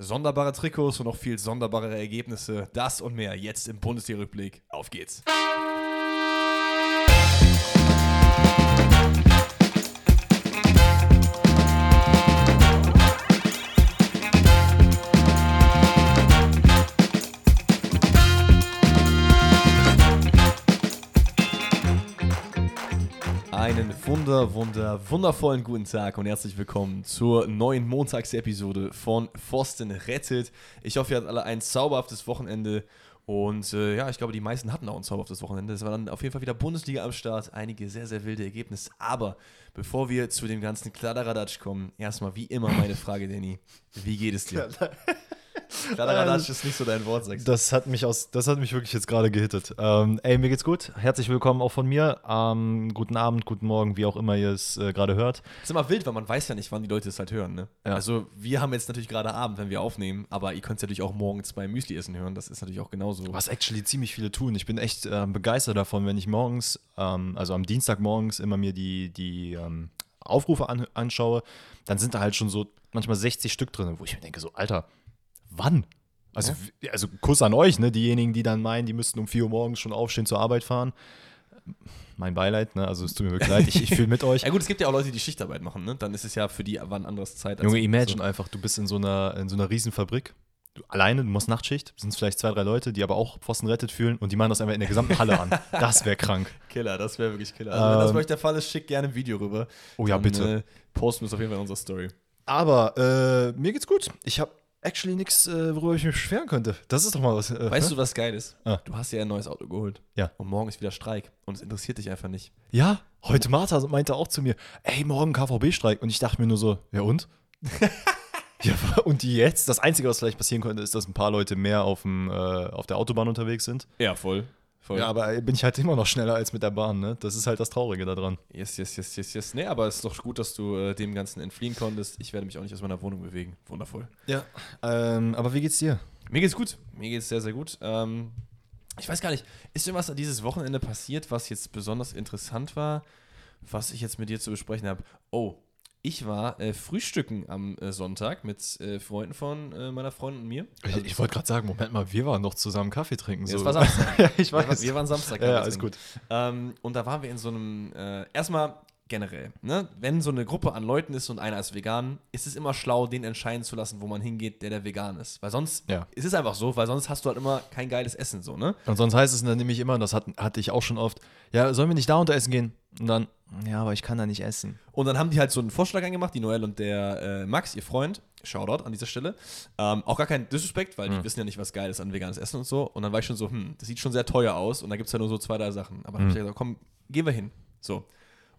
sonderbare Trikots und noch viel sonderbare Ergebnisse. Das und mehr jetzt im Bundesliga-Rückblick. Auf geht's. Wunder, wunder, wundervollen guten Tag und herzlich willkommen zur neuen Montagsepisode von Pfosten rettet. Ich hoffe, ihr hattet alle ein zauberhaftes Wochenende und äh, ja, ich glaube, die meisten hatten auch ein zauberhaftes Wochenende. Es war dann auf jeden Fall wieder Bundesliga am Start, einige sehr, sehr wilde Ergebnisse. Aber bevor wir zu dem ganzen Kladderadatsch kommen, erstmal wie immer meine Frage, Danny. Wie geht es dir? Kladderadatsch ist nicht so dein Wort, sagst du. Das hat mich aus, das hat mich wirklich jetzt gerade gehittet. Ähm, ey, mir geht's gut. Herzlich willkommen auch von mir. Ähm, guten Abend, guten Morgen, wie auch immer ihr es äh, gerade hört. Das ist immer wild, weil man weiß ja nicht, wann die Leute es halt hören. Ne? Ja. Also wir haben jetzt natürlich gerade Abend, wenn wir aufnehmen, aber ihr könnt es natürlich auch morgens beim Müsli essen hören. Das ist natürlich auch genauso. Was actually ziemlich viele tun. Ich bin echt äh, begeistert davon, wenn ich morgens, ähm, also am Dienstagmorgens immer mir die, die ähm, Aufrufe an, anschaue, dann sind da halt schon so manchmal 60 Stück drin, wo ich mir denke, so, Alter, wann? Also, w- also Kuss an euch, ne? Diejenigen, die dann meinen, die müssten um 4 Uhr morgens schon aufstehen zur Arbeit fahren. Mein Beileid, ne? Also es tut mir wirklich leid, ich, ich fühle mit euch. Ja gut, es gibt ja auch Leute, die Schichtarbeit machen, ne? Dann ist es ja für die ein anderes Zeit. als- Junge, imagine einfach, du bist in so einer, in so einer Riesenfabrik. Du, alleine, du machst Nachtschicht, sind vielleicht zwei, drei Leute, die aber auch Pfosten rettet fühlen und die machen das einfach in der gesamten Halle an. Das wäre krank. Killer, das wäre wirklich Killer. Also, wenn das Ähm, bei euch der Fall ist, schickt gerne ein Video rüber. Oh ja, Dann, bitte. Äh, posten wir es auf jeden Fall in unserer Story. Aber äh, mir geht's gut. Ich habe actually nichts, äh, worüber ich mich beschweren könnte. Das ist doch mal was. Äh, Weißt ne? du, was geil ist? Ah. Du hast ja ein neues Auto geholt. Ja. Und morgen ist wieder Streik. Und es interessiert dich einfach nicht. Ja, heute Martha meinte auch zu mir, ey, morgen KVB-Streik. Und ich dachte mir nur so, ja und? ja, und jetzt? Das Einzige, was vielleicht passieren könnte, ist, dass ein paar Leute mehr auf, dem, äh, auf der Autobahn unterwegs sind. Ja, voll. Voll. Ja, aber bin ich halt immer noch schneller als mit der Bahn, ne? Das ist halt das Traurige daran. Yes, yes, yes, yes, yes. Nee, aber es ist doch gut, dass du äh, dem Ganzen entfliehen konntest. Ich werde mich auch nicht aus meiner Wohnung bewegen. Wundervoll. Ja. Ähm, aber wie geht's dir? Mir geht's gut. Mir geht's sehr, sehr gut. Ähm, ich weiß gar nicht, ist irgendwas an dieses Wochenende passiert, was jetzt besonders interessant war, was ich jetzt mit dir zu besprechen habe? Oh, ich war äh, frühstücken am äh, Sonntag mit äh, Freunden von äh, meiner Freundin und mir. Ich, ich wollte gerade sagen, Moment mal, wir waren doch zusammen Kaffee trinken. Ja, So. es war Samstag. ja, ich Wir, waren- weiß. wir waren Samstag. ja, ja, alles trinken. gut. Ähm, und da waren wir in so einem, äh, erstmal generell, ne? wenn so eine Gruppe an Leuten ist und einer ist vegan, ist es immer schlau, den entscheiden zu lassen, wo man hingeht, der der vegan ist. Weil sonst, Ja. es ist einfach so, weil sonst hast du halt immer kein geiles Essen, so, ne? Und sonst heißt es dann nämlich immer, das hat, hatte ich auch schon oft, ja, sollen wir nicht da unter essen gehen? Und dann, ja, aber ich kann da nicht essen. Und dann haben die halt so einen Vorschlag angemacht, die Noelle und der äh, Max, ihr Freund, Shoutout an dieser Stelle. Ähm, auch gar kein Disrespect, weil die wissen ja nicht, was geil ist an veganes Essen und so. Und dann war ich schon so, hm, das sieht schon sehr teuer aus und da gibt es ja nur so zwei, drei Sachen. Aber dann hab ich gesagt, komm, gehen wir hin. So.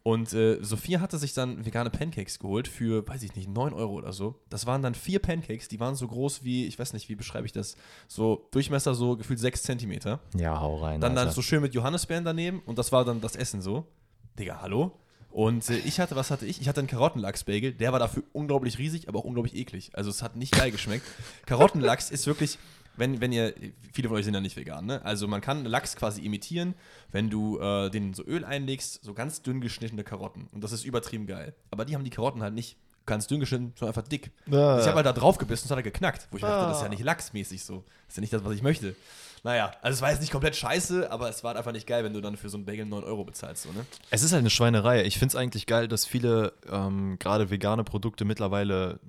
Und äh, Sophia hatte sich dann vegane Pancakes geholt für, weiß ich nicht, 9 Euro oder so. Das waren dann vier Pancakes, die waren so groß wie, ich weiß nicht, wie beschreibe ich das, so Durchmesser so gefühlt 6 Zentimeter. Ja, hau rein. Dann, dann so schön mit Johannisbeeren daneben und das war dann das Essen so. Digga, hallo? Und äh, ich hatte, was hatte ich? Ich hatte einen Karottenlachs-Bagel, der war dafür unglaublich riesig, aber auch unglaublich eklig. Also es hat nicht geil geschmeckt. Karottenlachs ist wirklich, wenn, wenn ihr, viele von euch sind ja nicht vegan, ne? Also man kann Lachs quasi imitieren, wenn du äh, den so Öl einlegst, so ganz dünn geschnittene Karotten. Und das ist übertrieben geil. Aber die haben die Karotten halt nicht ganz dünn geschnitten, sondern einfach dick. Ah. Ich habe halt da drauf gebissen und es hat er geknackt. Wo ich mir dachte, das ist ja nicht lachsmäßig so. Das ist ja nicht das, was ich möchte. Naja, also es war jetzt nicht komplett scheiße, aber es war halt einfach nicht geil, wenn du dann für so einen Bagel 9 Euro bezahlst, so, ne? Es ist halt eine Schweinerei. Ich finde es eigentlich geil, dass viele ähm, gerade vegane Produkte mittlerweile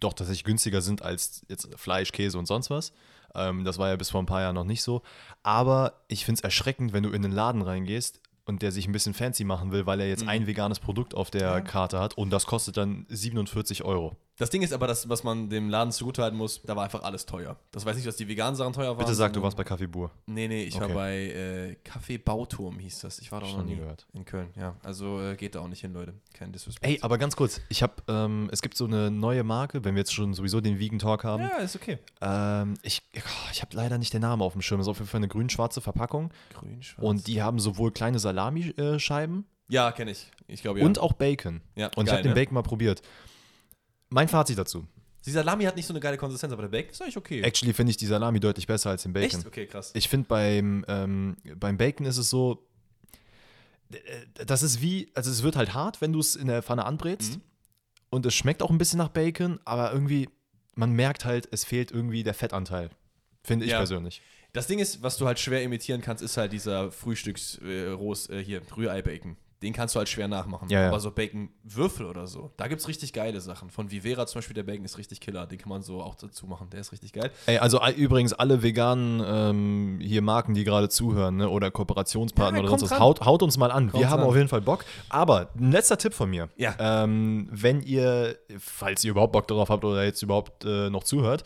doch tatsächlich günstiger sind als jetzt Fleisch, Käse und sonst was. Ähm, das war ja bis vor ein paar Jahren noch nicht so. Aber ich finde es erschreckend, wenn du in den Laden reingehst und der sich ein bisschen fancy machen will, weil er jetzt ein veganes Produkt auf der Karte hat und das kostet dann 47 Euro. Das Ding ist aber, das, was man dem Laden zugutehalten muss, da war einfach alles teuer. Das weiß nicht, dass die veganen Sachen teuer waren. Bitte sag, du warst bei Kaffee Bur. Nee, nee, ich war Okay. bei äh, Café Bauturm, hieß das. Ich war da auch noch nie gehört. In Köln, ja. Also äh, geht da auch nicht hin, Leute. Kein Disrespect. Ey, aber ganz kurz, ich habe, ähm, es gibt so eine neue Marke, wenn wir jetzt schon sowieso den Vegan Talk haben. ja, ist okay. Ähm, ich oh, ich habe leider nicht den Namen auf dem Schirm. Das ist auf jeden Fall eine grün-schwarze Verpackung. Grün, schwarz. Und die haben sowohl kleine Salamischeiben ja, kenne ich. Ich glaube, ja. und auch Bacon. Ja, Und ich geil, habe den ne? Bacon mal probiert. Mein Fazit dazu. Die Salami hat nicht so eine geile Konsistenz, aber der Bacon ist eigentlich okay. Actually finde ich die Salami deutlich besser als den Bacon. Echt? Okay, krass. Ich finde beim, ähm, beim Bacon ist es so, äh, das ist wie, also es wird halt hart, wenn du es in der Pfanne anbrätst. Mhm. Und es schmeckt auch ein bisschen nach Bacon, aber irgendwie, man merkt halt, es fehlt irgendwie der Fettanteil. Finde ich Ja. persönlich. Das Ding ist, was du halt schwer imitieren kannst, ist halt dieser Frühstücks-Rost, äh, hier, Rührei-Bacon. Den kannst du halt schwer nachmachen. Ja, ja. Aber so Bacon-Würfel oder so, da gibt es richtig geile Sachen. Von Vivera zum Beispiel, der Bacon ist richtig killer. Den kann man so auch dazu machen. Der ist richtig geil. Ey, also übrigens alle veganen ähm, hier Marken, die gerade zuhören, ne, oder Kooperationspartner Ja, oder sonst was, haut, haut uns mal an. Kommt Wir haben ran. auf jeden Fall Bock. Aber ein letzter Tipp von mir. Ja. Ähm, wenn ihr, falls ihr überhaupt Bock darauf habt oder jetzt überhaupt äh, noch zuhört,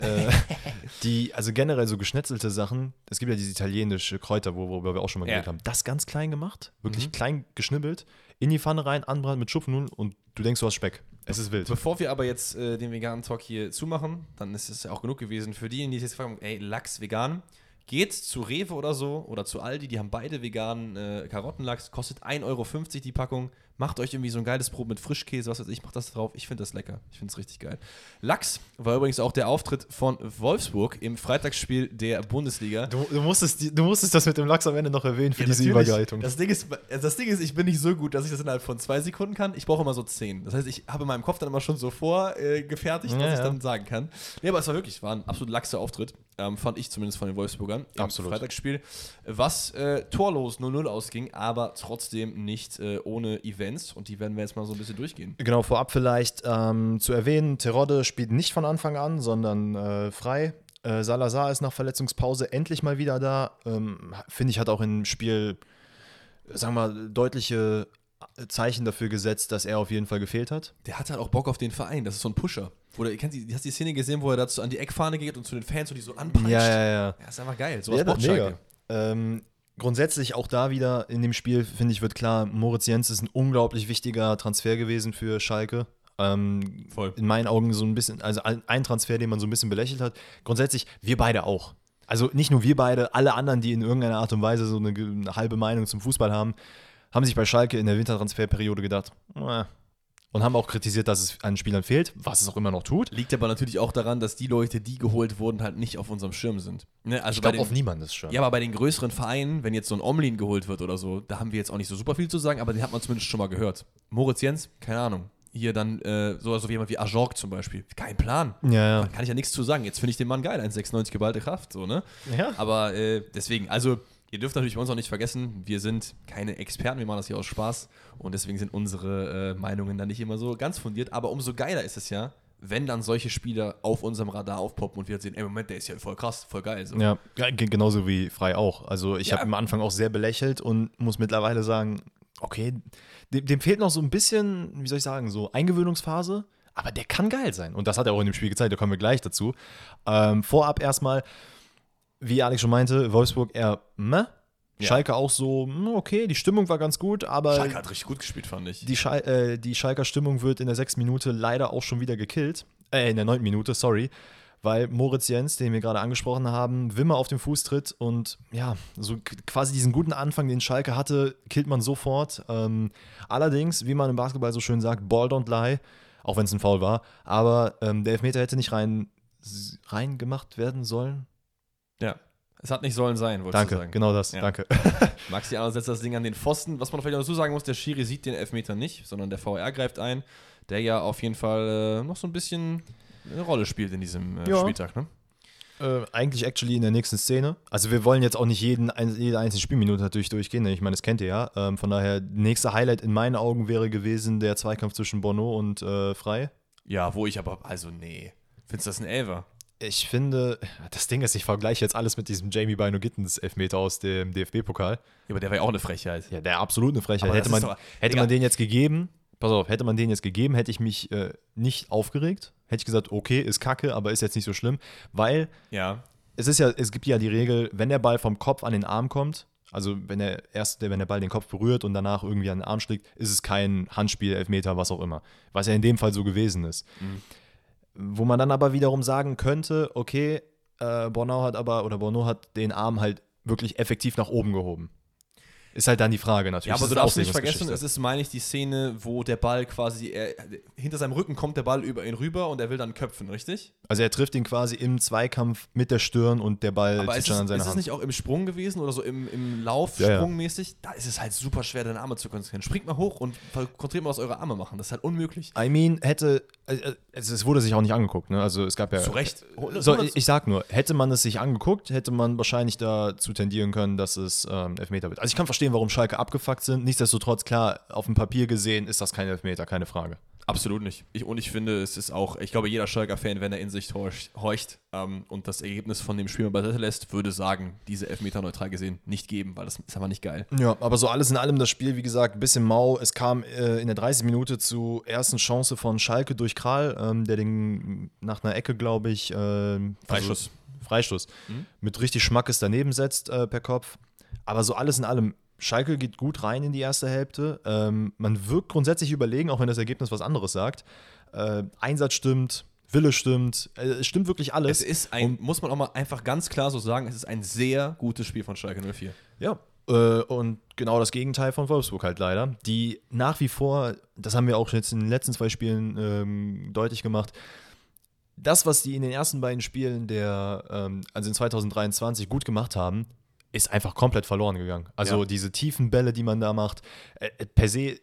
äh, die, also generell so geschnetzelte Sachen, es gibt ja diese italienische Kräuter, wo- worüber wir auch schon mal Ja. geredet haben. Das ganz klein gemacht, wirklich Mhm. klein geschnibbelt, in die Pfanne rein, anbraten mit Schupfnudeln und du denkst, du hast Speck. Es ist wild. Bevor wir aber jetzt äh, den veganen Talk hier zumachen, dann ist es ja auch genug gewesen für diejenigen, die jetzt fragen, ey, Lachs vegan. Geht zu Rewe oder so oder zu Aldi, die haben beide veganen äh, Karottenlachs, kostet 1,50 Euro die Packung. Macht euch irgendwie so ein geiles Brot mit Frischkäse, was weiß ich, macht das drauf. Ich finde das lecker. Ich finde es richtig geil. Lachs war übrigens auch der Auftritt von Wolfsburg im Freitagsspiel der Bundesliga. Du, du, musstest, du musstest das mit dem Lachs am Ende noch erwähnen für Ja, diese. Überleitung. Das Ding, ist, das Ding ist, ich bin nicht so gut, dass ich das innerhalb von zwei Sekunden kann. Ich brauche immer so zehn. Das heißt, ich habe in meinem Kopf dann immer schon so vorgefertigt, äh, gefertigt, was Ja, ich ja. dann sagen kann. Nee, aber es war wirklich, war ein absolut laxer Auftritt. Ähm, fand ich zumindest von den Wolfsburgern im Absolut. Freitagsspiel. Was äh, torlos 0-0 ausging, aber trotzdem nicht äh, ohne Events. Und die werden wir jetzt mal so ein bisschen durchgehen. Genau, vorab vielleicht ähm, zu erwähnen, Terodde spielt nicht von Anfang an, sondern äh, frei. Äh, Salazar ist nach Verletzungspause endlich mal wieder da. Ähm, Finde ich, hat auch im Spiel, sagen wir mal, deutliche Zeichen dafür gesetzt, dass er auf jeden Fall gefehlt hat. Der hat halt auch Bock auf den Verein. Das ist so ein Pusher. Oder kennt die, hast die Szene gesehen, wo er dazu an die Eckfahne geht und zu den Fans und die so anpeitscht? ja. Ja, ist einfach geil. Sowas Ja, braucht mega. Ähm, grundsätzlich auch da wieder in dem Spiel, finde ich, wird klar, Moritz Jens ist ein unglaublich wichtiger Transfer gewesen für Schalke. Ähm, Voll. in meinen Augen so ein bisschen, also ein Transfer, den man so ein bisschen belächelt hat. Grundsätzlich, wir beide auch. Also nicht nur wir beide, alle anderen, die in irgendeiner Art und Weise so eine, eine halbe Meinung zum Fußball haben, haben sich bei Schalke in der Wintertransferperiode gedacht, äh, und haben auch kritisiert, dass es an Spielern fehlt, was es auch immer noch tut. Liegt aber natürlich auch daran, dass die Leute, die geholt wurden, halt nicht auf unserem Schirm sind. Ne? Also ich glaube auf niemandes schon. Ja, aber bei den größeren Vereinen, wenn jetzt so ein Omlin geholt wird oder so, da haben wir jetzt auch nicht so super viel zu sagen, aber den hat man zumindest schon mal gehört. Moritz Jens, keine Ahnung. Hier dann äh, so also jemand wie Ajorg zum Beispiel. Kein Plan. ja, ja. Da kann ich ja nichts zu sagen. Jetzt finde ich den Mann geil, 1,96 geballte Kraft, so, ne? ja. Aber äh, deswegen, also ihr dürft natürlich bei uns auch nicht vergessen, wir sind keine Experten, wir machen das hier aus Spaß und deswegen sind unsere äh, Meinungen dann nicht immer so ganz fundiert. Aber umso geiler ist es ja, wenn dann solche Spieler auf unserem Radar aufpoppen und wir sehen, ey, Moment, der ist ja voll krass, voll geil. So. Ja, ge- genauso wie Frei auch. Also ich Ja. habe am Anfang auch sehr belächelt und muss mittlerweile sagen, okay, dem, dem fehlt noch so ein bisschen, wie soll ich sagen, so Eingewöhnungsphase, aber der kann geil sein. Und das hat er auch in dem Spiel gezeigt, da kommen wir gleich dazu. Ähm, vorab erstmal, wie Alex schon meinte, Wolfsburg eher meh. Ja. Schalke auch so, hm, okay, die Stimmung war ganz gut, aber Schalke hat richtig gut gespielt, fand ich. die, Schal äh, die Schalker Stimmung wird in der sechsten Minute leider auch schon wieder gekillt. Äh, in der neunten Minute, sorry. Weil Moritz Jens, den wir gerade angesprochen haben, Wimmer auf den Fuß tritt und ja, so quasi diesen guten Anfang, den Schalke hatte, killt man sofort. Ähm, allerdings, wie man im Basketball so schön sagt, Ball don't lie, auch wenn es ein Foul war. Aber ähm, der Elfmeter hätte nicht rein, rein gemacht werden sollen. Ja. Es hat nicht sollen sein, Danke, du sagen. genau das, Ja. danke. Maxi setzt das Ding an den Pfosten. Was man vielleicht noch dazu sagen muss, der Schiri sieht den Elfmeter nicht, sondern der VR greift ein, der ja auf jeden Fall äh, noch so ein bisschen eine Rolle spielt in diesem äh, Ja. Spieltag. Ne? Äh, eigentlich actually in der nächsten Szene. Also wir wollen jetzt auch nicht jeden, ein, jede einzelne Spielminute natürlich durchgehen. ne? Ich meine, das kennt ihr ja. Ähm, von daher, nächster Highlight in meinen Augen wäre gewesen der Zweikampf zwischen Bono und äh, Frei. Ja, wo ich aber, also nee. Findest du das ein Elfer? Ich finde, das Ding ist, ich vergleiche jetzt alles mit diesem Jamie Bino Gittens Elfmeter aus dem DFB-Pokal. Ja, aber der war ja auch eine Frechheit. Ja, der absolut eine Frechheit. Aber Hätte, man, doch- hätte Digga. man den jetzt gegeben, pass auf, hätte man den jetzt gegeben, hätte ich mich äh, nicht aufgeregt. Hätte ich gesagt, okay, ist kacke, aber ist jetzt nicht so schlimm, weil Ja. es ist ja, es gibt ja die Regel, wenn der Ball vom Kopf an den Arm kommt, also wenn er erst, wenn der Ball den Kopf berührt und danach irgendwie an den Arm schlägt, ist es kein Handspiel, Elfmeter, was auch immer. Was ja in dem Fall so gewesen ist. Wo man dann aber wiederum sagen könnte, okay, äh, Bornau hat aber, oder Bono hat den Arm halt wirklich effektiv nach oben gehoben. Ist halt dann die Frage natürlich. Ja, aber du darfst nicht vergessen, es ist, meine ich, die Szene, wo der Ball quasi, er, hinter seinem Rücken kommt der Ball über ihn rüber und er will dann köpfen, richtig? Also er trifft ihn quasi im Zweikampf mit der Stirn und der Ball Aber ist schon es, an seine ist es Hand. nicht auch im Sprung gewesen oder so im, im Lauf Ja, ja. sprungmäßig? Da ist es halt super schwer, deine Arme zu konzentrieren. Springt mal hoch und konzentriert mal, was eure Arme machen. Das ist halt unmöglich. I mean, hätte, äh, es, wurde sich auch nicht angeguckt, ne? Also es gab ja. Zu Recht. So, ich, ich sag nur, hätte man es sich angeguckt, hätte man wahrscheinlich dazu tendieren können, dass es ähm, Elfmeter wird. Also ich kann verstehen, warum Schalke abgefuckt sind. Nichtsdestotrotz, klar, auf dem Papier gesehen ist das kein Elfmeter, keine Frage. Absolut nicht. Ich, und ich finde, es ist auch, ich glaube, jeder Schalker-Fan, wenn er in sich horcht, horcht ähm, und das Ergebnis von dem Spiel mal beiseite lässt, würde sagen, diese Elfmeter neutral gesehen nicht geben, weil das ist einfach nicht geil. Ja, aber so alles in allem das Spiel, wie gesagt, ein bisschen mau. Es kam äh, in der 30 Minute zu ersten Chance von Schalke durch Kral, ähm, der den nach einer Ecke, glaube ich, äh, Freischuss. Also, Freistoß. Mit richtig Schmackes daneben setzt äh, per Kopf. Aber so alles in allem, Schalke geht gut rein in die erste Hälfte. Ähm, man wirkt grundsätzlich überlegen, auch wenn das Ergebnis was anderes sagt. Äh, Einsatz stimmt, Wille stimmt, äh, es stimmt wirklich alles. Es ist ein, muss man auch mal einfach ganz klar so sagen, es ist ein sehr gutes Spiel von Schalke 04. Ja, äh, und genau das Gegenteil von Wolfsburg halt leider, die nach wie vor, das haben wir auch jetzt in den letzten zwei Spielen ähm, deutlich gemacht, das, was die in den ersten beiden Spielen der, ähm, also in 2023 gut gemacht haben, ist einfach komplett verloren gegangen. Also Ja. diese tiefen Bälle, die man da macht, äh, äh, per se,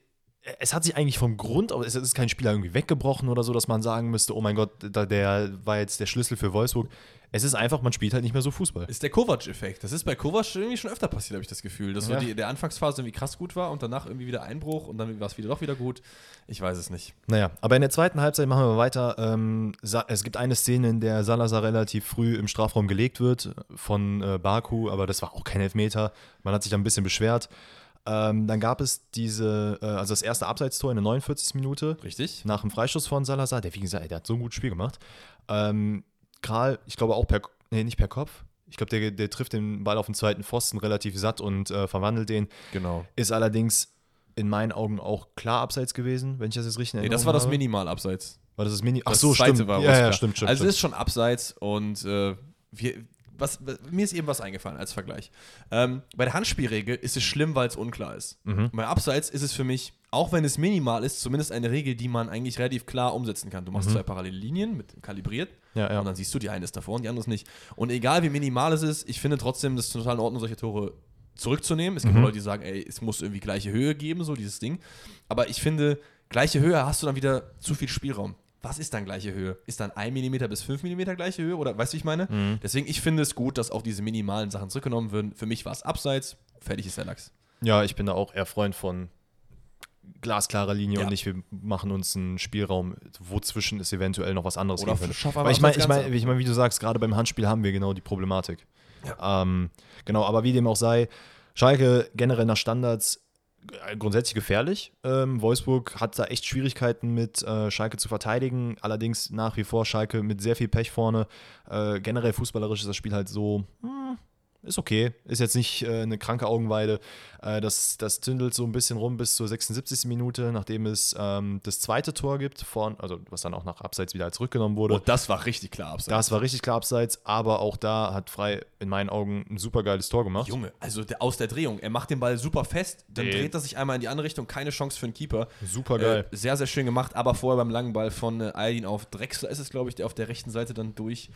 es hat sich eigentlich vom Grund, es ist kein Spieler irgendwie weggebrochen oder so, dass man sagen müsste, oh mein Gott, da, der war jetzt der Schlüssel für Wolfsburg. Es ist einfach, man spielt halt nicht mehr so Fußball. Ist der Kovac-Effekt. Das ist bei Kovac irgendwie schon öfter passiert, habe ich das Gefühl. Dass Ja. so die, der Anfangsphase irgendwie krass gut war und danach irgendwie wieder Einbruch und dann war es wieder doch wieder gut. Ich weiß es nicht. Naja, aber in der zweiten Halbzeit machen wir weiter. Ähm, es gibt eine Szene, in der Salazar relativ früh im Strafraum gelegt wird von äh, Baku, aber das war auch kein Elfmeter. Man hat sich da ein bisschen beschwert. Ähm, dann gab es diese, äh, also das erste Abseitstor in der 49. Minute Richtig? nach dem Freistoß von Salazar. Der, wie gesagt, der hat so ein gutes Spiel gemacht. Ähm, Kral, ich glaube auch per, nee, nicht per Kopf. Ich glaube, der, der trifft den Ball auf den zweiten Pfosten relativ satt und äh, verwandelt den. Genau. Ist allerdings in meinen Augen auch klar abseits gewesen, wenn ich das jetzt richtig Nee, erinnere. das war das Minimal-Abseits. War das das Mini? Ach so, stimmt. war ja, ja, stimmt, stimmt. Also stimmt. es ist schon abseits und äh, wir, was, mir ist eben was eingefallen als Vergleich. Ähm, bei der Handspielregel ist es schlimm, weil es unklar ist. Mhm. Bei Abseits ist es für mich, auch wenn es minimal ist, zumindest eine Regel, die man eigentlich relativ klar umsetzen kann. Du machst zwei parallele Linien mit kalibriert Mhm. Ja, ja. und dann siehst du, die eine ist davor und die andere ist nicht. Und egal wie minimal es ist, ich finde trotzdem, das ist total in Ordnung, solche Tore zurückzunehmen. Es gibt Mhm. Leute, die sagen, ey, es muss irgendwie gleiche Höhe geben, so dieses Ding. Aber ich finde, gleiche Höhe hast du dann wieder zu viel Spielraum. Was ist dann gleiche Höhe? Ist dann 1 mm bis 5 mm gleiche Höhe? Oder weißt du, wie ich meine? Mhm. Deswegen, ich finde es gut, dass auch diese minimalen Sachen zurückgenommen werden. Für mich war es abseits, fertig ist der Lachs. ja, ich bin da auch eher Freund von glasklarer Linie Ja. und nicht, wir machen uns einen Spielraum, wozwischen es eventuell noch was anderes Oder Weil ich meine, ich mein, ich mein, wie du sagst, gerade beim Handspiel haben wir genau die Problematik. Ähm, genau, aber wie dem auch sei, Schalke generell nach Standards grundsätzlich gefährlich. Ähm, Wolfsburg hat da echt Schwierigkeiten mit äh, Schalke zu verteidigen. Allerdings nach wie vor Schalke mit sehr viel Pech vorne. Äh, generell fußballerisch ist das Spiel halt so, hm, ist okay. Ist jetzt nicht äh, eine kranke Augenweide. Äh, das, das tündelt so ein bisschen rum bis zur 76. Minute, nachdem es ähm, das zweite Tor gibt, von, also was dann auch nach Abseits wieder zurückgenommen wurde. Und das war richtig klar abseits. Das war richtig klar abseits, aber auch da hat Frei in meinen Augen ein super geiles Tor gemacht. Junge, also der, aus der Drehung. Er macht den Ball super fest, dann Den- dreht er sich einmal in die andere Richtung, keine Chance für einen Keeper. Super geil. Äh, sehr, sehr schön gemacht, aber vorher beim langen Ball von äh, Aydin auf Drexler ist es, glaube ich, der auf der rechten Seite dann durch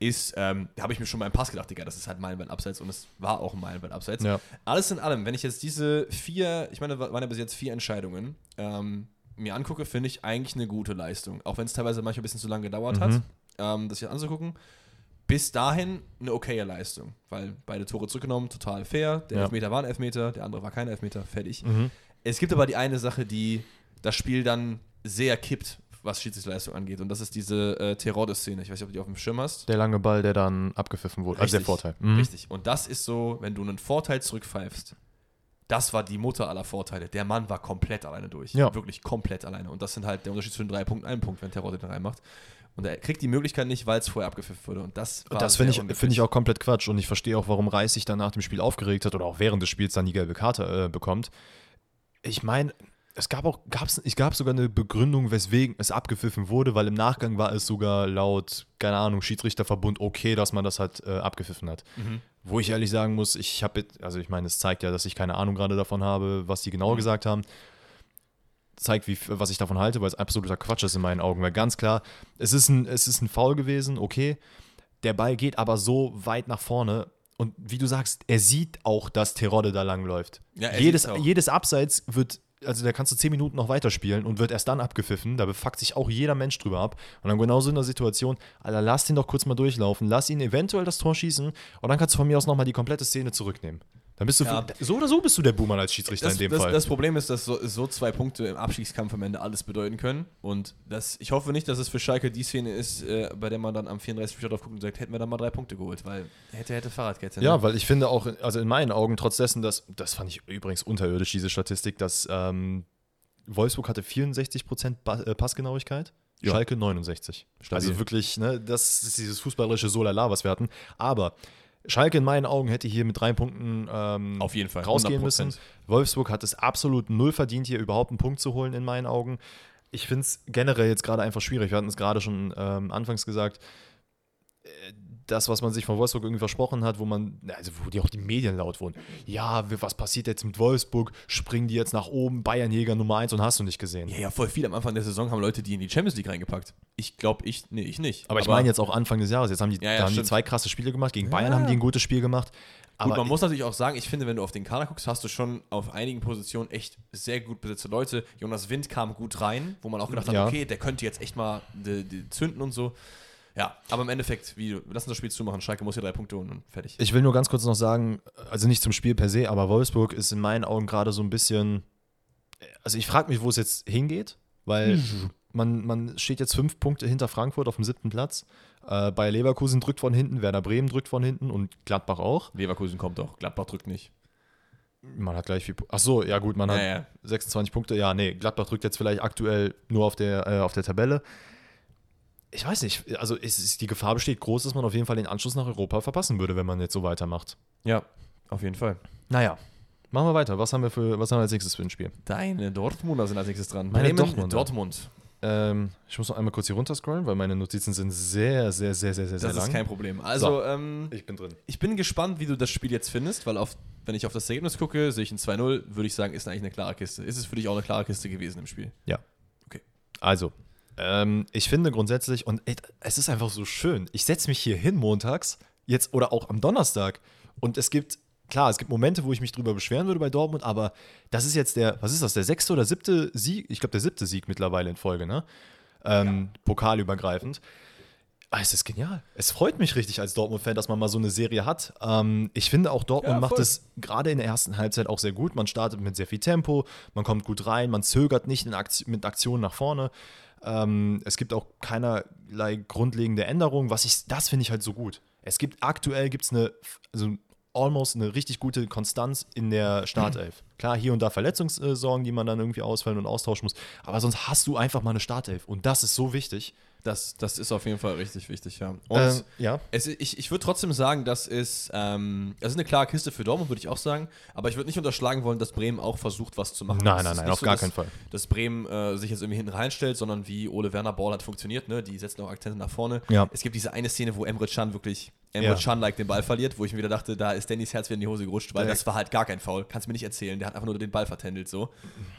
ist. Ähm, da habe ich mir schon beim Pass gedacht, Digga, das ist halt Meilenweit abseits und es war auch ein Meilenweit abseits. Ja. Alles in allem, wenn ich jetzt diese vier, ich meine, waren ja bis jetzt vier Entscheidungen, ähm, mir angucke, finde ich eigentlich eine gute Leistung. Auch wenn es teilweise manchmal ein bisschen zu lange gedauert hat, ähm, das hier anzugucken. Bis dahin eine okaye Leistung, weil beide Tore zurückgenommen, total fair. Der Ja. Elfmeter war ein Elfmeter, der andere war kein Elfmeter, fertig. Mhm. Es gibt aber die eine Sache, die das Spiel dann sehr kippt, was Schiedsrichterleistung angeht. Und das ist diese äh, Terodde-Szene. Ich weiß nicht, ob du die auf dem Schirm hast. Der lange Ball, der dann abgepfiffen wurde. Also der Richtig. Vorteil. Mhm. Richtig. Und das ist so, wenn du einen Vorteil zurückpfeifst, das war die Mutter aller Vorteile. Der Mann war komplett alleine durch. Ja. Wirklich komplett alleine. Und das sind halt der Unterschied zwischen drei Punkten und einem Punkt, wenn Terodde den reinmacht. Und er kriegt die Möglichkeit nicht, weil es vorher abgepfiffen wurde. Und das war Das finde ich, find ich auch komplett Quatsch und ich verstehe auch, warum Reis sich dann nach dem Spiel aufgeregt hat oder auch während des Spiels dann die gelbe Karte äh, bekommt. Ich meine, es gab auch, gab's, ich gab sogar eine Begründung, weswegen es abgepfiffen wurde, weil im Nachgang war es sogar laut, keine Ahnung, Schiedsrichterverbund okay, dass man das halt äh, abgepfiffen hat. Wo ich ehrlich sagen muss, ich habe, also ich meine, es zeigt ja, dass ich keine Ahnung gerade davon habe, was die genau gesagt haben. Zeigt, wie, was ich davon halte, weil es absoluter Quatsch ist in meinen Augen. Weil ganz klar, es ist ein, es ist ein Foul gewesen, okay. Der Ball geht aber so weit nach vorne. Und wie du sagst, er sieht auch, dass Terodde da langläuft. Ja, jedes, jedes Abseits wird, also da kannst du zehn Minuten noch weiterspielen und wird erst dann abgepfiffen. Da befuckt sich auch jeder Mensch drüber ab. Und dann genauso in der Situation, Alter, lass den doch kurz mal durchlaufen, lass ihn eventuell das Tor schießen und dann kannst du von mir aus nochmal die komplette Szene zurücknehmen. Dann bist du, Ja. so oder so bist du der Boomer als Schiedsrichter Das, in dem das, Fall. das Problem ist, dass so, so zwei Punkte im Abstiegskampf am Ende alles bedeuten können. Und das, ich hoffe nicht, dass es für Schalke die Szene ist, äh, bei der man dann am 34. Spieltag drauf guckt und sagt, hätten wir dann mal drei Punkte geholt, weil hätte, hätte Fahrradkette. ne? Ja, weil ich finde auch, also in meinen Augen, trotz dessen, dass, das fand ich übrigens unterirdisch, diese Statistik, dass ähm, Wolfsburg hatte 64% ba äh, Passgenauigkeit, Ja. Schalke 69. Stabil. Also wirklich, ne, das ist dieses fußballerische Solala, was wir hatten. Aber Schalke in meinen Augen hätte hier mit drei Punkten ähm, Auf jeden Fall, rausgehen 100%. müssen. Wolfsburg hat es absolut null verdient, hier überhaupt einen Punkt zu holen, in meinen Augen. Ich finde es generell jetzt gerade einfach schwierig. Wir hatten es gerade schon ähm, anfangs gesagt. Äh, Das, was man sich von Wolfsburg irgendwie versprochen hat, wo man, also wo die auch die Medien laut wurden. Ja, was passiert jetzt mit Wolfsburg? Springen die jetzt nach oben? Bayernjäger Nummer 1 und hast du nicht gesehen. Ja, ja, voll viel. Am Anfang der Saison haben Leute die in die Champions League reingepackt. Ich glaube, ich, nee, ich nicht. Aber ich meine jetzt auch Anfang des Jahres. Jetzt haben die, Ja, ja, da haben die zwei krasse Spiele gemacht. Gegen Bayern haben die ein gutes Spiel gemacht. Gut, Aber man muss natürlich auch sagen, ich finde, wenn du auf den Kader guckst, hast du schon auf einigen Positionen echt sehr gut besetzte Leute. Jonas Wind kam gut rein, wo man auch gedacht hat, okay, der könnte jetzt echt mal die, die zünden und so. Ja, aber im Endeffekt, wie, lass uns das Spiel zumachen. Schalke muss hier drei Punkte holen und fertig. Ich will nur ganz kurz noch sagen, also nicht zum Spiel per se, aber Wolfsburg ist in meinen Augen gerade so ein bisschen. Also ich frage mich, wo es jetzt hingeht, weil man, man steht jetzt fünf Punkte hinter Frankfurt auf dem siebten Platz. Äh, bei Leverkusen drückt von hinten, Werder Bremen drückt von hinten und Gladbach auch. Leverkusen kommt doch, Gladbach drückt nicht. Man hat gleich viel. Ach so, ja gut, man hat Ja, ja. 26 Punkte. Ja, nee, Gladbach drückt jetzt vielleicht aktuell nur auf der, äh, auf der Tabelle. Ich weiß nicht, also ist, die Gefahr besteht groß, dass man auf jeden Fall den Anschluss nach Europa verpassen würde, wenn man jetzt so weitermacht. Ja, auf jeden Fall. Naja, machen wir weiter. Was haben wir, für, was haben wir als nächstes für ein Spiel? Deine Dortmunder sind als nächstes dran. Meine Bremen, Dortmunder. Dortmund. Ähm, ich muss noch einmal kurz hier runterscrollen, weil meine Notizen sind sehr, sehr, sehr, sehr, sehr, sehr Das lang. ist kein Problem. Also, So. ähm, ich bin drin. ich bin gespannt, wie du das Spiel jetzt findest, weil auf, wenn ich auf das Ergebnis gucke, sehe ich ein 2-0, würde ich sagen, ist eigentlich eine klare Kiste. Ist es für dich auch eine klare Kiste gewesen im Spiel? Ja. Okay. Also, ähm, ich finde grundsätzlich, und ey, es ist einfach so schön, ich setze mich hier hin montags, jetzt oder auch am Donnerstag, und es gibt, klar, es gibt Momente, wo ich mich drüber beschweren würde bei Dortmund, aber das ist jetzt der, was ist das, der sechste oder siebte Sieg, ich glaube der siebte Sieg mittlerweile in Folge, ne? Ähm, Pokalübergreifend. Ah, es ist genial. Es freut mich richtig als Dortmund-Fan, dass man mal so eine Serie hat. Ähm, ich finde auch, Dortmund Ja, macht es gerade in der ersten Halbzeit auch sehr gut. Man startet mit sehr viel Tempo, man kommt gut rein, man zögert nicht Aktion, mit Aktionen nach vorne. Ähm, es gibt auch keinerlei grundlegende Änderungen. Was ich, das finde ich halt so gut. Es gibt aktuell gibt's eine, also almost eine richtig gute Konstanz in der Startelf. Klar, hier und da Verletzungssorgen, die man dann irgendwie ausfallen und austauschen muss. Aber sonst hast du einfach mal eine Startelf. Und das ist so wichtig. Das, das ist auf jeden Fall richtig wichtig, ja. Und Ähm, ja. es, ich, ich würde trotzdem sagen, das ist, ähm, das ist eine klare Kiste für Dortmund, würde ich auch sagen. Aber ich würde nicht unterschlagen wollen, dass Bremen auch versucht, was zu machen. Nein, nein, nein, auf gar dass, keinen Fall. Dass Bremen äh, sich jetzt irgendwie hinten reinstellt, sondern wie Ole Werner Ball hat funktioniert, ne? Die setzen auch Akzente nach vorne. Ja. Es gibt diese eine Szene, wo Emre Can wirklich Emre Ja. Can-like den Ball verliert, wo ich mir wieder dachte, da ist Dannys Herz wieder in die Hose gerutscht, weil Ja. das war halt gar kein Foul. Kannst du mir nicht erzählen. Der hat einfach nur den Ball vertändelt so.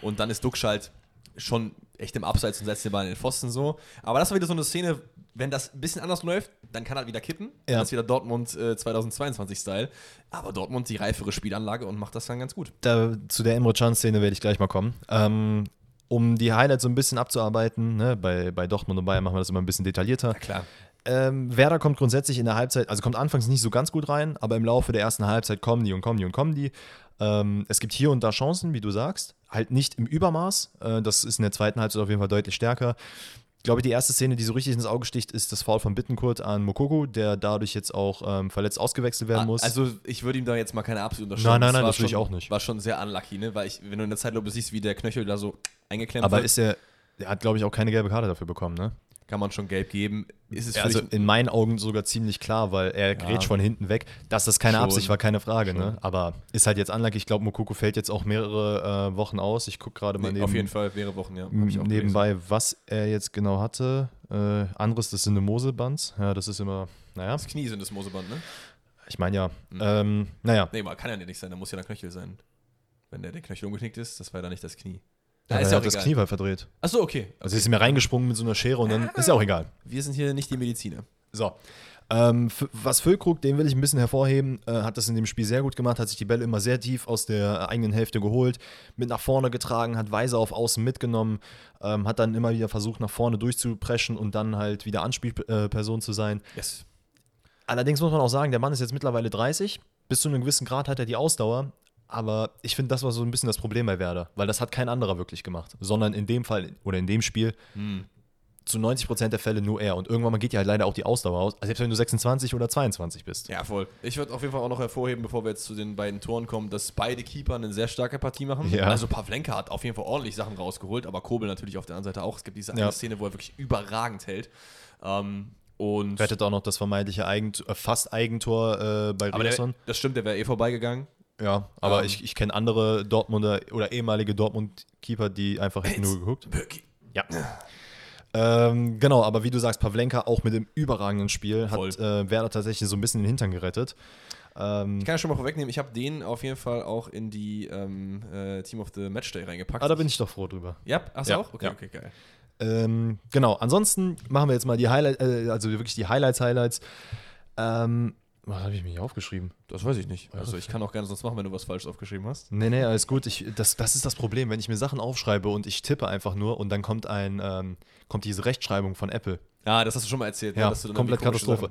Und dann ist Duxchalt schon echt im Abseits und setzt den Ball in den Pfosten so. Aber das war wieder so eine Szene, wenn das ein bisschen anders läuft, dann kann halt wieder kippen. Ja. ist wieder Dortmund äh, 2022-Style. Aber Dortmund die reifere Spielanlage und macht das dann ganz gut. da, zu der Emre Can-Szene werde ich gleich mal kommen. Ähm, um die Highlights so ein bisschen abzuarbeiten, ne, bei, bei Dortmund und Bayern machen wir das immer ein bisschen detaillierter. klar. Ähm, Werder kommt grundsätzlich in der Halbzeit, also kommt anfangs nicht so ganz gut rein, aber im Laufe der ersten Halbzeit kommen die und kommen die und kommen die. Ähm, es gibt hier und da Chancen, wie du sagst, halt nicht im Übermaß. Äh, das ist in der zweiten Halbzeit auf jeden Fall deutlich stärker. Ich glaube, die erste Szene, die so richtig ins Auge sticht, ist das Foul von Bittenkurt an Mokoko, der dadurch jetzt auch ähm, verletzt ausgewechselt werden muss. Also ich würde ihm da jetzt mal keine absolute unterstellen. Nein, nein, nein, war das will ich auch nicht. War schon sehr unlucky, ne? Weil ich, wenn du in der Zeitlupe siehst, wie der Knöchel da so eingeklemmt aber wird. ist er, er hat, glaube ich, auch keine gelbe Karte dafür bekommen, ne? Kann man schon gelb geben. Ist es Ja, also in meinen Augen sogar ziemlich klar, weil er grätscht von hinten weg. Dass das keine Schon. Absicht war, keine Frage. Ne? Aber ist halt jetzt unlucky. Ich glaube, Mokoko fällt jetzt auch mehrere äh, Wochen aus. Ich gucke gerade mal nee, neben, auf jeden Fall mehrere Wochen, ja. nebenbei, was er jetzt genau hatte. Äh, anderes, das sind eine Moselbands. Ja, das ist immer, naja, gelesen. Das Knie sind das Moseband, ne? ich meine ja. Mhm. Ähm, naja, Nee, mal kann ja nicht sein, da muss ja der Knöchel sein. Wenn der, der Knöchel umgeknickt ist, das war ja dann nicht das Knie. Ja, ist ja hat auch das egal. Knie halt verdreht. Achso, okay. Also ist mir reingesprungen mit so einer Schere und dann ist ja auch egal. Wir sind hier nicht die Mediziner. So. Ähm, was Füllkrug, den will ich ein bisschen hervorheben, äh, hat das in dem Spiel sehr gut gemacht, hat sich die Bälle immer sehr tief aus der eigenen Hälfte geholt, mit nach vorne getragen, hat Weise auf Außen mitgenommen, ähm, hat dann immer wieder versucht, nach vorne durchzupreschen und dann halt wieder Anspielperson zu sein. Yes. Allerdings muss man auch sagen, der Mann ist jetzt mittlerweile 30. Bis zu einem gewissen Grad hat er die Ausdauer. Aber ich finde, das war so ein bisschen das Problem bei Werder, weil das hat kein anderer wirklich gemacht, sondern in dem Fall oder in dem Spiel Hm. zu 90% der Fälle nur er. Und irgendwann mal geht ja halt leider auch die Ausdauer aus, also selbst wenn du 26 oder 22 bist. Ja, voll. Ich würde auf jeden Fall auch noch hervorheben, bevor wir jetzt zu den beiden Toren kommen, dass beide Keeper eine sehr starke Partie machen. Ja. Also Pavlenka hat auf jeden Fall ordentlich Sachen rausgeholt, aber Kobel natürlich auf der anderen Seite auch. Es gibt diese eine Ja. Szene, wo er wirklich überragend hält. Ähm, und Rettet auch noch das vermeintliche Eigent äh, fast Eigentor äh, bei Riasson. das stimmt, der wäre eh vorbeigegangen. Ja, aber Ähm. ich, ich kenne andere Dortmunder oder ehemalige Dortmund-Keeper, die einfach hätten nur geguckt. Birki. Ja. Ähm, genau, aber wie du sagst, Pavlenka auch mit dem überragenden Spiel Voll. hat äh, Werder tatsächlich so ein bisschen den Hintern gerettet. Ähm, Ich kann ja schon mal vorwegnehmen, ich habe den auf jeden Fall auch in die ähm, äh, Team of the Matchday reingepackt. ah, da bin ich doch froh drüber. Ja, hast du Ja, auch? Okay, ja. okay, geil. Ähm, genau, ansonsten machen wir jetzt mal die Highlights, äh, also wirklich die Highlights, Highlights. Ähm, was habe ich mir hier aufgeschrieben? Das weiß ich nicht. Also ich kann auch gerne sonst machen, wenn du was falsch aufgeschrieben hast. Nee, nee, alles gut. Ich, das, das ist das Problem, wenn ich mir Sachen aufschreibe und ich tippe einfach nur und dann kommt ein, ähm, kommt diese Rechtschreibung von Apple. Ah, das hast du schon mal erzählt. ne, Ja, dass du dann komplett Katastrophe.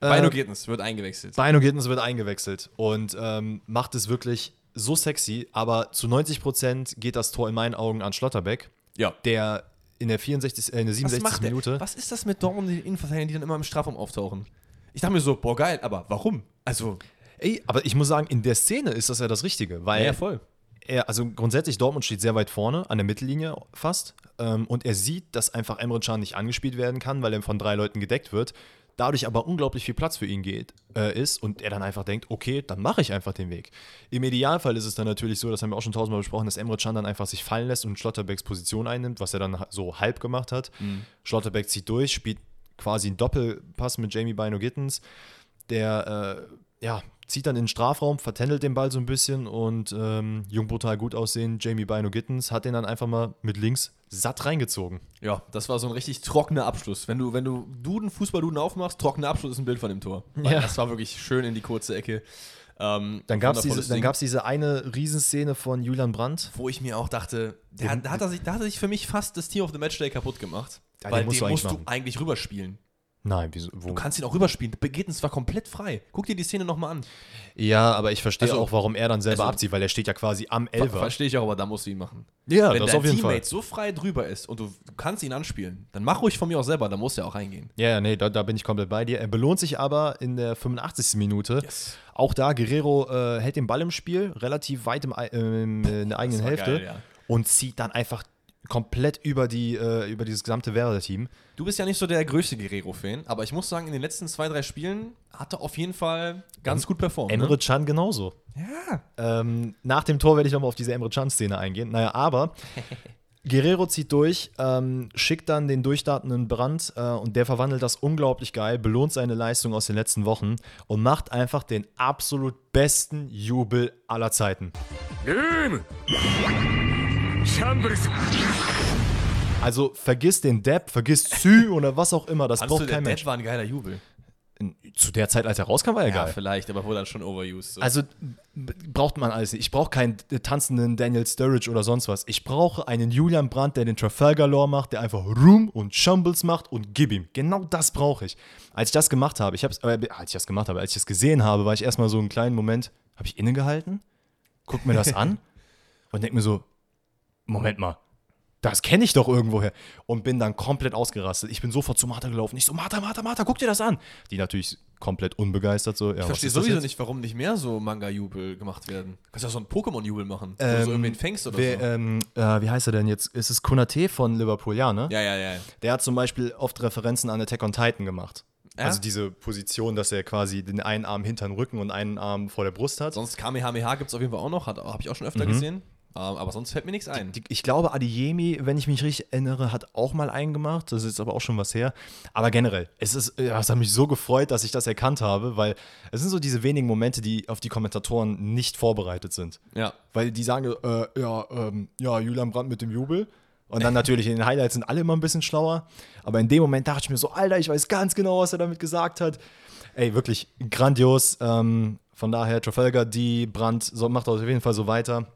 Sachen- Äh, Gittens wird eingewechselt. Bino Gittens wird eingewechselt und ähm, macht es wirklich so sexy, aber zu 90% geht das Tor in meinen Augen an Schlotterbeck, Ja. der in der 64, äh, in der Was 67. macht der? Minute. Was ist das mit Dortmund, die Innenverteidiger, die dann immer im Strafraum auftauchen? Ich dachte mir so, boah, geil, aber warum? Also, Ey, aber ich muss sagen, in der Szene ist das ja das Richtige, weil voll. er, also grundsätzlich, Dortmund steht sehr weit vorne, an der Mittellinie fast. Ähm, und er sieht, dass einfach Emre Can nicht angespielt werden kann, weil er von drei Leuten gedeckt wird. Dadurch aber unglaublich viel Platz für ihn geht, äh, ist und er dann einfach denkt, okay, dann mache ich einfach den Weg. Im Idealfall ist es dann natürlich so, das haben wir auch schon tausendmal besprochen, dass Emre Can dann einfach sich fallen lässt und Schlotterbecks Position einnimmt, was er dann so halb gemacht hat. Schlotterbeck zieht durch, spielt quasi einen Doppelpass mit Jamie Bino Gittens. Der äh, ja, zieht dann in den Strafraum, vertändelt den Ball so ein bisschen und ähm, jung brutal gut aussehen, Jamie Bino Gittens hat den dann einfach mal mit links satt reingezogen. Ja, das war so ein richtig trockener Abschluss. Wenn du, wenn du Duden, Fußballduden aufmachst, trockener Abschluss ist ein Bild von dem Tor. Ja. Das war wirklich schön in die kurze Ecke. Ähm, Dann gab es diese, dann Ding. gab's diese eine Riesenszene von Julian Brandt. wo ich mir auch dachte, der, da, hat er sich, da hat er sich für mich fast das Team of the Matchday kaputt gemacht. Ja, weil den musst den du musst eigentlich du eigentlich rüberspielen. Nein, wieso? Wo? Du kannst ihn auch rüberspielen. Begittens war komplett frei. Guck dir die Szene nochmal an. Ja, aber ich verstehe Also- auch, warum er dann selber also- abzieht, weil er steht ja quasi am Elfer. Verstehe ich auch, aber da musst du ihn machen. Ja, Wenn das dein auf jeden Teammate Fall. so frei drüber ist und du, kannst ihn anspielen, dann mach ruhig von mir auch selber, dann muss er auch reingehen. Ja, nee, da, da bin ich komplett bei dir. Er belohnt sich aber in der 85. Minute. Yes. Auch da, Guerrero äh, hält den Ball im Spiel, relativ weit im, ähm, in der eigenen Hälfte geil, ja. und zieht dann einfach komplett über, die, äh, über dieses gesamte Werder-Team. Du bist ja nicht so der größte Guerrero-Fan, aber ich muss sagen, in den letzten zwei, drei Spielen hat er auf jeden Fall ganz gut performt. Ne? Emre ne? Genauso. Ja. Ähm, nach dem Tor werde ich nochmal auf diese Emre Can-Szene eingehen. Naja, aber Guerrero zieht durch, ähm, schickt dann den durchdatenden Brand äh, und der verwandelt das unglaublich geil, belohnt seine Leistung aus den letzten Wochen und macht einfach den absolut besten Jubel aller Zeiten. Game! Also vergiss den Depp, vergiss Sü oder was auch immer, das du, braucht der kein Dead Mensch. war ein geiler Jubel. Zu der Zeit, als er rauskam, war er Ja, geil. vielleicht, aber wurde dann schon overused. So. Also braucht man alles nicht. Ich brauche keinen äh, tanzenden Daniel Sturridge oder sonst was. Ich brauche einen Julian Brandt, der den Trafalgar Law macht, der einfach Room und Shambles macht und gib ihm. Genau das brauche ich. Als ich das gemacht habe, ich hab's, äh, als ich das gemacht habe, als ich das gesehen habe, war ich erstmal so einen kleinen Moment, habe ich innegehalten, guck mir das an und denk mir so, Moment mal, das kenne ich doch irgendwoher. Und bin dann komplett ausgerastet. Ich bin sofort zu Martha gelaufen. Ich so, Martha, Martha, Martha, guck dir das an. Die natürlich komplett unbegeistert. So, ja, Ich verstehe sowieso nicht, warum nicht mehr so Manga-Jubel gemacht werden. Du kannst ja so einen Pokémon-Jubel machen, wo du Ähm, so irgendwen fängst oder Wer, so. ähm, äh, wie heißt er denn jetzt? Ist es Konate von Liverpool, ja, ne? ja, ja, ja. Der hat zum Beispiel oft Referenzen an Attack on Titan gemacht. Ja? Also diese Position, dass er quasi den einen Arm hinter den Rücken und einen Arm vor der Brust hat. Sonst Kamehameha gibt es auf jeden Fall auch noch, habe ich auch schon öfter gesehen. Ähm, aber sonst fällt mir nichts ein. Die, ich glaube, Adeyemi, wenn ich mich richtig erinnere, hat auch mal einen gemacht. Das ist jetzt aber auch schon was her. Aber generell, es, ist, ja, es hat mich so gefreut, dass ich das erkannt habe, weil es sind so diese wenigen Momente, die auf die Kommentatoren nicht vorbereitet sind. ja. Weil die sagen, äh, ja, ähm, ja, Julian Brandt mit dem Jubel. Und dann natürlich in den Highlights sind alle immer ein bisschen schlauer. Aber in dem Moment dachte ich mir so, Alter, ich weiß ganz genau, was er damit gesagt hat. Ey, wirklich grandios. Ähm, von daher, Trafalgar, die Brandt so, macht auf jeden Fall so weiter.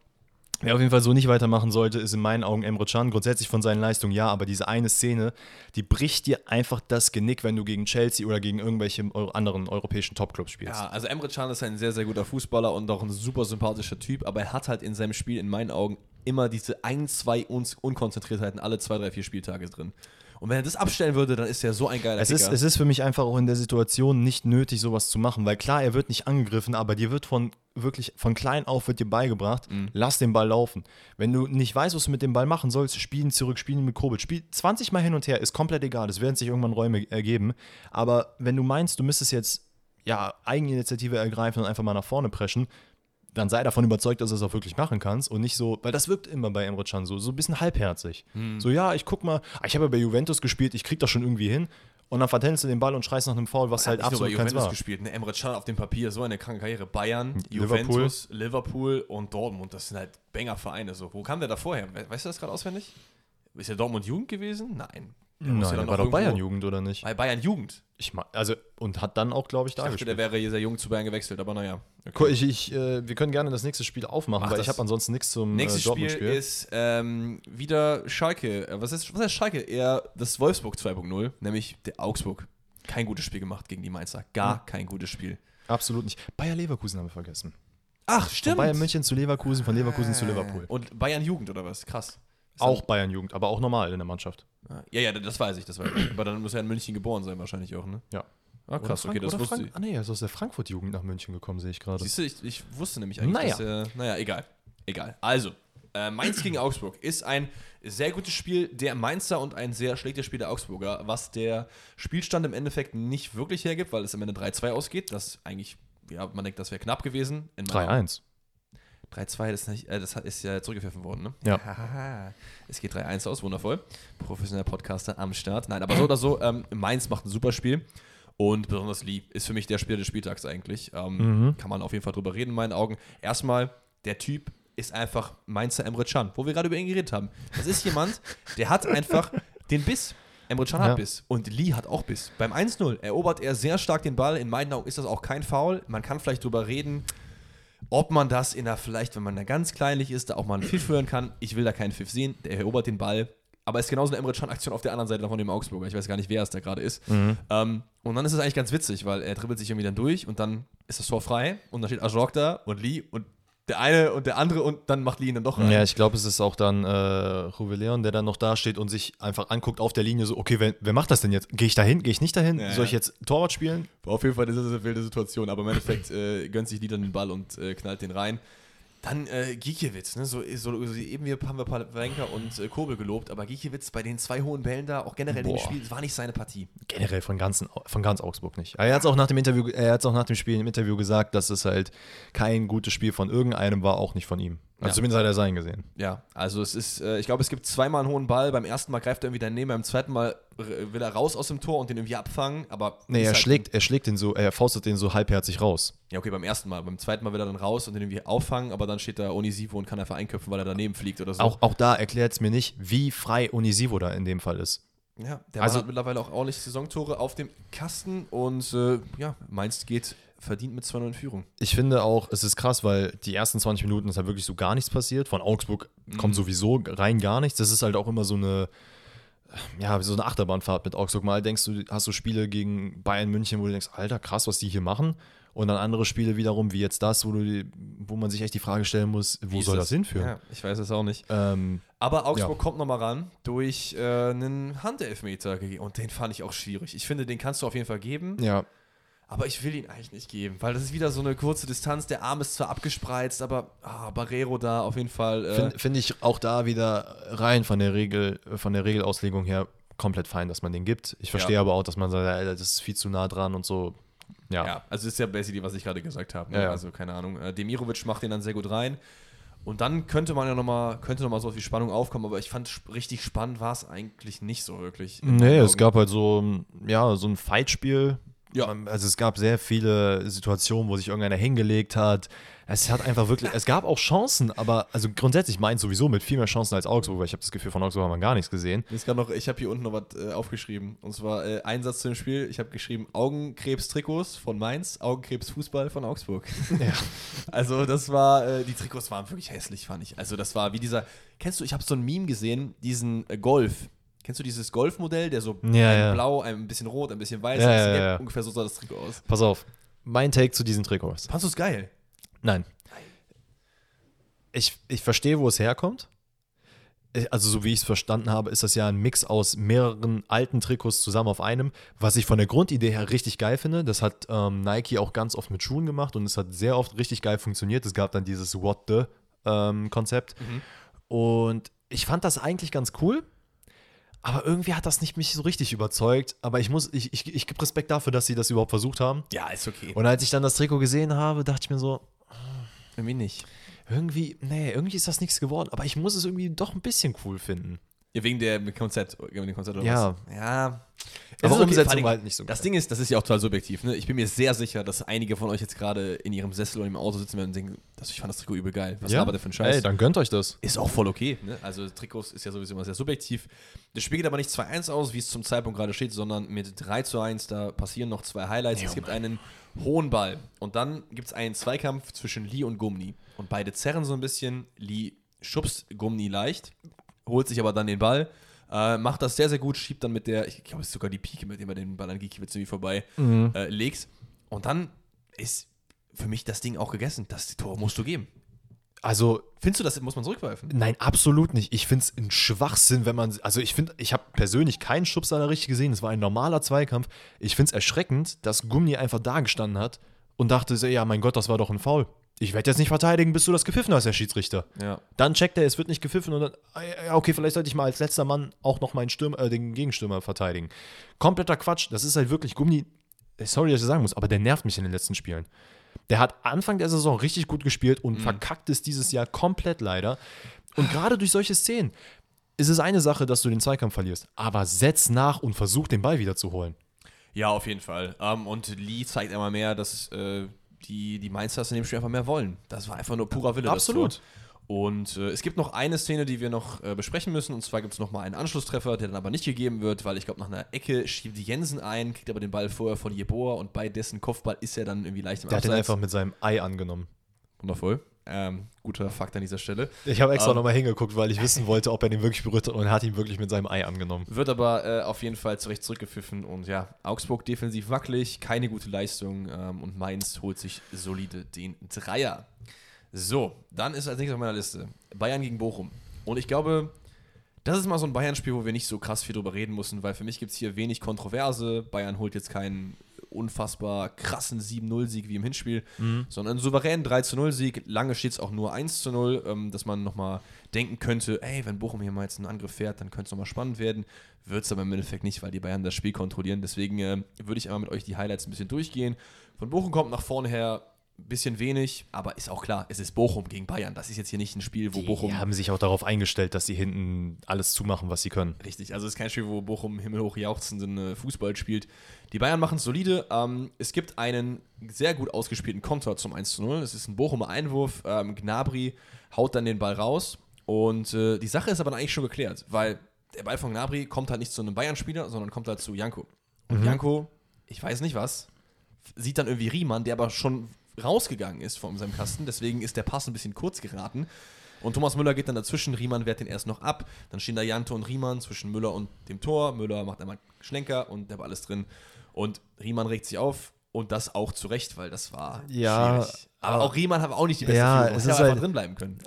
Wer auf jeden Fall so nicht weitermachen sollte, ist in meinen Augen Emre Can. Grundsätzlich von seinen Leistungen ja, aber diese eine Szene, die bricht dir einfach das Genick, wenn du gegen Chelsea oder gegen irgendwelche anderen europäischen Topclubs spielst. Ja, also Emre Can ist ein sehr, sehr guter Fußballer und auch ein super sympathischer Typ, aber er hat halt in seinem Spiel in meinen Augen immer diese ein, zwei Un Unkonzentriertheiten alle zwei, drei, vier Spieltage drin. Und wenn er das abstellen würde, dann ist er so ein geiler Es ist, es ist für mich einfach auch in der Situation nicht nötig, sowas zu machen, weil klar, er wird nicht angegriffen, aber dir wird von wirklich von klein auf wird dir beigebracht, Mhm. lass den Ball laufen. Wenn du nicht weißt, was du mit dem Ball machen sollst, spielen zurück, spielen mit Kobel, spiel 20 Mal hin und her, ist komplett egal, es werden sich irgendwann Räume ergeben, aber wenn du meinst, du müsstest jetzt ja Eigeninitiative ergreifen und einfach mal nach vorne preschen, dann sei davon überzeugt, dass du es auch wirklich machen kannst und nicht so, weil das wirkt immer bei Emre Can so, so ein bisschen halbherzig. Hm. So, ja, ich guck mal, ah, ich habe ja bei Juventus gespielt, ich krieg das schon irgendwie hin und dann vertändelst du den Ball und schreist nach einem Foul, was Er halt nicht nur bei absolut Juventus war. gespielt. Ne? Emre Can auf dem Papier, so eine kranke Karriere. Bayern, Liverpool. Juventus, Liverpool und Dortmund. Das sind halt Banger-Vereine. So. Wo kam der da vorher? We- Weißt du das gerade auswendig? Ist er Dortmund Jugend gewesen? Nein. Nein, ja dann war doch Bayern irgendwo- Jugend, oder nicht? Bei Bayern Jugend. Ich mein, also, und hat dann auch, glaube ich, Ich da dachte, gespielt. der wäre hier sehr jung zu Bayern gewechselt, aber naja. Cool, Ich, ich, äh, wir können gerne das nächste Spiel aufmachen, Mach weil ich habe ansonsten nichts zum Nächstes äh, Spiel Dortmund-Spiel. ist ähm, wieder Schalke. Äh, Was ist, was ist Schalke? Eher das Wolfsburg 2.0, nämlich der Augsburg. Kein gutes Spiel gemacht gegen die Mainzer. Gar kein gutes Spiel. Absolut nicht. Bayer Leverkusen haben wir vergessen. Ach, Von stimmt. Bayern München zu Leverkusen, von Leverkusen zu Liverpool. Und Bayern Jugend oder was? Krass. Auch Bayern Jugend, aber auch normal in der Mannschaft. dann- Ja, ja, das weiß ich, das weiß ich. Aber dann muss er in München geboren sein, wahrscheinlich auch, ne? Ja. Ah, krass, Oder okay, Frank- das wusste Frank- ich. Ah, nee, er ist aus der Frankfurt-Jugend nach München gekommen, sehe ich gerade. Siehst du, ich, ich wusste nämlich eigentlich, Naja. dass er. Naja, egal. Egal. Also, äh, Mainz gegen Augsburg ist ein sehr gutes Spiel der Mainzer und ein sehr schlechtes Spiel der Augsburger, was der Spielstand im Endeffekt nicht wirklich hergibt, weil es am Ende 3-2 ausgeht. Das eigentlich, ja, man denkt, das wäre knapp gewesen. In meinen Augen. 3-1. 3-2, das, ist nicht- äh, das ist ja zurückgepfiffen worden, ne? Ja. Es geht 3-1 aus, wundervoll. Professioneller Podcaster am Start. Nein, aber so oder so, ähm, Mainz macht ein super Spiel. Und besonders Lee ist für mich der Spieler des Spieltags eigentlich. Ähm, Kann man auf jeden Fall drüber reden, in meinen Augen. Erstmal, der Typ ist einfach Mainzer Emre Can, wo wir gerade über ihn geredet haben. Das ist jemand, der hat einfach den Biss. Emre Can Ja. hat Biss und Lee hat auch Biss. Beim 1-0 erobert er sehr stark den Ball. In meinen Augen ist das auch kein Foul. Man kann vielleicht drüber reden, ob man das in der, vielleicht, wenn man da ganz kleinlich ist, da auch mal einen Pfiff hören kann. Ich will da keinen Pfiff sehen. Der erobert den Ball. Aber es ist genauso eine Emre Can-Aktion auf der anderen Seite von dem Augsburger. Ich weiß gar nicht, wer es da gerade ist. Ähm, und dann ist es eigentlich ganz witzig, weil er dribbelt sich irgendwie dann durch und dann ist das Tor frei und dann steht Ajork da und Lee und der eine und der andere und dann macht Lee ihn dann doch rein. Ja, ich glaube, es ist auch dann äh, Ruve Leon, der dann noch da steht und sich einfach anguckt auf der Linie, so, okay, wer, wer macht das denn jetzt? Gehe ich dahin? Gehe ich nicht dahin? Ja, Soll ich jetzt Torwart spielen? Auf jeden Fall eine sehr, sehr wilde Situation, aber im Endeffekt äh, gönnt sich Lee dann den Ball und äh, knallt den rein. Dann äh, Gikiewicz, ne? so, so, so eben wir haben wir Palenka und äh, Kobel gelobt, aber Gikiewicz bei den zwei hohen Bällen da, auch generell Boah. Spiel, war nicht seine Partie. Generell von, ganzen, von ganz Augsburg nicht. Er hat es auch nach dem Interview, er hat auch nach dem Spiel im Interview gesagt, dass es halt kein gutes Spiel von irgendeinem war, auch nicht von ihm. Also Ja. zumindest hat er sein gesehen. Ja, also es ist, äh, ich glaube, es gibt zweimal einen hohen Ball. Beim ersten Mal greift er irgendwie daneben, beim zweiten Mal äh, will er raus aus dem Tor und den irgendwie abfangen. Aber Nee, er halt- schlägt, er schlägt den so, er faustet den so halbherzig raus. Ja, okay, beim ersten Mal. Beim zweiten Mal will er dann raus und den irgendwie auffangen, aber dann steht da Onisivo und kann einfach einköpfen, weil er daneben fliegt oder so. Auch, auch da erklärt es mir nicht, wie frei Onisivo da in dem Fall ist. Ja, der Also- hat mittlerweile auch ordentlich Saisontore auf dem Kasten und äh, ja, Mainz geht verdient mit 2-0 in Führung. Ich finde auch, es ist krass, weil die ersten 20 Minuten ist halt wirklich so gar nichts passiert. Von Augsburg kommt sowieso rein gar nichts. Das ist halt auch immer so eine, ja, so eine Achterbahnfahrt mit Augsburg. Mal denkst du, hast du Spiele gegen Bayern München, wo du denkst, Alter, krass, was die hier machen. Und dann andere Spiele wiederum, wie jetzt das, wo, du, wo man sich echt die Frage stellen muss, wo soll das hinführen? Ja, ich weiß es auch nicht. Ähm, Aber Augsburg Ja. kommt nochmal ran durch äh, einen Handelfmeter und den fand ich auch schwierig. Ich finde, den kannst du auf jeden Fall geben. ja, Aber ich will ihn eigentlich nicht geben, weil das ist wieder so eine kurze Distanz. Der Arm ist zwar abgespreizt, aber ah, Barrero da auf jeden Fall. Äh, Finde find ich auch da wieder rein von der Regel, von der Regelauslegung her komplett fein, dass man den gibt. Ich verstehe Ja. aber auch, dass man sagt, das ist viel zu nah dran und so. Ja. Ja, also ist ja basically, was ich gerade gesagt habe. Ne? Ja. Also keine Ahnung. Äh, Demirovic macht den dann sehr gut rein. Und dann könnte man ja nochmal, könnte nochmal so wie Spannung aufkommen, aber ich fand richtig spannend war es eigentlich nicht so wirklich. Nee, es gab halt so, ja, so ein Fightspiel. Ja. Also es gab sehr viele Situationen, wo sich irgendeiner hingelegt hat. Es hat einfach wirklich, es gab auch Chancen, aber also grundsätzlich meint sowieso mit viel mehr Chancen als Augsburg, weil ich habe das Gefühl, von Augsburg haben wir gar nichts gesehen. Ist grad noch, ich habe hier unten noch was äh, aufgeschrieben. Und zwar äh, ein Satz zu dem Spiel. Ich habe geschrieben Augenkrebs-Trikots von Mainz, Augenkrebs-Fußball von Augsburg. Ja. Also das war, äh, die Trikots waren wirklich hässlich, fand ich. Also das war wie dieser, kennst du, ich habe so ein Meme gesehen, diesen äh, Golf. Kennst du dieses Golfmodell, der so Ja, ein ja. blau, ein bisschen rot, ein bisschen weiß ist? ja, ja. Ungefähr so sah das Trikot aus. Pass auf, mein Take zu diesen Trikots. Fandest du es geil? Nein. Ich, ich verstehe, wo es herkommt. Also, so wie ich es verstanden habe, ist das ja ein Mix aus mehreren alten Trikots zusammen auf einem, was ich von der Grundidee her richtig geil finde. Das hat ähm, Nike auch ganz oft mit Schuhen gemacht und es hat sehr oft richtig geil funktioniert. Es gab dann dieses What the ähm, Konzept. Und ich fand das eigentlich ganz cool. Aber irgendwie hat das nicht mich so richtig überzeugt. Aber ich muss, ich, ich, ich gebe Respekt dafür, dass sie das überhaupt versucht haben. Ja, ist okay. Und als ich dann das Trikot gesehen habe, dachte ich mir so, irgendwie nicht. irgendwie, nee, irgendwie ist das nichts geworden, aber ich muss es irgendwie doch ein bisschen cool finden. Ja, wegen der mit Konzept, wegen dem Konzept oder Ja. was? Ja. Es Aber okay, Umsetzung allem, war halt nicht so Das. Ding ist, das ist ja auch total subjektiv. Ne? Ich bin mir sehr sicher, dass einige von euch jetzt gerade in ihrem Sessel oder im Auto sitzen werden und denken, das, ich fand das Trikot übel geil. Was labert der für ein Scheiß? Ey, dann gönnt euch das. ist auch voll okay. Ne? Also Trikots ist ja sowieso immer sehr subjektiv. Das Spiel geht aber nicht 2-1 aus, wie es zum Zeitpunkt gerade steht, sondern mit 3 zu 1. Da passieren noch zwei Highlights. Jo, es gibt Mann. einen hohen Ball. Und dann gibt es einen Zweikampf zwischen Lee und Gumni. Und beide zerren so ein bisschen. Lee schubst Gumni leicht, holt sich aber dann den Ball. Äh, macht das sehr, sehr gut, schiebt dann mit der, ich glaube, es ist sogar die Pike, mit der man den Ball an Gikiewicz irgendwie vorbei Mhm. äh, legst. Und dann ist für mich das Ding auch gegessen. Das Tor musst du geben. Also, Findest du, das muss man zurückwerfen? nein, absolut nicht. Ich finde es ein Schwachsinn, wenn man, also ich finde, ich habe persönlich keinen Schubser da richtig gesehen. Es war ein normaler Zweikampf. Ich finde es erschreckend, dass Gummi einfach da gestanden hat und dachte, so, ja, mein Gott, das war doch ein Foul. Ich werde jetzt nicht verteidigen, bis du das gepfiffen hast, Herr Schiedsrichter. Ja. Dann checkt er, es wird nicht gepfiffen und dann, ah, ja, okay, vielleicht sollte ich mal als letzter Mann auch noch meinen Stürmer, äh, den Gegenstürmer verteidigen. Kompletter Quatsch. Das ist halt wirklich Gummi. äh, Sorry, dass ich das sagen muss, aber der nervt mich in den letzten Spielen. Der hat Anfang der Saison richtig gut gespielt und verkackt es dieses Jahr komplett leider. Und gerade durch solche Szenen ist es eine Sache, dass du den Zweikampf verlierst, aber setz nach und versuch den Ball wieder zu holen. Ja, auf jeden Fall. Ähm, und Lee zeigt einmal mehr, dass äh, die, die Mainzers in dem Spiel einfach mehr wollen. Das war einfach nur purer Wille. Absolut. Und äh, es gibt noch eine Szene, die wir noch äh, besprechen müssen. Und zwar gibt es noch mal einen Anschlusstreffer, der dann aber nicht gegeben wird, weil ich glaube, nach einer Ecke schiebt Jensen ein, kriegt aber den Ball vorher von Jeboa und bei dessen Kopfball ist er dann irgendwie leicht im Der hat den Abseits. einfach mit seinem Ei angenommen. Wundervoll. Ähm, guter Fakt an dieser Stelle. Ich habe extra Ähm. nochmal hingeguckt, weil ich wissen wollte, ob er den wirklich berührt hat und er hat ihn wirklich mit seinem Ei angenommen. Wird aber äh, auf jeden Fall zurecht zurückgepfiffen. Und ja, Augsburg defensiv wackelig, keine gute Leistung. Ähm, und Mainz holt sich solide den Dreier. So, dann ist als nächstes auf meiner Liste Bayern gegen Bochum. Und ich glaube, das ist mal so ein Bayern-Spiel, wo wir nicht so krass viel drüber reden müssen, weil für mich gibt es hier wenig Kontroverse. Bayern holt jetzt keinen unfassbar krassen 7-0-Sieg wie im Hinspiel, sondern einen souveränen 3-0-Sieg. Lange steht es auch nur 1-0, ähm, dass man nochmal denken könnte, ey, wenn Bochum hier mal jetzt einen Angriff fährt, dann könnte es nochmal spannend werden. Wird es aber im Endeffekt nicht, weil die Bayern das Spiel kontrollieren. Deswegen äh, würde ich einmal mit euch die Highlights ein bisschen durchgehen. Von Bochum kommt nach vorne her bisschen wenig, aber ist auch klar, es ist Bochum gegen Bayern. Das ist jetzt hier nicht ein Spiel, wo Bochum Die haben sich auch darauf eingestellt, dass sie hinten alles zumachen, was sie können. Richtig, also es ist kein Spiel, wo Bochum himmelhoch jauchzenden äh, Fußball spielt. Die Bayern machen es solide. Ähm, es gibt einen sehr gut ausgespielten Konter zum 1 zu 0. Es ist ein Bochumer Einwurf. Ähm, Gnabry haut dann den Ball raus. Und äh, die Sache ist aber dann eigentlich schon geklärt, weil der Ball von Gnabry kommt halt nicht zu einem Bayern-Spieler, sondern kommt halt zu Janko. Und Janko, ich weiß nicht was, sieht dann irgendwie Riemann, der aber schon rausgegangen ist von seinem Kasten. Deswegen ist der Pass ein bisschen kurz geraten. Und Thomas Müller geht dann dazwischen, Riemann wehrt den erst noch ab. Dann stehen da Janto und Riemann zwischen Müller und dem Tor. Müller macht einmal Schlenker und der Ball ist drin. Und Riemann regt sich auf und das auch zu Recht, weil das war Ja, schwierig. Aber aber- auch Riemann hat auch nicht die beste Ja, Führung. es Hätte ist einfach halt- drin bleiben können.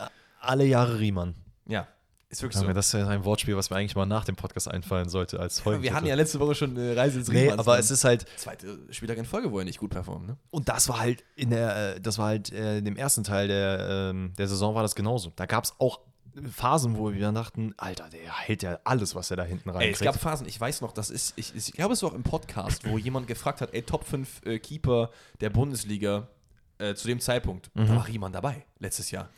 Alle Jahre Riemann. Ja. Ist wirklich Junge, so. Das ist ja ein Wortspiel, was mir eigentlich mal nach dem Podcast einfallen sollte als Folge. wir hatten ja letzte Woche schon äh, Reise ins Nee, Riemanns, aber es ist halt, Zweite Spieltag in Folge, wo er nicht gut performt, ne? und das war halt in der, äh, das war halt äh, in dem ersten Teil der, ähm, der Saison war das genauso. Da gab es auch Phasen, wo wir dann dachten, Alter, der hält ja alles, was er da hinten rein Ey, es gab Phasen, ich weiß noch, das ist, ich, ich glaube, es war auch im Podcast, wo jemand gefragt hat, ey, Top 5 äh, Keeper der Bundesliga äh, zu dem Zeitpunkt. Mhm. Da war Riemann dabei, letztes Jahr.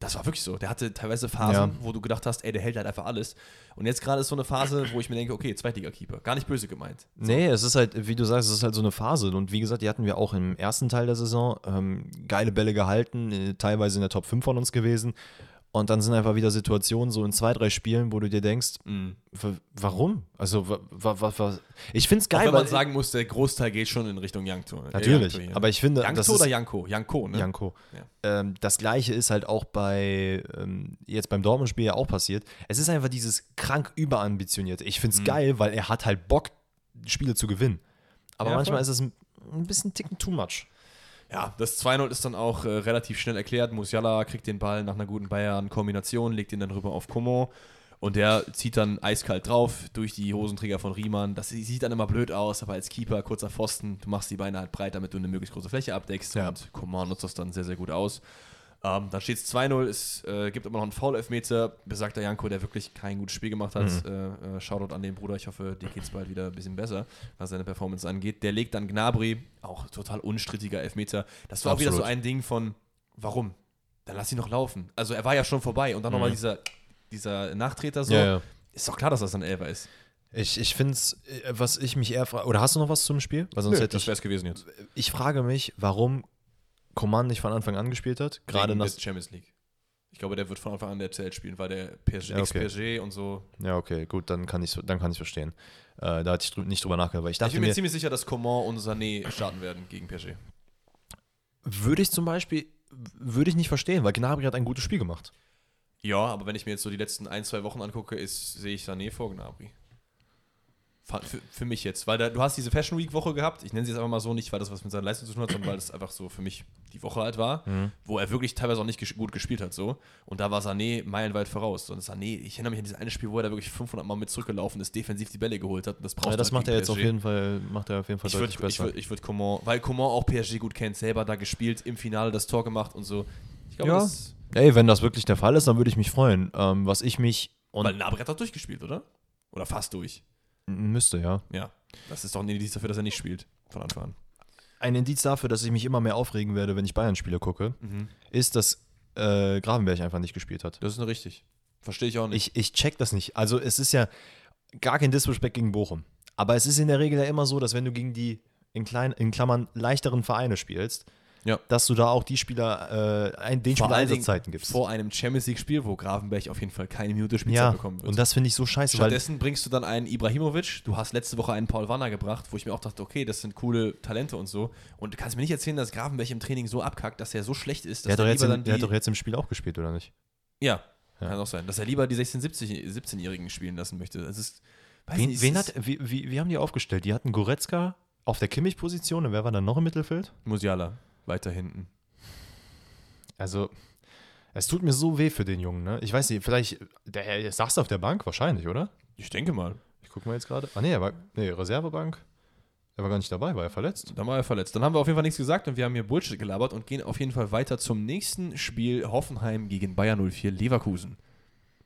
Das war wirklich so. Der hatte teilweise Phasen, Ja. wo du gedacht hast, ey, der hält halt einfach alles. Und jetzt gerade ist so eine Phase, wo ich mir denke, okay, Zweitliga-Keeper. Gar nicht böse gemeint. Nee, es ist halt, wie du sagst, es ist halt so eine Phase. Und wie gesagt, die hatten wir auch im ersten Teil der Saison. Ähm, geile Bälle gehalten, äh, teilweise in der Top 5 von uns gewesen. Und dann sind einfach wieder Situationen so in zwei, drei Spielen, wo du dir denkst, w- warum? Also, ich finde es Auch geil, wenn man sagen muss, der Großteil geht schon in Richtung Jankto. äh, Natürlich, Jankto hier. aber ich finde, das oder Janko? Janko, ne? Janko. Ja. Ähm, das gleiche ist halt auch bei ähm, jetzt beim Dortmund-Spiel ja auch passiert. Es ist einfach dieses krank überambitionierte. Ich Mhm. finde es geil, weil er hat halt Bock, Spiele zu gewinnen. Aber Ja, manchmal voll. ist es ein, ein bisschen ticken too much. Ja, das 2-0 ist dann auch äh, relativ schnell erklärt. Musiala kriegt den Ball nach einer guten Bayern-Kombination, legt ihn dann rüber auf Coman und der zieht dann eiskalt drauf durch die Hosenträger von Riemann. Das sieht dann immer blöd aus, aber als Keeper, kurzer Pfosten, du machst die Beine halt breit, damit du eine möglichst große Fläche abdeckst Ja. und Coman nutzt das dann sehr, sehr gut aus. Ähm, dann steht es 2-0, es äh, gibt immer noch einen Foul-Elfmeter. Besagter Janko, der wirklich kein gutes Spiel gemacht hat. Äh, äh, Shoutout an den Bruder, ich hoffe, dir geht es bald wieder ein bisschen besser, was seine Performance angeht. Der legt dann Gnabry, auch total unstrittiger Elfmeter. Das war auch wieder so Absolut. ein Ding von, warum? Dann lass ihn noch laufen. Also er war ja schon vorbei und dann nochmal dieser, dieser Nachtreter so. Ja, ja. Ist doch klar, dass das ein Elfer ist. Ich, ich finde es, was ich mich eher frage, oder hast du noch was zum Spiel? Weil sonst hätte das ich, wäre es gewesen jetzt. ich frage mich, warum Coman nicht von Anfang an gespielt hat. Gerade nach. der Champions League. Ich glaube, der wird von Anfang an der Zelt spielen, weil der PSG, Ja, okay. ex-PSG und so. Ja, okay, gut, dann kann ich dann kann ich verstehen. Äh, da hatte ich drü nicht drüber nachgedacht, weil ich Ich dachte bin mir mir, ziemlich sicher, dass Coman und Sané starten werden gegen PSG. würde ich zum Beispiel, würde ich nicht verstehen, weil Gnabry hat ein gutes Spiel gemacht. Ja, aber wenn ich mir jetzt so die letzten ein, zwei Wochen angucke, ist, sehe ich Sané vor Gnabry. Für, für mich jetzt, weil da, du hast diese Fashion Week Woche gehabt. Ich nenne sie jetzt einfach mal so, nicht weil das was mit seiner Leistung zu tun hat, sondern weil es einfach so für mich die Woche halt war, wo er wirklich teilweise auch nicht ges gut gespielt hat so. Und da war Sané meilenweit voraus. Und Sané, ich erinnere mich an dieses eine Spiel, wo er da wirklich 500 Mal mit zurückgelaufen ist, defensiv die Bälle geholt hat. Und das braucht Ja, das halt macht er jetzt auf jeden Fall, macht er auf jeden Fall Ich würde deutlich ich besser. würd, ich würd Coman, weil Coman auch PSG gut kennt, selber da gespielt, im Finale das Tor gemacht und so. Ich glaube, Ja. das Ey, wenn das wirklich der Fall ist, dann würde ich mich freuen. Ähm, was ich mich und weil Nabri hat durchgespielt, oder? Oder fast durch. Müsste, ja. Ja. Das ist doch ein Indiz dafür, dass er nicht spielt von Anfang an. Ein Indiz dafür, dass ich mich immer mehr aufregen werde, wenn ich Bayern-Spiele gucke, ist, dass äh, Gravenberg einfach nicht gespielt hat. Das ist nur richtig. Verstehe ich auch nicht. Ich, ich check das nicht. Also es ist ja gar kein Disrespect gegen Bochum. Aber es ist in der Regel ja immer so, dass wenn du gegen die in, klein, in Klammern leichteren Vereine spielst, Ja. dass du da auch die Spieler, äh, den Spieler Einsatzzeiten gibst. Vor einem Champions League-Spiel, wo Gravenberg auf jeden Fall keine Minute Spielzeit ja, bekommen wird. und das finde ich so scheiße, weil Stattdessen bringst du dann einen Ibrahimovic. Du hast letzte Woche einen Paul Wanner gebracht, wo ich mir auch dachte, okay, das sind coole Talente und so. Und du kannst mir nicht erzählen, dass Gravenberg im Training so abkackt, dass er so schlecht ist, dass der, er jetzt lieber im, dann der hat doch jetzt im Spiel auch gespielt, oder nicht? Ja, Ja. kann auch sein. Dass er lieber die 16-, 17 17-Jährigen spielen lassen möchte. Das ist. Wen, nicht, wen hat, wie, wie, wie haben die aufgestellt? Die hatten Goretzka auf der Kimmich-Position und wer war dann noch im Mittelfeld? Musiala weiter hinten. Also, es tut mir so weh für den Jungen, ne? Ich weiß nicht, vielleicht, der, der saß auf der Bank wahrscheinlich, oder? Ich denke mal. Ich gucke mal jetzt gerade. Ah, nee, er war, nee, Reservebank. Er war gar nicht dabei, war er verletzt? Dann war er verletzt. Dann haben wir auf jeden Fall nichts gesagt und wir haben hier Bullshit gelabert und gehen auf jeden Fall weiter zum nächsten Spiel Hoffenheim gegen Bayern 04 Leverkusen.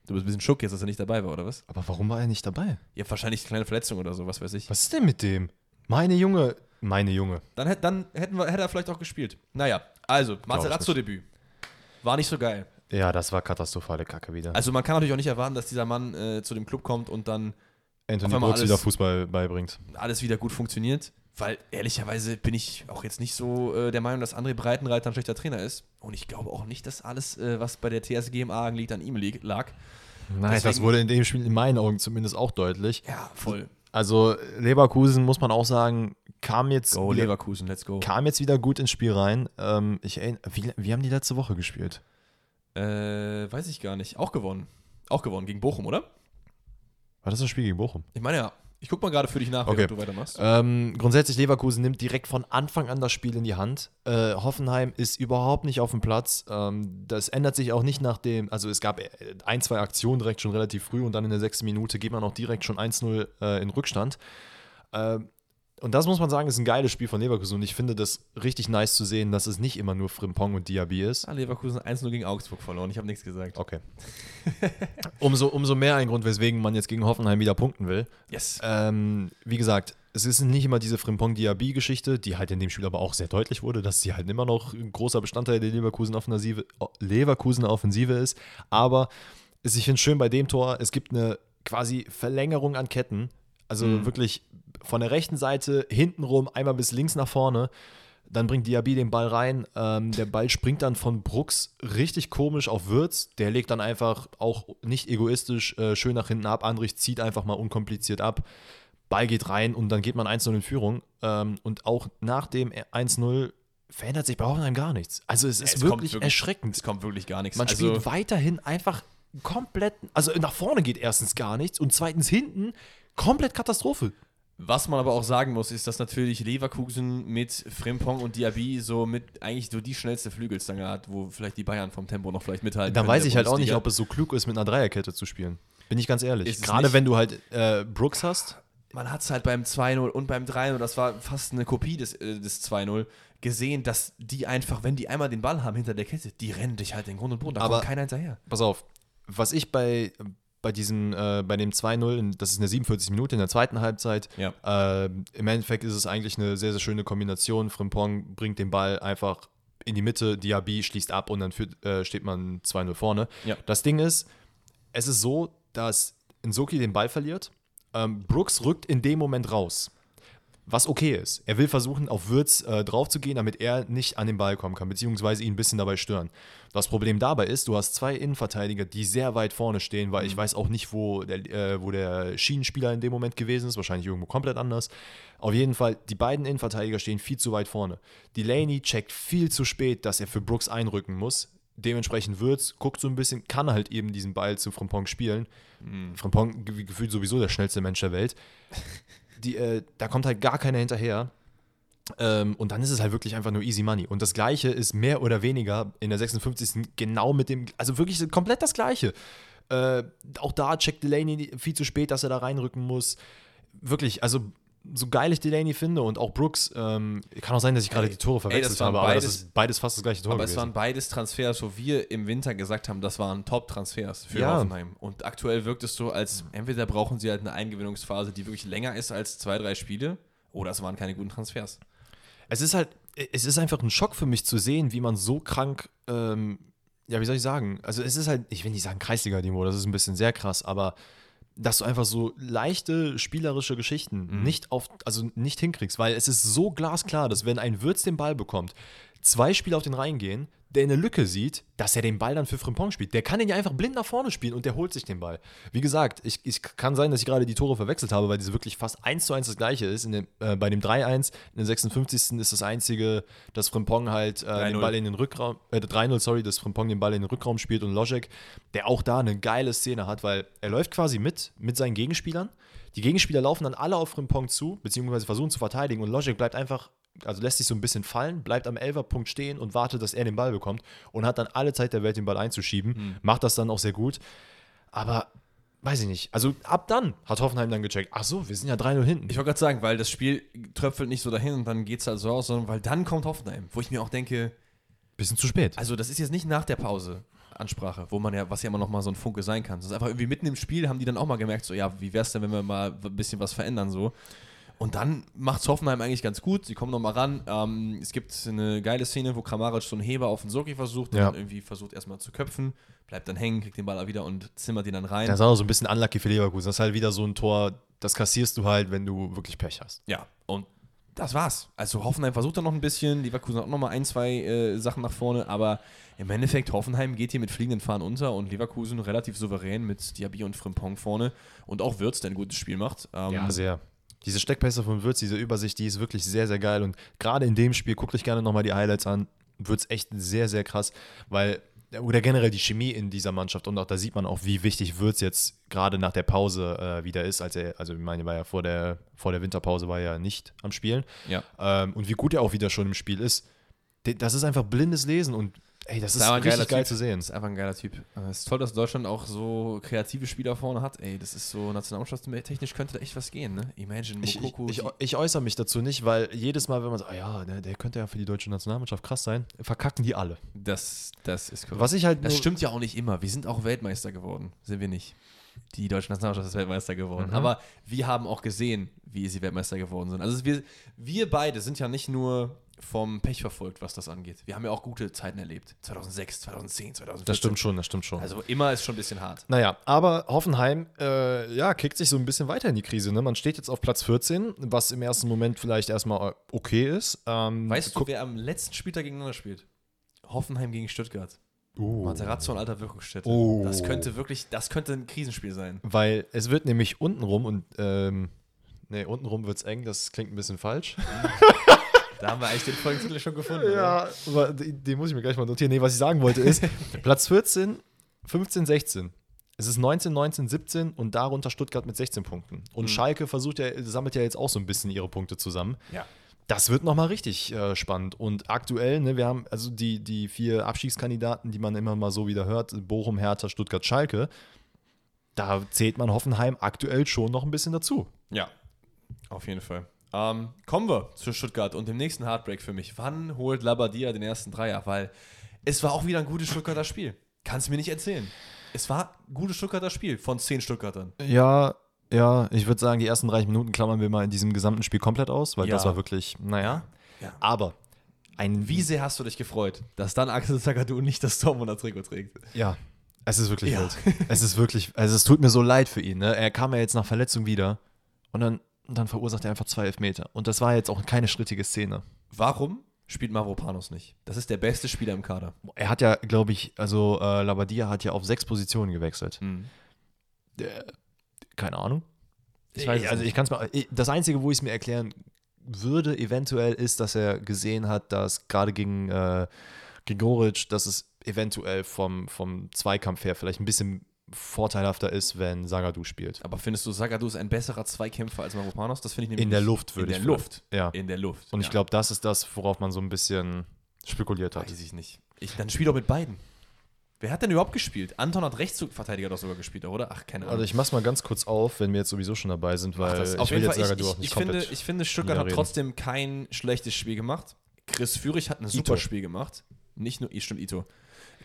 Du bist ein bisschen schock jetzt, dass er nicht dabei war, oder was? Aber warum war er nicht dabei? Ihr habt wahrscheinlich eine kleine Verletzung oder so, was weiß ich. Was ist denn mit dem? Meine Junge, meine Junge. Dann, hätt, dann hätten wir, hätte er vielleicht auch gespielt. Naja, also, Materazzo-Debüt. War nicht so geil. Ja, das war katastrophale Kacke wieder. Also man kann natürlich auch nicht erwarten, dass dieser Mann äh, zu dem Club kommt und dann Anthony Brooks wieder Fußball beibringt. alles wieder gut funktioniert. Weil ehrlicherweise bin ich auch jetzt nicht so äh, der Meinung, dass André Breitenreiter ein schlechter Trainer ist. Und ich glaube auch nicht, dass alles, äh, was bei der TSG im Argen liegt, an ihm lieg, lag. Nein, das Deswegen- wurde in dem Spiel in meinen Augen zumindest auch deutlich. Ja, voll. Also Leverkusen, muss man auch sagen, kam jetzt, Go wieder, Leverkusen, let's go. kam jetzt wieder gut ins Spiel rein. Ähm, ich wie, wie haben die letzte Woche gespielt? Äh, weiß ich gar nicht. Auch gewonnen. Auch gewonnen gegen Bochum, oder? War das das Spiel gegen Bochum? Ich meine ja. Ich guck mal gerade für dich nach, Okay. du weitermachst. Ähm, grundsätzlich Leverkusen nimmt direkt von Anfang an das Spiel in die Hand. Äh, Hoffenheim ist überhaupt nicht auf dem Platz. Ähm, das ändert sich auch nicht nach dem, also es gab äh, ein, zwei Aktionen direkt schon relativ früh und dann in der sechsten Minute geht man auch direkt schon 1-0 äh, in Rückstand. Ähm, und das muss man sagen, ist ein geiles Spiel von Leverkusen und ich finde das richtig nice zu sehen, dass es nicht immer nur Frimpong und Diaby ist. Ah, Leverkusen 1-0 gegen Augsburg verloren. Ich habe nichts gesagt. Okay. umso, umso mehr ein Grund, weswegen man jetzt gegen Hoffenheim wieder punkten will. Yes. Ähm, wie gesagt, es ist nicht immer diese Frimpong-Diaby-Geschichte, die halt in dem Spiel aber auch sehr deutlich wurde, dass sie halt immer noch ein großer Bestandteil der Leverkusen-Offensive Leverkusen Offensive ist. Aber es- ich finde schön bei dem Tor, es gibt eine quasi Verlängerung an Ketten. Also Mhm. wirklich von der rechten Seite hintenrum einmal bis links nach vorne. Dann bringt Diaby den Ball rein. Ähm, der Ball springt dann von Brooks richtig komisch auf Würz. Der legt dann einfach auch nicht egoistisch äh, schön nach hinten ab. Andrich zieht einfach mal unkompliziert ab. Ball geht rein und dann geht man 1-0 in Führung. Ähm, und auch nach dem 1-0 verändert sich bei Hoffenheim gar nichts. Also es ist Es wirklich, wirklich- erschreckend. Es kommt wirklich gar nichts. Man also, spielt weiterhin einfach komplett, also nach vorne geht erstens gar nichts und zweitens hinten komplett Katastrophe. Was man aber auch sagen muss, ist, dass natürlich Leverkusen mit Frimpong und Diaby so mit eigentlich so die schnellste Flügelstange hat, wo vielleicht die Bayern vom Tempo noch vielleicht mithalten. Da können weiß ich halt auch nicht, ob es so klug ist, mit einer Dreierkette zu spielen. Bin ich ganz ehrlich. Gerade wenn du halt äh, Brooks hast. man hat es halt beim 2-0 und beim 3-0, das war fast eine Kopie des, äh, des 2-0, gesehen, dass die einfach, wenn die einmal den Ball haben hinter der Kette, die rennen dich halt in Grund und Boden. Da Aber- kommt keiner hinterher. Pass auf, was ich bei, bei diesem, äh, bei dem 2-0, in- das ist eine 47 Minute in der zweiten Halbzeit, Ja. äh, im Endeffekt ist es eigentlich eine sehr, sehr schöne Kombination. Frimpong bringt den Ball einfach in die Mitte, Diaby schließt ab und dann führt, äh, steht man 2-0 vorne. Ja. Das Ding ist, es ist so, dass Nsoki den Ball verliert. Ähm, Brooks rückt in dem Moment raus. Was okay ist. Er will versuchen, auf Würz äh, draufzugehen, damit er nicht an den Ball kommen kann, beziehungsweise ihn ein bisschen dabei stören. Das Problem dabei ist, du hast zwei Innenverteidiger, die sehr weit vorne stehen, weil ich weiß auch nicht, wo der, äh, wo der Schienenspieler in dem Moment gewesen ist, wahrscheinlich irgendwo komplett anders. Auf jeden Fall, die beiden Innenverteidiger stehen viel zu weit vorne. Delaney checkt viel zu spät, dass er für Brooks einrücken muss. Dementsprechend Würz guckt so ein bisschen, kann halt eben diesen Ball zu Frimpong spielen. Frimpong ge- gefühlt sowieso der schnellste Mensch der Welt. Die, äh, da kommt halt gar keiner hinterher. Ähm, und dann ist es halt wirklich einfach nur easy money. Und das Gleiche ist mehr oder weniger in der 56. genau mit dem, also wirklich komplett das Gleiche. Äh, auch da checkt Delaney viel zu spät, dass er da reinrücken muss. Wirklich, also so geil ich Delaney finde und auch Brooks, ähm, kann auch sein, dass ich gerade Ey, die Tore verwechselt das waren habe, aber das beides- ist beides fast das gleiche Tor Aber es gewesen. waren beides Transfers, wo wir im Winter gesagt haben, das waren Top-Transfers für Ja. Hoffenheim. Und aktuell wirkt es so, als entweder brauchen sie halt eine Eingewinnungsphase, die wirklich länger ist als zwei, drei Spiele, oder es waren keine guten Transfers. Es ist halt, es ist einfach ein Schock für mich zu sehen, wie man so krank, ähm, ja, wie soll ich sagen? Also es ist halt, ich will nicht sagen Kreisliga-Niveau, das ist ein bisschen sehr krass, aber dass du einfach so leichte spielerische Geschichten nicht auf, also nicht hinkriegst, weil es ist so glasklar, dass wenn ein Würz den Ball bekommt, zwei Spieler auf den reingehen, der eine Lücke sieht, dass er den Ball dann für Frimpong spielt. Der kann den ja einfach blind nach vorne spielen und der holt sich den Ball. Wie gesagt, ich, ich kann sein, dass ich gerade die Tore verwechselt habe, weil diese wirklich fast 1 zu 1 das gleiche ist. Dem, äh, bei dem 3-1, in der 56. ist das einzige, dass Frimpong halt äh, 3-0. den Ball in den Rückraum, äh, 3-0, sorry, dass Frimpong den Ball in den Rückraum spielt und Logic, der auch da eine geile Szene hat, weil er läuft quasi mit, mit seinen Gegenspielern. Die Gegenspieler laufen dann alle auf Frimpong zu, beziehungsweise versuchen zu verteidigen und Logic bleibt einfach, also lässt sich so ein bisschen fallen, bleibt am Elferpunkt stehen und wartet, dass er den Ball bekommt und hat dann alle Zeit der Welt, den Ball einzuschieben. Macht das dann auch sehr gut. Aber weiß ich nicht. Also ab dann hat Hoffenheim dann gecheckt, ach so, wir sind ja 3-0 hinten. Ich wollte gerade sagen, weil das Spiel tröpfelt nicht so dahin und dann geht es halt so aus, sondern weil dann kommt Hoffenheim, wo ich mir auch denke, Bisschen zu spät. also das ist jetzt nicht nach der Pause Ansprache, wo man ja, was ja immer noch mal so ein Funke sein kann. Das ist einfach irgendwie mitten im Spiel, haben die dann auch mal gemerkt, so, ja, wie wär's denn, wenn wir mal ein bisschen was verändern, so. Und dann macht Hoffenheim eigentlich ganz gut. Sie kommen noch mal ran. Ähm, es gibt eine geile Szene, wo Kramaric so einen Heber auf den Soki versucht, Ja. dann irgendwie versucht erstmal zu köpfen, bleibt dann hängen, kriegt den Ball wieder und zimmert ihn dann rein. Das ist auch so ein bisschen unlucky für Leverkusen. Das ist halt wieder so ein Tor, das kassierst du halt, wenn du wirklich Pech hast. Ja, und das war's. Also Hoffenheim versucht dann noch ein bisschen, Leverkusen hat auch noch mal ein, zwei äh, Sachen nach vorne, aber im Endeffekt Hoffenheim geht hier mit fliegenden Fahnen unter und Leverkusen relativ souverän mit Diaby und Frimpong vorne und auch Würz, der ein gutes Spiel macht. Ähm, sehr. Diese Steckpässe von Würz, diese Übersicht, die ist wirklich sehr, sehr geil. Und gerade in dem Spiel, guckt euch gerne nochmal die Highlights an, wird es echt sehr, sehr krass, weil oder generell die Chemie in dieser Mannschaft und auch da sieht man auch, wie wichtig Würz jetzt gerade nach der Pause äh, wieder ist, als er, also ich meine, war ja vor der, vor der Winterpause war ja nicht am Spielen. Ja. Ähm, und wie gut er auch wieder schon im Spiel ist. Das ist einfach blindes Lesen und ey, das ist, aber ein richtig geil Typ. zu sehen. Das ist einfach ein geiler Typ. Es ist toll, dass Deutschland auch so kreative Spieler vorne hat. Ey, das ist so nationalmannschaftstechnisch könnte da echt was gehen, ne? Imagine Ich, ich, Mokoko. ich, die- ich äußere mich dazu nicht, weil jedes Mal, wenn man sagt, ah ja, der, der könnte ja für die deutsche Nationalmannschaft krass sein, verkacken die alle. das, das ist korrekt. Was ich halt Das stimmt ja auch nicht immer. Wir sind auch Weltmeister geworden. Sind wir nicht. Die deutsche Nationalmannschaft ist Weltmeister geworden. Mhm. Aber wir haben auch gesehen, wie sie Weltmeister geworden sind. Also wir, wir beide sind ja nicht nur vom Pech verfolgt, was das angeht. Wir haben ja auch gute Zeiten erlebt. 2006, 2010, 2014. Das stimmt schon, das stimmt schon. Also immer ist schon ein bisschen hart. Naja, aber Hoffenheim, äh, ja, kickt sich so ein bisschen weiter in die Krise. Ne? Man steht jetzt auf Platz 14, was im ersten Moment vielleicht erstmal okay ist. Ähm, Weißt du, wer am letzten Spieltag gegeneinander spielt? Hoffenheim gegen Stuttgart. Oh. Materazzo und alter Wirkungsstätte. Oh. Das könnte wirklich, das könnte ein Krisenspiel sein. Weil es wird nämlich untenrum und, ähm, nee, untenrum wird es eng, das klingt ein bisschen falsch. Da haben wir eigentlich den Folgentitel schon gefunden. oder? Ja, aber den, muss ich mir gleich mal notieren. Nee, was ich sagen wollte ist, Platz 14, 15, 16. Es ist 19, 19, 17 und darunter Stuttgart mit 16 Punkten. Und Schalke versucht ja, sammelt ja jetzt auch so ein bisschen ihre Punkte zusammen. Ja. Das wird nochmal richtig äh, spannend. Und aktuell, ne, wir haben also die, die vier Abstiegskandidaten, die man immer mal so wieder hört: Bochum, Hertha, Stuttgart, Schalke. Da zählt man Hoffenheim aktuell schon noch ein bisschen dazu. Ja, auf jeden Fall. Ähm, kommen wir zu Stuttgart und dem nächsten Heartbreak für mich. Wann holt Labadia den ersten Dreier? Weil es war auch wieder ein gutes Stuttgarter Spiel. Kannst du mir nicht erzählen. Es war ein gutes Stuttgarter Spiel von zehn Stuttgartern. Ja, ja, ich würde sagen, die ersten 30 Minuten klammern wir mal in diesem gesamten Spiel komplett aus, weil Ja. das war wirklich, naja. Ja. Aber ein Wie sehr hast du dich gefreut, dass dann Axel Zagadou nicht das Dortmunder Trikot trägt? Ja, es ist wirklich Ja. wild. Es ist wirklich, also es tut mir so leid für ihn. Ne? Er kam ja jetzt nach Verletzung wieder und dann, und dann verursacht er einfach zwei Elfmeter. Und das war jetzt auch keine strittige Szene. Warum spielt Mavropanos nicht? Das ist der beste Spieler im Kader. Er hat ja, glaube ich, also äh, Labadia hat ja auf sechs Positionen gewechselt. Der, keine Ahnung. Ich Ich weiß, also nicht. ich kann es mal. ich- Das Einzige, wo ich es mir erklären würde, eventuell, ist, dass er gesehen hat, dass gerade gegen äh, Grigoric, dass es eventuell vom, vom Zweikampf her vielleicht ein bisschen vorteilhafter ist, wenn Sagadu spielt. Aber findest du, Zagadou ist ein besserer Zweikämpfer als Mavropanos? Das finde ich nämlich In der. Luft würde In ich der vielleicht- Luft. Ja. In der Luft. Und ich ja. glaube, das ist das, worauf man so ein bisschen spekuliert hat. Weiß ich nicht. Ich, dann spiel doch mit beiden. Wer hat denn überhaupt gespielt? Anton hat Rechtsverteidiger doch sogar gespielt, oder? Ach, keine Ahnung. Also ich mach's mal ganz kurz auf, wenn wir jetzt sowieso schon dabei sind, weil Das- ich auf will jeden jetzt Fall, Sagadu ich, auch ich, nicht ich, finde, ich finde, Stuttgart hat trotzdem kein schlechtes Spiel gemacht. Chris Führig hat ein super Spiel gemacht. Nicht nur, stimmt, Ito.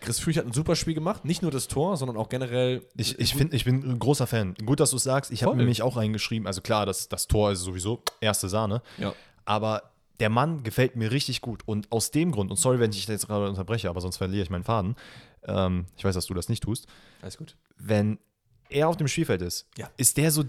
Chris Führig hat ein super Spiel gemacht. Nicht nur das Tor, sondern auch generell. Ich, ich, find, ich bin ein großer Fan. Gut, dass du es sagst. Ich habe nämlich auch reingeschrieben. Also klar, das, das Tor ist sowieso erste Sahne. Ja. Aber der Mann gefällt mir richtig gut. Und aus dem Grund, und sorry, wenn ich jetzt gerade unterbreche, aber sonst verliere ich meinen Faden. Ähm, ich weiß, dass du das nicht tust. Alles gut. Wenn er auf dem Spielfeld ist, Ja. ist der so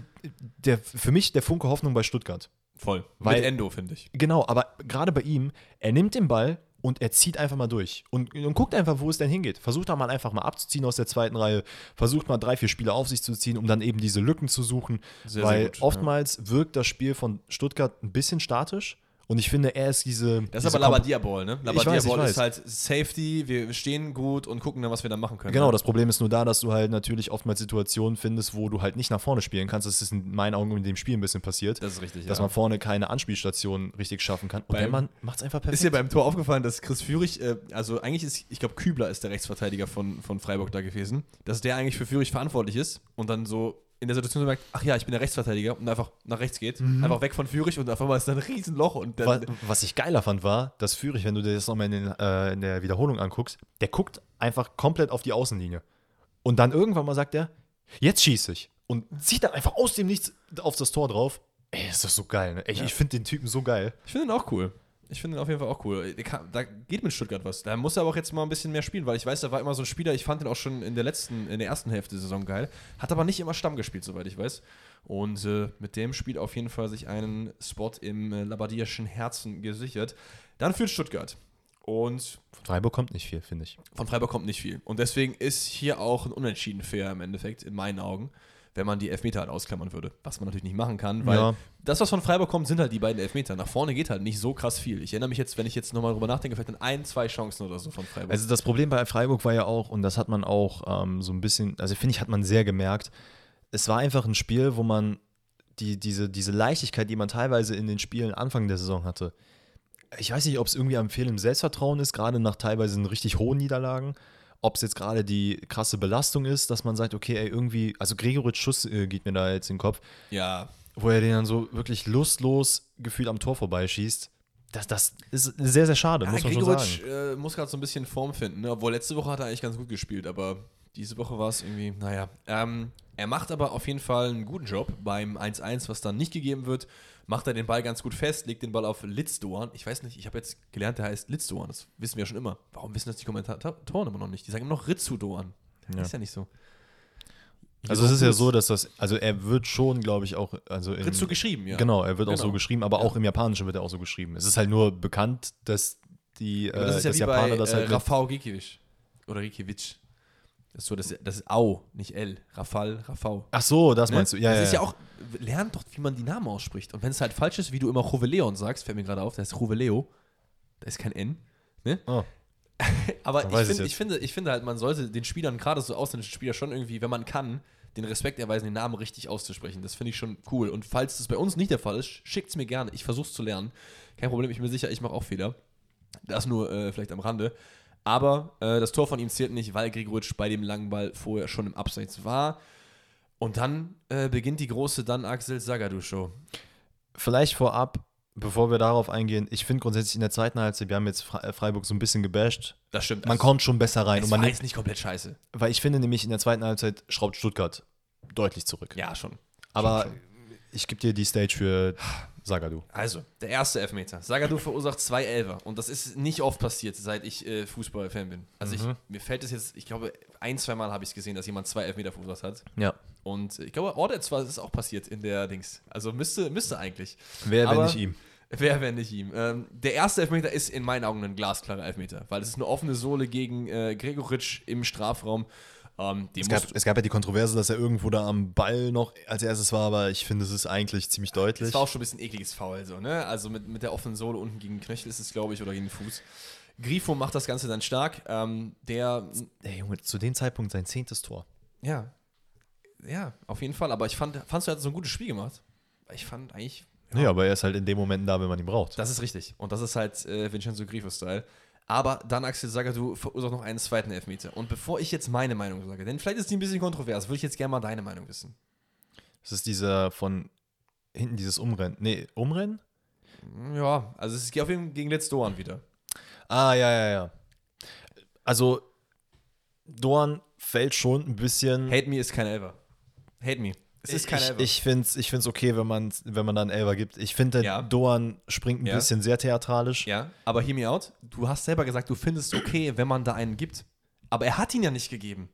der, für mich der Funke Hoffnung bei Stuttgart. Voll. Weil- Mit Endo, finde ich. Genau, aber gerade bei ihm, er nimmt den Ball und er zieht einfach mal durch und, und guckt einfach, wo es denn hingeht. Versucht da mal einfach mal abzuziehen aus der zweiten Reihe, versucht mal drei, vier Spieler auf sich zu ziehen, um dann eben diese Lücken zu suchen. Sehr, sehr weil gut, oftmals wirkt das Spiel von Stuttgart ein bisschen statisch und ich finde, er ist diese. Das ist diese aber Labadia-Ball, ne? Labadia-Ball ist halt Safety, wir stehen gut und gucken dann, was wir da machen können. Genau, ne? das Problem ist nur da, dass du halt natürlich oftmals Situationen findest, wo du halt nicht nach vorne spielen kannst. Das ist in meinen Augen in dem Spiel ein bisschen passiert. Das ist richtig, Dass ja. man vorne keine Anspielstation richtig schaffen kann. Und Beim- der Mann macht es einfach perfekt. Ist dir beim Tor aufgefallen, dass Chris Führig, äh, also eigentlich ist, ich glaube, Kübler ist der Rechtsverteidiger von, von Freiburg da gewesen, dass der eigentlich für Führig verantwortlich ist und dann so in der Situation so merkt, ach ja, ich bin der Rechtsverteidiger und einfach nach rechts geht, einfach weg von Führig und auf einmal ist da ein Riesenloch und Was, was ich geiler fand, war, dass Führig, wenn du dir das nochmal in, den, äh, in der Wiederholung anguckst, der guckt einfach komplett auf die Außenlinie. Und dann irgendwann mal sagt er, jetzt schieße ich. Und zieht dann einfach aus dem Nichts auf das Tor drauf. Ey, ist das so geil, ne? Ey, Ich finde den Typen so geil. ich finde ihn auch cool. Ich finde ihn auf jeden Fall auch cool. Kann, da geht mit Stuttgart was. Da muss er aber auch jetzt mal ein bisschen mehr spielen, weil ich weiß, da war immer so ein Spieler, ich fand ihn auch schon in der letzten, in der ersten Hälfte der Saison geil, hat aber nicht immer Stamm gespielt, soweit ich weiß. Und äh, mit dem spielt auf jeden Fall sich einen Spot im äh, labadierschen Herzen gesichert. Dann führt Stuttgart. Und Von Freiburg kommt nicht viel, finde ich. von Freiburg kommt nicht viel. Und deswegen ist hier auch ein Unentschieden fair im Endeffekt, in meinen Augen. Wenn man die Elfmeter halt ausklammern würde. Was man natürlich nicht machen kann, weil Ja. das, was von Freiburg kommt, sind halt die beiden Elfmeter. Nach vorne geht halt nicht so krass viel. Ich erinnere mich jetzt, wenn ich jetzt nochmal drüber nachdenke, vielleicht an ein, zwei Chancen oder so von Freiburg. Also das Problem bei Freiburg war ja auch, und das hat man auch ähm, so ein bisschen, also finde ich, hat man sehr gemerkt, es war einfach ein Spiel, wo man die, diese, diese Leichtigkeit, die man teilweise in den Spielen Anfang der Saison hatte, ich weiß nicht, ob es irgendwie am fehlenden Selbstvertrauen ist, gerade nach teilweise richtig hohen Niederlagen, ob es jetzt gerade die krasse Belastung ist, dass man sagt, okay, ey, irgendwie, also Gregoritsch Schuss äh, geht mir da jetzt in den Kopf, ja, wo er den dann so wirklich lustlos gefühlt am Tor vorbeischießt. Das, das ist sehr, sehr schade, Ja, muss man schon Gregoritsch sagen. äh, muss gerade so ein bisschen Form finden, ne? obwohl letzte Woche hat er eigentlich ganz gut gespielt, aber diese Woche war es irgendwie, naja. Ähm, er macht aber auf jeden Fall einen guten Job beim 1-1, was dann nicht gegeben wird. Macht er den Ball ganz gut fest, legt den Ball auf Litzdorn. Ich weiß nicht, ich habe jetzt gelernt, der heißt Litzdorn. Das wissen wir ja schon immer. Warum wissen das die Kommentatoren immer noch nicht? Die sagen immer noch Ritzu-Dorn. Ja. Ist ja nicht so. Also es ist ja so, dass das, also er wird schon, glaube ich, auch, also in, Ritzu geschrieben, ja. Genau, er wird auch Genau. so geschrieben, aber auch im Japanischen wird er auch so geschrieben. Es ist halt nur bekannt, dass die, Aber das äh, ist ja wie Japaner bei das äh, halt mit- Rafał Gikiewicz. Oder Gikiewicz. Das ist so, das, das ist Au, nicht L. Rafal, Rafał. Ach so, das Ne? meinst du? Ja, das ja, ist ja ja. auch, lernt doch, wie man die Namen ausspricht. Und wenn es halt falsch ist, wie du immer Roveleon sagst, fällt mir gerade auf, das ist Roveleo. Da ist kein N. Ne? Oh. Aber ich, find, ich, finde, ich finde halt, man sollte den Spielern, gerade so ausländischen Spielern, schon irgendwie, wenn man kann, den Respekt erweisen, den Namen richtig auszusprechen. Das finde ich schon cool. Und falls das bei uns nicht der Fall ist, schickt es mir gerne. Ich versuche es zu lernen. Kein Problem, ich bin mir sicher, ich mache auch Fehler. Das nur äh, vielleicht am Rande. Aber äh, das Tor von ihm zählt nicht, weil Gregoritsch bei dem langen Ball vorher schon im Abseits war. Und dann äh, beginnt die große dann Axel Sagadou-Show. Vielleicht vorab, bevor wir darauf eingehen, ich finde grundsätzlich in der zweiten Halbzeit, wir haben jetzt äh, Freiburg so ein bisschen gebasht. Das stimmt. Man Also, kommt schon besser rein. Und man jetzt nicht komplett scheiße. weil ich finde nämlich, in der zweiten Halbzeit schraubt Stuttgart deutlich zurück. Ja, schon. Aber schon. Ich gebe dir die Stage für Sagadu. Also, der erste Elfmeter. Sagadou verursacht zwei Elfer. Und das ist nicht oft passiert, seit ich äh, Fußballfan bin. Also, ich, mir fällt es jetzt, ich glaube, ein, zwei Mal habe ich es gesehen, dass jemand zwei Elfmeter verursacht hat. Ja. Und ich glaube, Ordet war es auch passiert in der Dings. Also, müsste, müsste eigentlich. Wer, wenn Aber- nicht ihm? Wer, wenn nicht ihm? Ähm, der erste Elfmeter ist in meinen Augen ein glasklarer Elfmeter, weil es ist eine offene Sohle gegen äh, Gregoritsch im Strafraum. Ähm, Es gab, es gab ja die Kontroverse, dass er irgendwo da am Ball noch als erstes war, aber ich finde, es ist eigentlich ziemlich deutlich. Das war auch schon ein bisschen ekliges Foul, so, ne? Also mit, mit der offenen Sohle unten gegen den Knöchel ist es, glaube ich, oder gegen den Fuß. Grifo macht das Ganze dann stark. Ähm, der, Ey, Junge, zu dem Zeitpunkt sein zehntes Tor. ja, ja, auf jeden Fall. Aber ich fand, fandst du, er hat so ein gutes Spiel gemacht? Ich fand eigentlich, Nee, aber er ist halt in dem Moment da, wenn man ihn braucht. das ist richtig. Und das ist halt äh, Vincenzo Grifo-Style. Aber dann Axel Sagadou verursacht noch einen zweiten Elfmeter. Und bevor ich jetzt meine Meinung sage, denn vielleicht ist die ein bisschen kontrovers, würde ich jetzt gerne mal deine Meinung wissen. Das ist dieser von hinten dieses Umrennen. Nee, Umrennen? Ja, also es geht auf jeden Fall gegen Let's Doan wieder. Ah, ja, ja, ja. Also, Dorn fällt schon ein bisschen. Hate Me ist kein Elfer. Hate Me. Es ist kein ich, Elfer. ich finde es ich find's okay, wenn man, wenn man da einen Elfer gibt. Ich finde, Ja. Dorn springt ein Ja. bisschen sehr theatralisch. Ja, aber hear me out. Du hast selber gesagt, du findest es okay, wenn man da einen gibt. Aber er hat ihn ja nicht gegeben.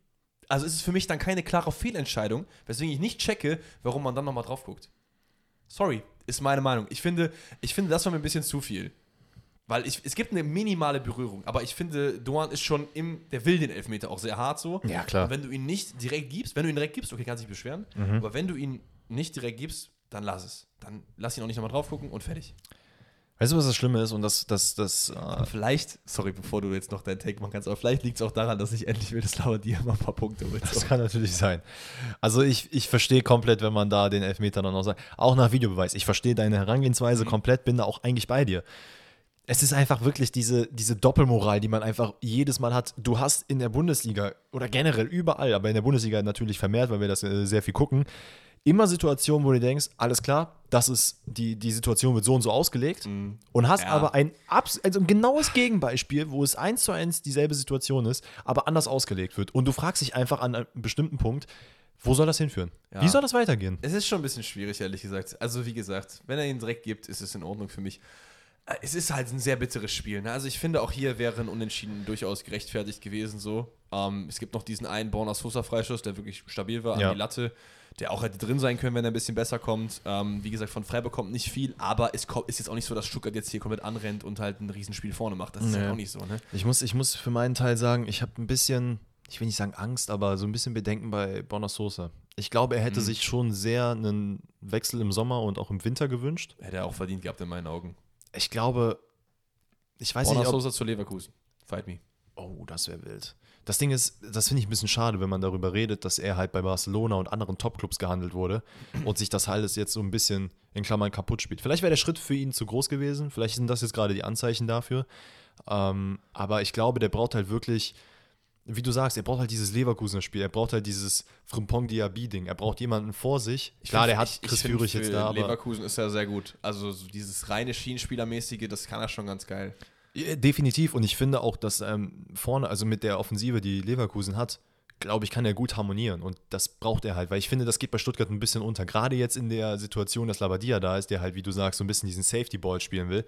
Also ist es für mich dann keine klare Fehlentscheidung, weswegen ich nicht checke, warum man dann nochmal drauf guckt. Sorry, ist meine Meinung. Ich finde, ich finde, das war mir ein bisschen zu viel. Weil ich, es gibt eine minimale Berührung, aber ich finde, Doan ist schon im, der will den Elfmeter auch sehr hart so. Ja, klar. Und wenn du ihn nicht direkt gibst, wenn du ihn direkt gibst, okay, kannst dich beschweren, Mhm. aber wenn du ihn nicht direkt gibst, dann lass es. Dann lass ihn auch nicht nochmal drauf gucken und fertig. Weißt du, was das Schlimme ist? Und das, das, das, äh, vielleicht, sorry, bevor du jetzt noch deinen Take machen kannst, aber vielleicht liegt es auch daran, dass ich endlich will, dass Laura dir mal ein paar Punkte holt. Das kann natürlich sein. Also ich, ich verstehe komplett, wenn man da den Elfmeter dann auch sagt. Auch nach Videobeweis. Ich verstehe deine Herangehensweise Mhm. komplett, bin da auch eigentlich bei dir. Es ist einfach wirklich diese, diese Doppelmoral, die man einfach jedes Mal hat. Du hast in der Bundesliga oder generell überall, aber in der Bundesliga natürlich vermehrt, weil wir das äh, sehr viel gucken, immer Situationen, wo du denkst, alles klar, das ist die, die Situation wird so und so ausgelegt und hast Ja. aber ein, abs also ein genaues Gegenbeispiel, wo es eins zu eins dieselbe Situation ist, aber anders ausgelegt wird. Und du fragst dich einfach an einem bestimmten Punkt, wo soll das hinführen? Ja. Wie soll das weitergehen? Es ist schon ein bisschen schwierig, ehrlich gesagt. Also, wie gesagt, wenn er ihn direkt gibt, ist es in Ordnung für mich. Es ist halt ein sehr bitteres Spiel. Ne? Also, ich finde, auch hier wäre ein Unentschieden durchaus gerechtfertigt gewesen. So. Ähm, es gibt noch diesen einen Borna Sosa-Freischuss, der wirklich stabil war Ja. an die Latte, der auch hätte drin sein können, wenn er ein bisschen besser kommt. Ähm, wie gesagt, von Freiburg kommt nicht viel, aber es kommt, ist jetzt auch nicht so, dass Stuttgart jetzt hier komplett anrennt und halt ein Riesenspiel vorne macht. Das ist Nee. ja auch nicht so. Ne? Ich muss, ich muss für meinen Teil sagen, ich habe ein bisschen, ich will nicht sagen Angst, aber so ein bisschen Bedenken bei Bonner Soße. Ich glaube, er hätte Mhm. sich schon sehr einen Wechsel im Sommer und auch im Winter gewünscht. Hätte er auch verdient gehabt in meinen Augen. Ich glaube, ich weiß Borna nicht, Sosa zu Leverkusen. Fight me. Oh, das wäre wild. Das Ding ist, das finde ich ein bisschen schade, wenn man darüber redet, dass er halt bei Barcelona und anderen Topclubs gehandelt wurde und sich das alles jetzt so ein bisschen in Klammern kaputt spielt. Vielleicht wäre der Schritt für ihn zu groß gewesen, vielleicht sind das jetzt gerade die Anzeichen dafür. Ähm, aber ich glaube, der braucht halt wirklich, wie du sagst, er braucht halt dieses Leverkusener Spiel, er braucht halt dieses Frimpong Diaby-Ding, er braucht jemanden vor sich. Klar, der hat Ich- ich Chris find, Führig jetzt da, aber Leverkusen ist ja sehr gut. Also so dieses reine Schienenspielermäßige, das kann er schon ganz geil. Definitiv. Und ich finde auch, dass ähm, vorne, also mit der Offensive, die Leverkusen hat, glaube ich, kann er gut harmonieren. Und das braucht er halt, weil ich finde, das geht bei Stuttgart ein bisschen unter. Gerade jetzt in der Situation, dass Labadia da ist, der halt, wie du sagst, so ein bisschen diesen Safety-Ball spielen will.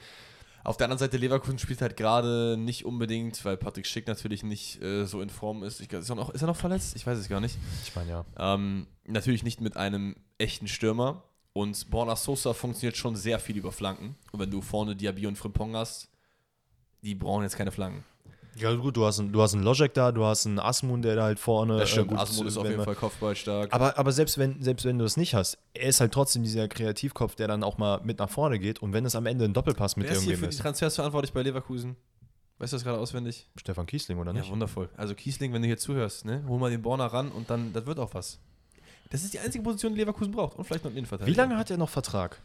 Auf der anderen Seite, Leverkusen spielt halt gerade nicht unbedingt, weil Patrick Schick natürlich nicht äh, so in Form ist. Ich, ist, er noch, ist er noch verletzt? Ich weiß es gar nicht. Ich meine, ja. Ähm, natürlich nicht mit einem echten Stürmer. Und Borna Sosa funktioniert schon sehr viel über Flanken. Und wenn du vorne Diaby und Frimpong hast, die brauchen jetzt keine Flanken. Ja, gut, du hast einen, du hast einen Logic da, du hast einen Asmun, der da halt vorne. Das stimmt, äh, gut, Asmund ist auf jeden man- Fall kopfballstark. Aber, aber selbst, wenn, selbst wenn du das nicht hast, er ist halt trotzdem dieser Kreativkopf, der dann auch mal mit nach vorne geht. Und wenn es am Ende ein Doppelpass mit Wer ist hier irgendwem für die ist. Transfers verantwortlich bei Leverkusen? Weißt du das gerade auswendig? Stefan Kiesling, oder Ja, nicht? wundervoll. Also Kiesling, wenn du hier zuhörst, ne, hol mal den Borner ran und dann, das wird auch was. Das ist die einzige Position, die Leverkusen braucht. Und vielleicht noch einen Innenverteidiger. Wie lange hat er noch Vertrag?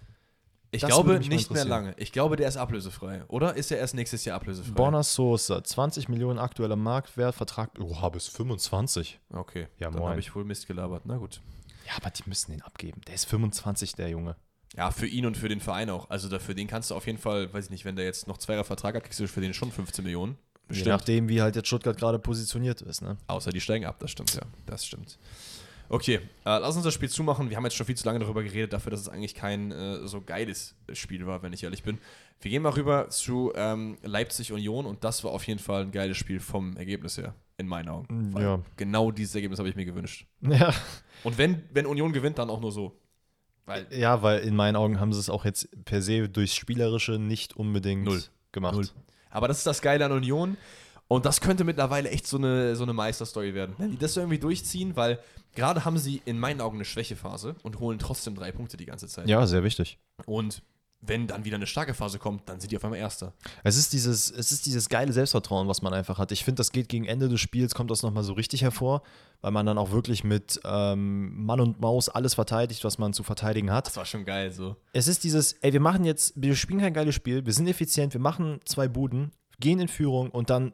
Ich Das glaube nicht mehr lange. Ich glaube, der ist ablösefrei. Oder ist er erst nächstes Jahr ablösefrei? Borna Sosa, 20 Millionen aktueller Marktwert, Vertrag, oha, bis 25. Okay, Ja, dann habe ich wohl Mist gelabert. Na gut. Ja, aber die müssen den abgeben. Der ist 25, der Junge. Ja, für ihn und für den Verein auch. Also da- für den kannst du auf jeden Fall, weiß ich nicht, wenn der jetzt noch zwei Vertrag hat, kriegst du für den schon 15 Millionen. Je nachdem, wie halt jetzt Stuttgart gerade positioniert ist. Ne? Außer die steigen ab, das stimmt, ja. Das stimmt. Okay, äh, lass uns das Spiel zumachen. Wir haben jetzt schon viel zu lange darüber geredet, dafür, dass es eigentlich kein äh, so geiles Spiel war, wenn ich ehrlich bin. Wir gehen mal rüber zu ähm, Leipzig Union und das war auf jeden Fall ein geiles Spiel vom Ergebnis her, in meinen Augen. Weil Ja. Genau dieses Ergebnis habe ich mir gewünscht. Ja. Und wenn, wenn Union gewinnt, dann auch nur so. Weil ja, weil in meinen Augen haben sie es auch jetzt per se durchs Spielerische nicht unbedingt Null. gemacht. Null. Aber das ist das Geile an Union. Und das könnte mittlerweile echt so eine, so eine Meisterstory werden. Wenn die das irgendwie durchziehen, weil gerade haben sie in meinen Augen eine Schwächephase und holen trotzdem drei Punkte die ganze Zeit. Ja, sehr wichtig. Und wenn dann wieder eine starke Phase kommt, dann sind die auf einmal Erster. Es ist dieses, es ist dieses geile Selbstvertrauen, was man einfach hat. Ich finde, das geht gegen Ende des Spiels, kommt das nochmal so richtig hervor, weil man dann auch wirklich mit ähm, Mann und Maus alles verteidigt, was man zu verteidigen hat. Das war schon geil so. Es ist dieses, ey, wir machen jetzt, wir spielen kein geiles Spiel, wir sind effizient, wir machen zwei Buden, gehen in Führung und dann,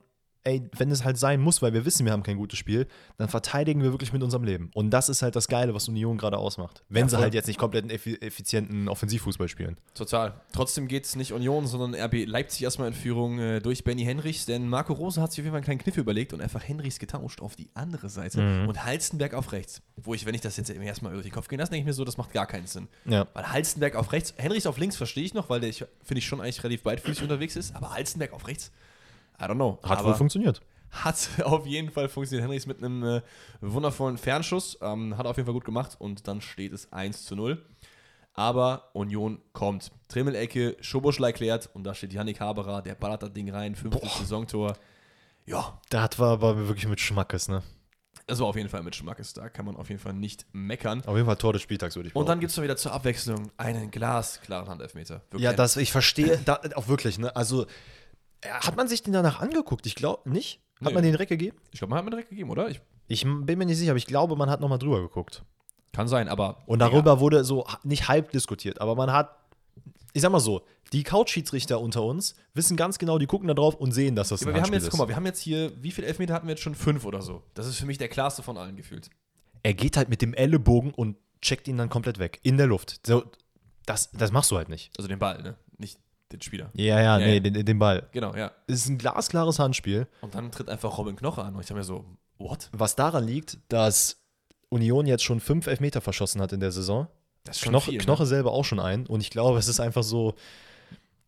ey, wenn es halt sein muss, weil wir wissen, wir haben kein gutes Spiel, dann verteidigen wir wirklich mit unserem Leben. Und das ist halt das Geile, was Union gerade ausmacht. Wenn Ja, sie halt jetzt nicht komplett einen effi effizienten Offensivfußball spielen. Total. Trotzdem geht es nicht Union, sondern RB Leipzig erstmal in Führung äh, durch Benny Henrichs, denn Marco Rose hat sich auf jeden Fall einen kleinen Kniff überlegt und einfach Henrichs getauscht auf die andere Seite Mhm. und Halstenberg auf rechts. Wo ich, wenn ich das jetzt erstmal durch den Kopf gehen lasse, denke ich mir so, das macht gar keinen Sinn. Ja. Weil Halstenberg auf rechts, Henrichs auf links verstehe ich noch, weil der, ich, finde ich, schon eigentlich relativ beidfüßig unterwegs ist, aber Halstenberg auf rechts, I don't know. Hat aber wohl funktioniert. hat auf jeden Fall funktioniert. Henrichs mit einem äh, wundervollen Fernschuss, ähm, hat auf jeden Fall gut gemacht und dann steht es 1 zu 0. Aber Union kommt. Trimmelecke, Schoboschlei klärt und da steht Yannick Haberer, der ballert das Ding rein, fünftes Saisontor. Ja, Das war aber wirklich mit Schmackes, ne? das war auf jeden Fall mit Schmackes, da kann man auf jeden Fall nicht meckern. Auf jeden Fall Tor des Spieltags, würde ich Und dann gibt es noch wieder zur Abwechslung einen glasklaren Handelfmeter. Wirklich Ja, das, ich verstehe, da, auch wirklich, ne? Also, hat man sich den danach angeguckt? Ich glaube nicht. Hat Nee. man den direkt gegeben? Ich glaube, man hat mir direkt gegeben, oder? Ich, Ich bin mir nicht sicher, aber ich glaube, man hat nochmal drüber geguckt. kann sein, aber. Und darüber wurde so nicht halb diskutiert, aber man hat, ich sag mal so, die Couch-Schiedsrichter unter uns wissen ganz genau, die gucken da drauf und sehen, dass das Ja, ein aber wir haben jetzt, ist. guck mal, wir haben jetzt hier, wie viele Elfmeter hatten wir jetzt schon? Fünf oder so. Das ist für mich der klarste von allen gefühlt. er geht halt mit dem Ellenbogen und checkt ihn dann komplett weg, in der Luft. So, das, das machst du halt nicht. Also den Ball, ne? Den Spieler. Ja, ja, Ja, nee, ja. Den, den Ball. Genau, ja. Es ist ein glasklares Handspiel. Und dann tritt einfach Robin Knoche an und ich dachte mir so, what? Was daran liegt, dass Union jetzt schon fünf Elfmeter verschossen hat in der Saison. Das ist Knoche, viel, ne? Knoche selber auch schon ein. Und ich glaube, es ist einfach so.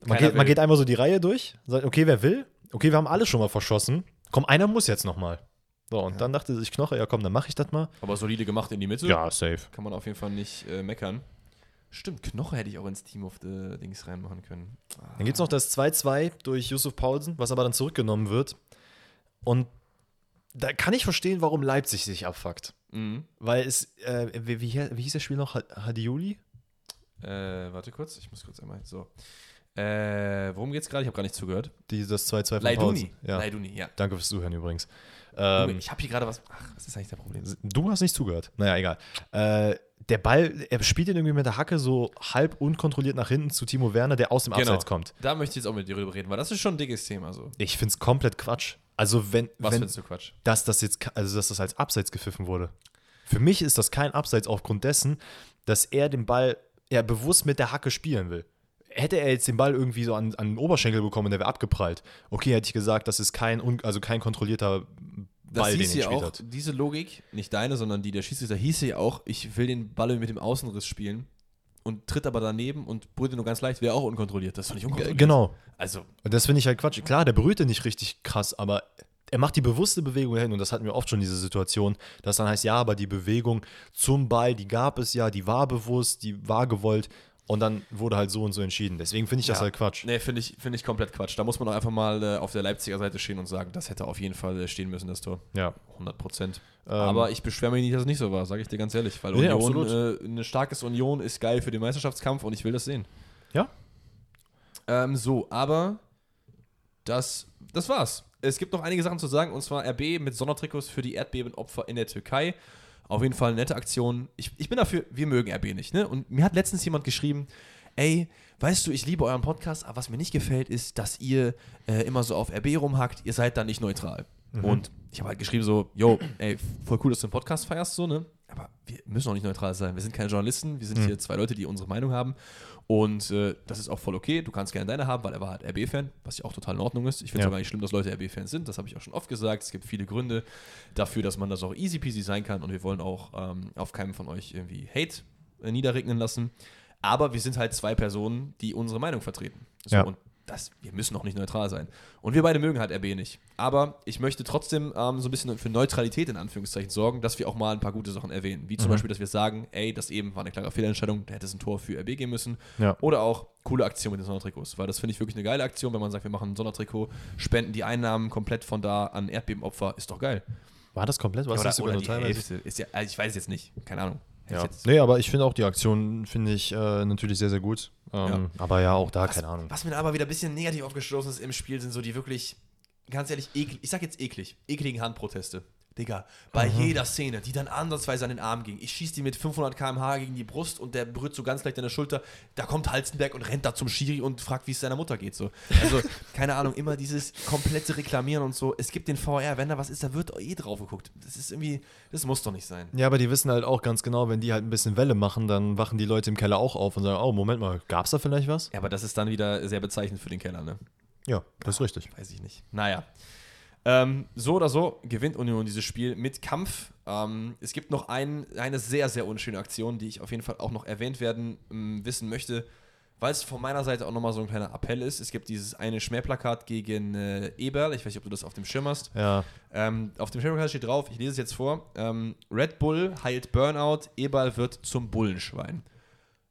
Man geht, man geht einmal so die Reihe durch, sagt, okay, wer will? Okay, wir haben alle schon mal verschossen. Komm, einer muss jetzt noch mal. So, und dann dachte sich Knoche, ja komm, dann mache ich das mal. Aber solide gemacht in die Mitte. safe. Kann man auf jeden Fall nicht äh, meckern. Stimmt, Knoche hätte ich auch ins Team of the Dings reinmachen können. Dann gibt es noch das 2-2 durch Yusuf Paulsen, was aber dann zurückgenommen wird. Und da kann ich verstehen, warum Leipzig sich abfuckt. Mhm. Weil es, äh, wie, wie, wie hieß das Spiel noch? Ha- Hadiuli? Äh, warte kurz, ich muss kurz einmal. So. Äh, worum geht's gerade? Ich habe gar nicht zugehört. Die, das 2-2 von Leiduni. Pauls. Ja. Leiduni, ja. Danke fürs Zuhören übrigens. Ähm, ich habe hier gerade was. Ach, was ist eigentlich der Problem? du hast nicht zugehört. Naja, egal. Äh, der Ball, er spielt ihn irgendwie mit der Hacke so halb unkontrolliert nach hinten zu Timo Werner, der aus dem Genau. Abseits kommt. Da möchte ich jetzt auch mit dir drüber reden, weil das ist schon ein dickes Thema. So. Ich finde es komplett Quatsch. Also, wenn, Was wenn findest du Quatsch? dass das jetzt, also dass das als Abseits gepfiffen wurde. Für mich ist das kein Abseits aufgrund dessen, dass er den Ball ja bewusst mit der Hacke spielen will. Hätte er jetzt den Ball irgendwie so an, an den Oberschenkel bekommen, der wäre abgeprallt. Okay, hätte ich gesagt, das ist kein, also kein kontrollierter Das Ball, den hieß er ja gespielt auch, hat. diese Logik, nicht deine, sondern die der Schiedsrichter, hieß ja auch, ich will den Ball mit dem Außenriss spielen und tritt aber daneben und berührt ihn nur ganz leicht, wäre auch unkontrolliert. Das ist doch nicht unkontrolliert. Genau. Also, das finde ich halt Quatsch. Klar, der berührt den nicht richtig krass, aber er macht die bewusste Bewegung dahin. Und das hatten wir oft schon, diese Situation, dass dann heißt, ja, aber die Bewegung zum Ball, die gab es ja, die war bewusst, die war gewollt. Und dann wurde halt so und so entschieden. Deswegen finde ich das Ja. halt Quatsch. nee, finde ich, find ich komplett Quatsch. Da muss man doch einfach mal äh, auf der Leipziger Seite stehen und sagen, das hätte auf jeden Fall äh, stehen müssen, das Tor. Ja. 100 Prozent. Ähm, aber ich beschwere mich nicht, dass es nicht so war, sage ich dir ganz ehrlich. Weil Nee, Union, absolut. äh, ein starkes Union ist geil für den Meisterschaftskampf und ich will das sehen. Ja. Ähm, so, aber das, das war's. Es gibt noch einige Sachen zu sagen, und zwar RB mit Sondertrikots für die Erdbebenopfer in der Türkei. Auf jeden Fall eine nette Aktion. Ich, ich bin dafür, wir mögen RB nicht, ne? Und mir hat letztens jemand geschrieben, ey, weißt du, ich liebe euren Podcast, aber was mir nicht gefällt, ist, dass ihr äh, immer so auf RB rumhackt, ihr seid da nicht neutral. Und ich habe halt geschrieben so, yo, ey, voll cool, dass du einen Podcast feierst, so, ne? Aber wir müssen auch nicht neutral sein. Wir sind keine Journalisten, wir sind hier zwei Leute, die unsere Meinung haben. Und äh, das ist auch voll okay. Du kannst gerne deine haben, weil er war halt RB-Fan, was ja auch total in Ordnung ist. Ich finde es Ja. auch gar nicht schlimm, dass Leute RB-Fans sind. Das habe ich auch schon oft gesagt. Es gibt viele Gründe dafür, dass man das auch easy peasy sein kann. Und wir wollen auch ähm, auf keinem von euch irgendwie Hate äh, niederregnen lassen. Aber wir sind halt zwei Personen, die unsere Meinung vertreten. So, Ja. Und das, wir müssen auch nicht neutral sein. Und wir beide mögen halt RB nicht. Aber ich möchte trotzdem ähm, so ein bisschen für Neutralität in Anführungszeichen sorgen, dass wir auch mal ein paar gute Sachen erwähnen. Wie zum Mhm. Beispiel, dass wir sagen, ey, das eben war eine klare Fehlentscheidung, da hätte es ein Tor für RB gehen müssen. Ja. Oder auch coole Aktion mit den Sondertrikots, weil das finde ich wirklich eine geile Aktion, wenn man sagt, wir machen ein Sondertrikot, spenden die Einnahmen komplett von da an Erdbebenopfer, ist doch geil. War das komplett? Was oder ist oder nur die teilweise? Hälfte. Ist ja, also ich weiß es jetzt nicht, keine Ahnung. Ja. Nee, aber ich finde auch die Aktion, finde ich äh, natürlich sehr, sehr gut. Ähm, Aber ja, auch da, was, keine Ahnung. Was mir aber wieder ein bisschen negativ aufgestoßen ist im Spiel, sind so die wirklich, ganz ehrlich, eklig, ich sag jetzt eklig, ekligen Handproteste. Digga, bei jeder Szene, die dann ansatzweise an den Arm ging. Ich schieß die mit 500 km/h gegen die Brust und der berührt so ganz leicht deine Schulter. Da kommt Halstenberg und rennt da zum Schiri und fragt, wie es seiner Mutter geht. So. Also, keine Ahnung, immer dieses komplette Reklamieren und so. Es gibt den VR, wenn da was ist, da wird eh drauf geguckt. Das ist irgendwie, das muss doch nicht sein. Ja, aber die wissen halt auch ganz genau, wenn die halt ein bisschen Welle machen, dann wachen die Leute im Keller auch auf und sagen, oh, Moment mal, gab's da vielleicht was? Ja, aber das ist dann wieder sehr bezeichnend für den Keller, ne? Ja, das ist richtig. Weiß ich nicht. Naja. Ähm, so oder so gewinnt Union dieses Spiel mit Kampf. Ähm, es gibt noch ein, eine sehr, sehr unschöne Aktion, die ich auf jeden Fall auch noch erwähnt werden ähm, wissen möchte, weil es von meiner Seite auch nochmal so ein kleiner Appell ist. Es gibt dieses eine Schmähplakat gegen äh, Eberl. Ich weiß nicht, ob du das auf dem Schirm hast. Ja, Ähm, auf dem Schmähplakat steht drauf, ich lese es jetzt vor: ähm, Red Bull heilt Burnout, Eberl wird zum Bullenschwein.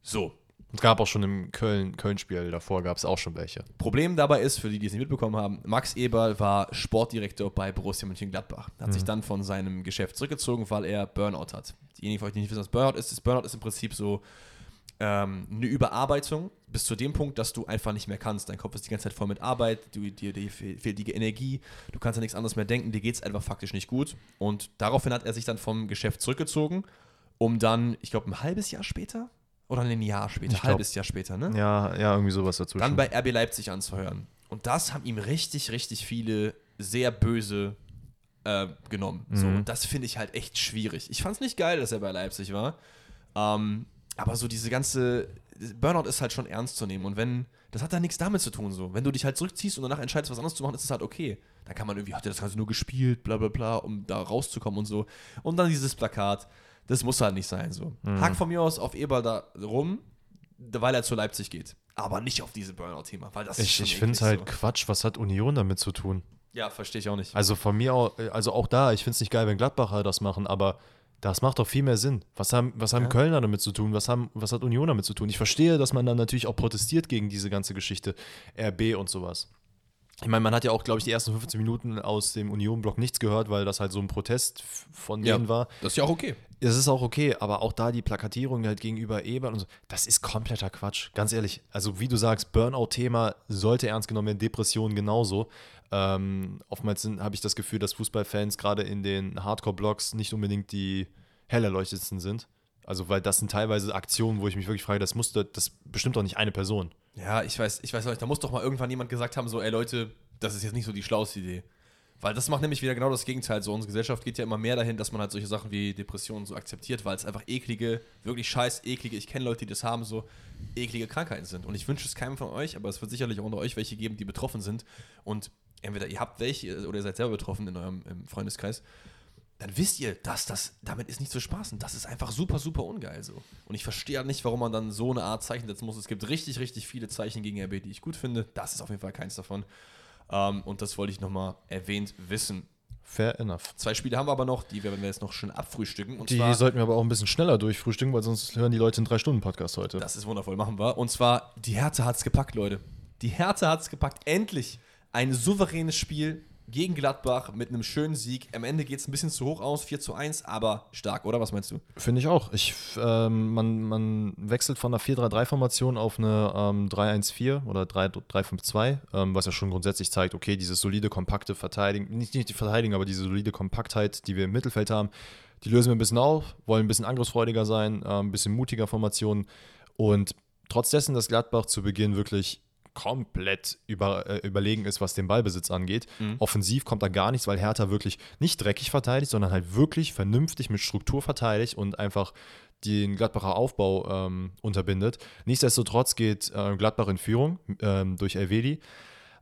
So, es gab auch schon im Köln- Köln-Spiel davor, gab es auch schon welche. Problem dabei ist, für die, die es nicht mitbekommen haben, Max Eberl war Sportdirektor bei Borussia Mönchengladbach. Hat sich dann von seinem Geschäft zurückgezogen, weil er Burnout hat. Diejenigen von euch, die nicht wissen, was Burnout ist, ist Burnout ist im Prinzip so ähm, eine Überarbeitung bis zu dem Punkt, dass du einfach nicht mehr kannst. Dein Kopf ist die ganze Zeit voll mit Arbeit, du, dir, dir fehl- fehlt die Energie, du kannst an nichts anderes mehr denken, dir geht es einfach faktisch nicht gut. Und daraufhin hat er sich dann vom Geschäft zurückgezogen, um dann, ich glaube, ein halbes Jahr später oder ein Jahr später, glaub- halbes Jahr später, ne? Ja, ja, irgendwie sowas dazwischen. dann bei RB Leipzig anzuhören. Und das haben ihm richtig, richtig viele sehr böse äh, genommen. So, Mhm. und das finde ich halt echt schwierig. Ich fand es nicht geil, dass er bei Leipzig war. Ähm, aber so diese ganze Burnout ist halt schon ernst zu nehmen. Und wenn, das hat da nichts damit zu tun, so. Wenn du dich halt zurückziehst und danach entscheidest, was anderes zu machen, ist es halt okay. Dann kann man irgendwie, hat er das Ganze nur gespielt, bla bla bla, um da rauszukommen und so. Und dann dieses Plakat, das muss halt nicht sein, so. Hack von mir aus auf Eber da rum, weil er zu Leipzig geht. Aber nicht auf diese Burnout-Thema, weil das ist ich ich finde es halt so. Quatsch, was hat Union damit zu tun? Ja, verstehe ich auch nicht. Also von mir auch, also auch da, ich finde es nicht geil, wenn Gladbacher das machen, aber das macht doch viel mehr Sinn. Was haben, was haben Ja. Kölner damit zu tun? Was, haben, was hat Union damit zu tun? Ich verstehe, dass man dann natürlich auch protestiert gegen diese ganze Geschichte, RB und sowas. Ich meine, man hat ja auch, glaube ich, die ersten 15 Minuten aus dem Union-Block nichts gehört, weil das halt so ein Protest von Ja. denen war. Das ist ja auch okay. Es ist auch okay, aber auch da die Plakatierung halt gegenüber Eber und so, das ist kompletter Quatsch. Ganz ehrlich, also wie du sagst, Burnout-Thema sollte ernst genommen werden, Depressionen genauso. Ähm, oftmals habe ich das Gefühl, dass Fußballfans gerade in den Hardcore-Blogs nicht unbedingt die hell erleuchtetsten sind. Also, weil das sind teilweise Aktionen, wo ich mich wirklich frage, das musste, das bestimmt doch nicht eine Person. Ja, ich weiß, ich weiß nicht, da muss doch mal irgendwann jemand gesagt haben, so, ey Leute, das ist jetzt nicht so die schlauste Idee. Weil das macht nämlich wieder genau das Gegenteil. So, unsere Gesellschaft geht ja immer mehr dahin, dass man halt solche Sachen wie Depressionen so akzeptiert, weil es einfach eklige, wirklich scheiß eklige, ich kenne Leute, die das haben, so eklige Krankheiten sind. Und ich wünsche es keinem von euch, aber es wird sicherlich auch unter euch welche geben, die betroffen sind. Und entweder ihr habt welche oder ihr seid selber betroffen in eurem Freundeskreis, dann wisst ihr, dass das, damit ist nicht zu spaßen. Das ist einfach super, super ungeil so. Und ich verstehe nicht, warum man dann so eine Art Zeichen setzen muss. Es gibt richtig, richtig viele Zeichen gegen RB, die ich gut finde. Das ist auf jeden Fall keins davon. Ähm, und das wollte ich nochmal erwähnt wissen. Fair enough. Zwei Spiele haben wir aber noch, die werden wir jetzt noch schön abfrühstücken. Und Die zwar, sollten wir aber auch ein bisschen schneller durchfrühstücken, weil sonst hören die Leute einen 3-Stunden-Podcast heute. das ist wundervoll, machen wir. Und zwar, die Hertha hat's gepackt, Leute. Die Hertha hat's gepackt. Endlich ein souveränes Spiel gegen Gladbach mit einem schönen Sieg. Am Ende geht es ein bisschen zu hoch aus, 4 zu 1, aber stark, oder? Was meinst du? Finde ich auch. Ich, ähm, man, man wechselt von einer 4-3-3-Formation auf eine ähm, 3-1-4 oder 3-5-2, ähm, was ja schon grundsätzlich zeigt, okay, dieses solide, kompakte Verteidigen, nicht, nicht die Verteidigung, aber diese solide Kompaktheit, die wir im Mittelfeld haben, die lösen wir ein bisschen auf, wollen ein bisschen angriffsfreudiger sein, äh, ein bisschen mutiger Formationen und trotz dessen, dass Gladbach zu Beginn wirklich komplett über, äh, überlegen ist, was den Ballbesitz angeht. Offensiv kommt da gar nichts, weil Hertha wirklich nicht dreckig verteidigt, sondern halt wirklich vernünftig mit Struktur verteidigt und einfach den Gladbacher Aufbau ähm, unterbindet. Nichtsdestotrotz geht äh, Gladbach in Führung ähm, durch Elvedi.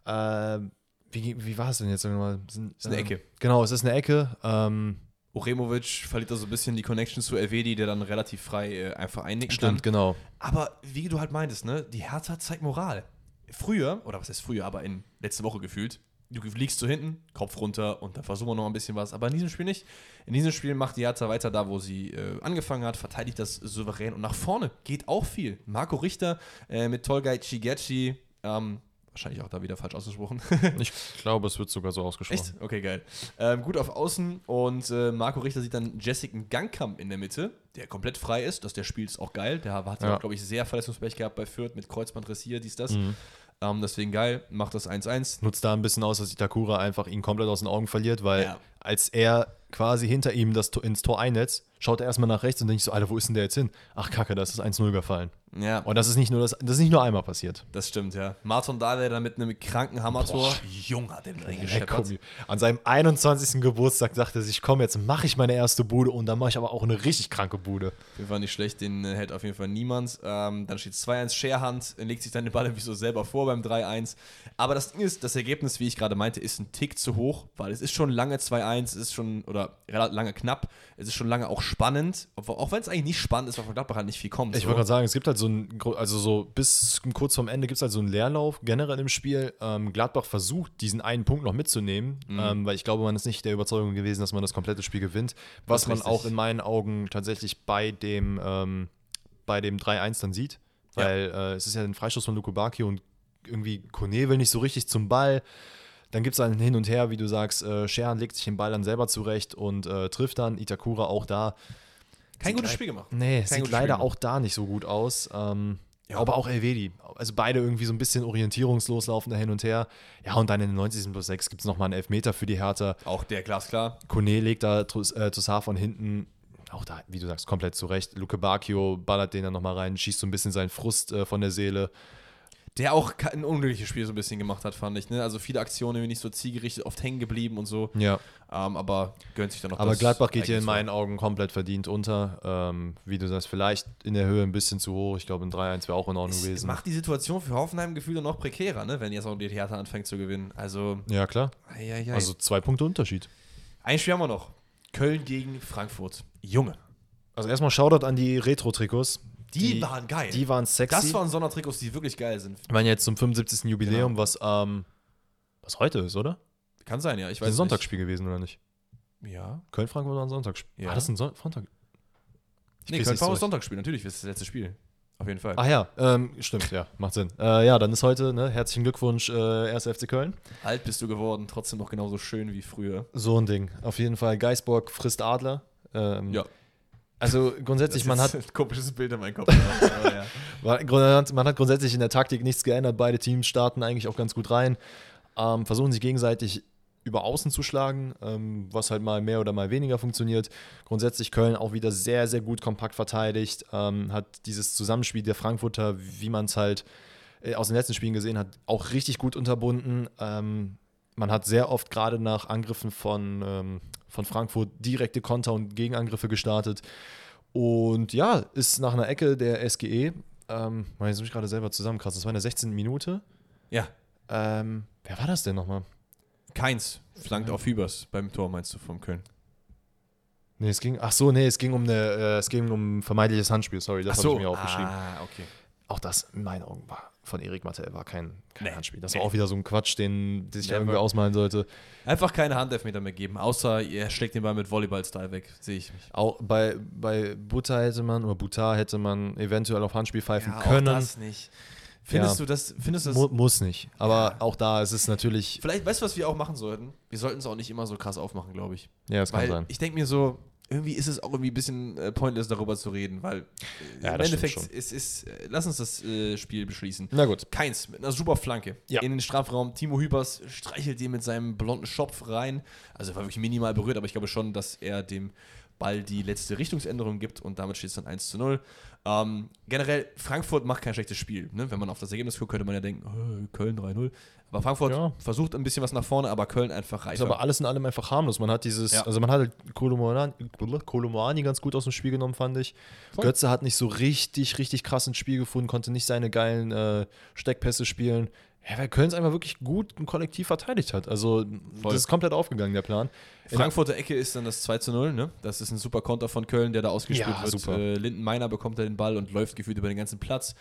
Ähm, wie, wie war es denn jetzt? Sind, ist eine ähm, Ecke. Genau, es ist eine Ecke. Ähm, Uremovic verliert da so ein bisschen die Connection zu Elvedi, der dann relativ frei äh, einfach einnicken stimmt, kann. genau. Aber wie du halt meintest, ne, die Hertha zeigt Moral. Früher, oder was heißt früher, aber in letzte Woche gefühlt, du liegst so hinten, Kopf runter und dann versuchen wir noch ein bisschen was. Aber in diesem Spiel nicht. In diesem Spiel macht die Hertha weiter da, wo sie äh, angefangen hat, verteidigt das souverän und nach vorne geht auch viel. Marco Richter äh, mit Tolgay Chigechi, ähm, wahrscheinlich auch da wieder falsch ausgesprochen. Ich glaube, es wird sogar so ausgesprochen. Echt? Okay, geil. Ähm, gut auf Außen und äh, Marco Richter sieht dann Jessica Gangkamp in der Mitte, der komplett frei ist. Dass der spielt, ist auch geil. Der hat Ja. glaube ich, sehr Verletzungspech gehabt bei Fürth mit Kreuzbandriss hier, dies, das. Mhm. Ähm, deswegen geil, macht das 1-1. Nutzt da ein bisschen aus, dass Itakura einfach ihn komplett aus den Augen verliert, weil Ja. als er quasi hinter ihm das Tor, ins Tor einnetzt, schaut er erstmal nach rechts und denkt so, Alter, wo ist denn der jetzt hin? Ach Kacke, da ist das 1-0 gefallen. Ja, Und das ist nicht nur das, das ist nicht nur einmal passiert. das stimmt, ja. Martin Dahle dann mit einem kranken Hammertor. Jung hat den reingescheppert. komm, An seinem 21. Geburtstag sagte er sich, komm, jetzt mache ich meine erste Bude und dann mache ich aber auch eine richtig kranke Bude. Den war nicht schlecht, den äh, hält auf jeden Fall niemand. Ähm, dann steht 2-1, Scherhand legt sich dann den Ball irgendwie so selber vor beim 3-1. Aber das Ding ist, das Ergebnis, wie ich gerade meinte, ist ein Tick zu hoch, weil es ist schon lange 2-1, es ist schon, oder relativ lange knapp, es ist schon lange auch spannend, auch wenn es eigentlich nicht spannend ist, weil von Gladbach halt nicht viel kommt. Ich so. wollte gerade sagen, es gibt halt so ein, also so bis kurz vorm Ende gibt es halt so einen Leerlauf generell im Spiel. Ähm, Gladbach versucht, diesen einen Punkt noch mitzunehmen, Mhm. ähm, weil ich glaube, man ist nicht der Überzeugung gewesen, dass man das komplette Spiel gewinnt. Was man auch in meinen Augen tatsächlich bei dem, ähm, bei dem 3-1 dann sieht. Weil äh, es ist ja ein Freistoß von Lukubaki und irgendwie Kone will nicht so richtig zum Ball. Dann gibt es einen Hin und Her, wie du sagst, äh, Scherhan legt sich den Ball dann selber zurecht und äh, trifft dann. Itakura auch da. Kein gutes Spiel gemacht. Nee, Kein sieht leider auch da nicht so gut aus. Ähm, Ja. aber auch Elvedi. Also beide irgendwie so ein bisschen orientierungslos laufen da hin und her. Ja, und dann in den 90. plus 6 gibt es nochmal einen Elfmeter für die Hertha. Auch der glasklar. Kone legt da Tus- äh, von hinten. Auch da, wie du sagst, komplett zurecht. Luke Bacchio ballert den dann nochmal rein, schießt so ein bisschen seinen Frust äh, von der Seele. Der auch ein unglückliches Spiel so ein bisschen gemacht hat, fand ich. Ne? Also viele Aktionen nicht so zielgerichtet, oft hängen geblieben und so. Ja. Ähm, aber gönnt sich dann noch Aber Gladbach geht hier in meinen Augen komplett verdient unter. Ähm, wie du sagst, vielleicht in der Höhe ein bisschen zu hoch. Ich glaube, ein 3-1 wäre auch in Ordnung Es gewesen. macht die Situation für Hoffenheim gefühlt noch prekärer, ne? wenn jetzt auch die Hertha anfängt zu gewinnen. Also, Ja, klar. eieiei. Also zwei Punkte Unterschied. ein Spiel haben wir noch. Köln gegen Frankfurt. Junge. Also erstmal Shoutout an die Retro-Trikots. Die, waren geil. Die waren sexy. das waren Sondertrikots, die wirklich geil sind. Wir waren jetzt zum 75. Jubiläum, Genau. was ähm, was heute ist, oder? Kann sein, ja. Ich Das weiß ist ein Sonntagsspiel gewesen, oder nicht? Ja. Köln-Frankfurt war ein Sonntagsspiel. Ja. War das ein Son Sonntag? Ich Nee, weiß Köln nicht war so ein Sonntagsspiel, natürlich. Das ist das letzte Spiel. Auf jeden Fall. Ach ja, ähm, stimmt, ja, macht Sinn. Äh, ja, dann ist heute, ne, herzlichen Glückwunsch, äh, 1. FC Köln. Alt bist du geworden, trotzdem noch genauso schön wie früher. So ein Ding. Auf jeden Fall, Geisborg frisst Adler. Ähm, Ja. Also grundsätzlich, man hat, ein komisches Bild in meinem Kopf. aber ja. man hat grundsätzlich in der Taktik nichts geändert. Beide Teams starten eigentlich auch ganz gut rein. Ähm, versuchen sich gegenseitig über Außen zu schlagen, ähm, was halt mal mehr oder mal weniger funktioniert. Grundsätzlich Köln auch wieder sehr, sehr gut kompakt verteidigt. Ähm, hat dieses Zusammenspiel der Frankfurter, wie man es halt äh, aus den letzten Spielen gesehen hat, auch richtig gut unterbunden. Ähm, man hat sehr oft gerade nach Angriffen von, ähm, von Frankfurt direkte Konter und Gegenangriffe gestartet. Und ja, ist nach einer Ecke der SGE, ähm, jetzt muss ich gerade selber zusammenkratzen, das war in der 16. Minute. ja, Ähm, wer war das denn nochmal? Keins flankt auf Hübers beim Tor, meinst du, vom Köln? Nee, es ging, ach so, nee, es ging um eine, äh, es ging um ein vermeidliches Handspiel, sorry, das habe ich mir aufgeschrieben. Ah, okay. Auch das in meinen Augen war von Erik Mattel war kein, kein Nee. Handspiel. Das Nee. war auch wieder so ein Quatsch, den der sich da Never. irgendwie ausmalen sollte. Einfach keine Handelfmeter mehr geben, außer er schlägt den Ball mit Volleyball-Style weg, sehe ich mich. Auch bei, bei Buta hätte man, oder Buta hätte man eventuell auf Handspiel pfeifen Ja, können. Auch das nicht. Findest Ja. du das, findest du das Mu muss nicht. Aber Ja. auch da ist es natürlich, Vielleicht, weißt du, was wir auch machen sollten? Wir sollten es auch nicht immer so krass aufmachen, glaube ich. ja, kann Weil sein. ich denke mir so, irgendwie ist es auch irgendwie ein bisschen äh, pointless, darüber zu reden, weil äh, Ja, im Endeffekt ist, ist, äh, lass uns das äh, Spiel beschließen. Na gut. Keins mit einer super Flanke Ja. in den Strafraum. Timo Hübers streichelt den mit seinem blonden Schopf rein. Also er war wirklich minimal berührt, aber ich glaube schon, dass er dem Ball die letzte Richtungsänderung gibt und damit steht es dann 1 zu 0. Ähm, generell, Frankfurt macht kein schlechtes Spiel. Ne? Wenn man auf das Ergebnis guckt, könnte man ja denken, oh, Köln 3-0. Aber Frankfurt Ja. versucht ein bisschen was nach vorne, aber Köln einfach Ist reicher. aber alles in allem einfach harmlos. Man hat dieses, Ja. also man hat halt Kolomani ganz gut aus dem Spiel genommen, fand ich. Voll. Götze hat nicht so richtig, richtig krass ins Spiel gefunden, konnte nicht seine geilen äh, Steckpässe spielen. Ja, weil Köln es einfach wirklich gut und kollektiv verteidigt hat. Also Voll. das ist komplett aufgegangen, der Plan. Frankfurter Ecke ist dann das 2 zu 0, ne? Das ist ein super Konter von Köln, der da ausgespielt Ja, wird. super. Äh, Linden Meiner bekommt da den Ball und läuft gefühlt über den ganzen Platz.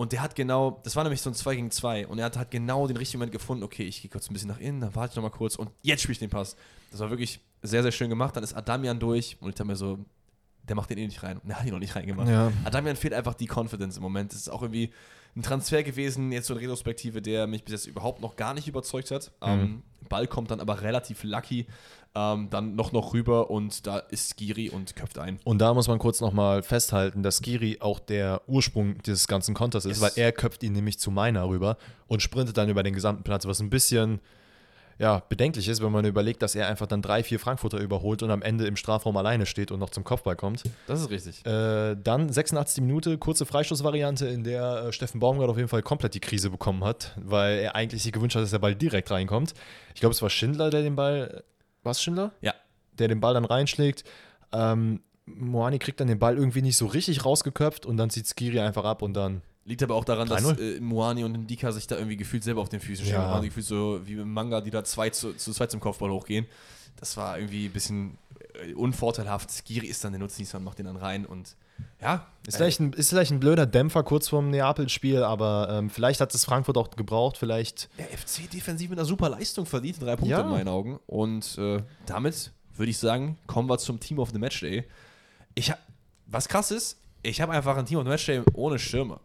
Und der hat genau, das war nämlich so ein 2 gegen 2 und er hat halt genau den richtigen Moment gefunden, okay, ich gehe kurz ein bisschen nach innen, dann warte ich nochmal kurz und jetzt spiele ich den Pass. Das war wirklich sehr, sehr schön gemacht. Dann ist Adamian durch und ich dachte mir so, der macht den eh nicht rein. Und er hat ihn noch nicht reingemacht. Ja. Adamian fehlt einfach die Confidence im Moment. Das ist auch irgendwie ein Transfer gewesen, jetzt so in Retrospektive, der mich bis jetzt überhaupt noch gar nicht überzeugt hat. Ähm, Ball kommt dann aber relativ lucky ähm, dann noch noch rüber und da ist Skiri und köpft ein. Und da muss man kurz nochmal festhalten, dass Skiri auch der Ursprung dieses ganzen Konters ist, Yes. weil er köpft ihn nämlich zu Meiner rüber und sprintet dann über den gesamten Platz, was ein bisschen ja, bedenklich ist, wenn man überlegt, dass er einfach dann drei, vier Frankfurter überholt und am Ende im Strafraum alleine steht und noch zum Kopfball kommt. Das ist richtig. Äh, dann 86. Minute, kurze Freistoßvariante, in der äh, Steffen Baumgart auf jeden Fall komplett die Krise bekommen hat, weil er eigentlich sich gewünscht hat, dass der Ball direkt reinkommt. Ich glaube, es war Schindler, der den Ball. Was Schindler? Ja. Der den Ball dann reinschlägt. Ähm, Moani kriegt dann den Ball irgendwie nicht so richtig rausgeköpft und dann zieht Skiri einfach ab und dann. Liegt aber auch daran, dass 3-0. äh, Muani und Ndika sich da irgendwie gefühlt selber auf den Füßen stehen. Ja. Gefühlt so wie im Manga, die da zwei zu, zu zweit zum Kopfball hochgehen. Das war irgendwie ein bisschen äh, unvorteilhaft. Skiri ist dann der Nutznießer und macht den dann rein und ja. Ist vielleicht, ein, ist vielleicht ein blöder Dämpfer kurz vorm Neapel-Spiel, aber ähm, vielleicht hat es Frankfurt auch gebraucht. Vielleicht. der FC defensiv mit einer super Leistung verdient, drei Punkte Ja. in meinen Augen. Und äh, damit würde ich sagen, kommen wir zum Team of the Matchday. Ich hab, was krass ist, ich habe einfach ein Team of the Matchday ohne Stürmer.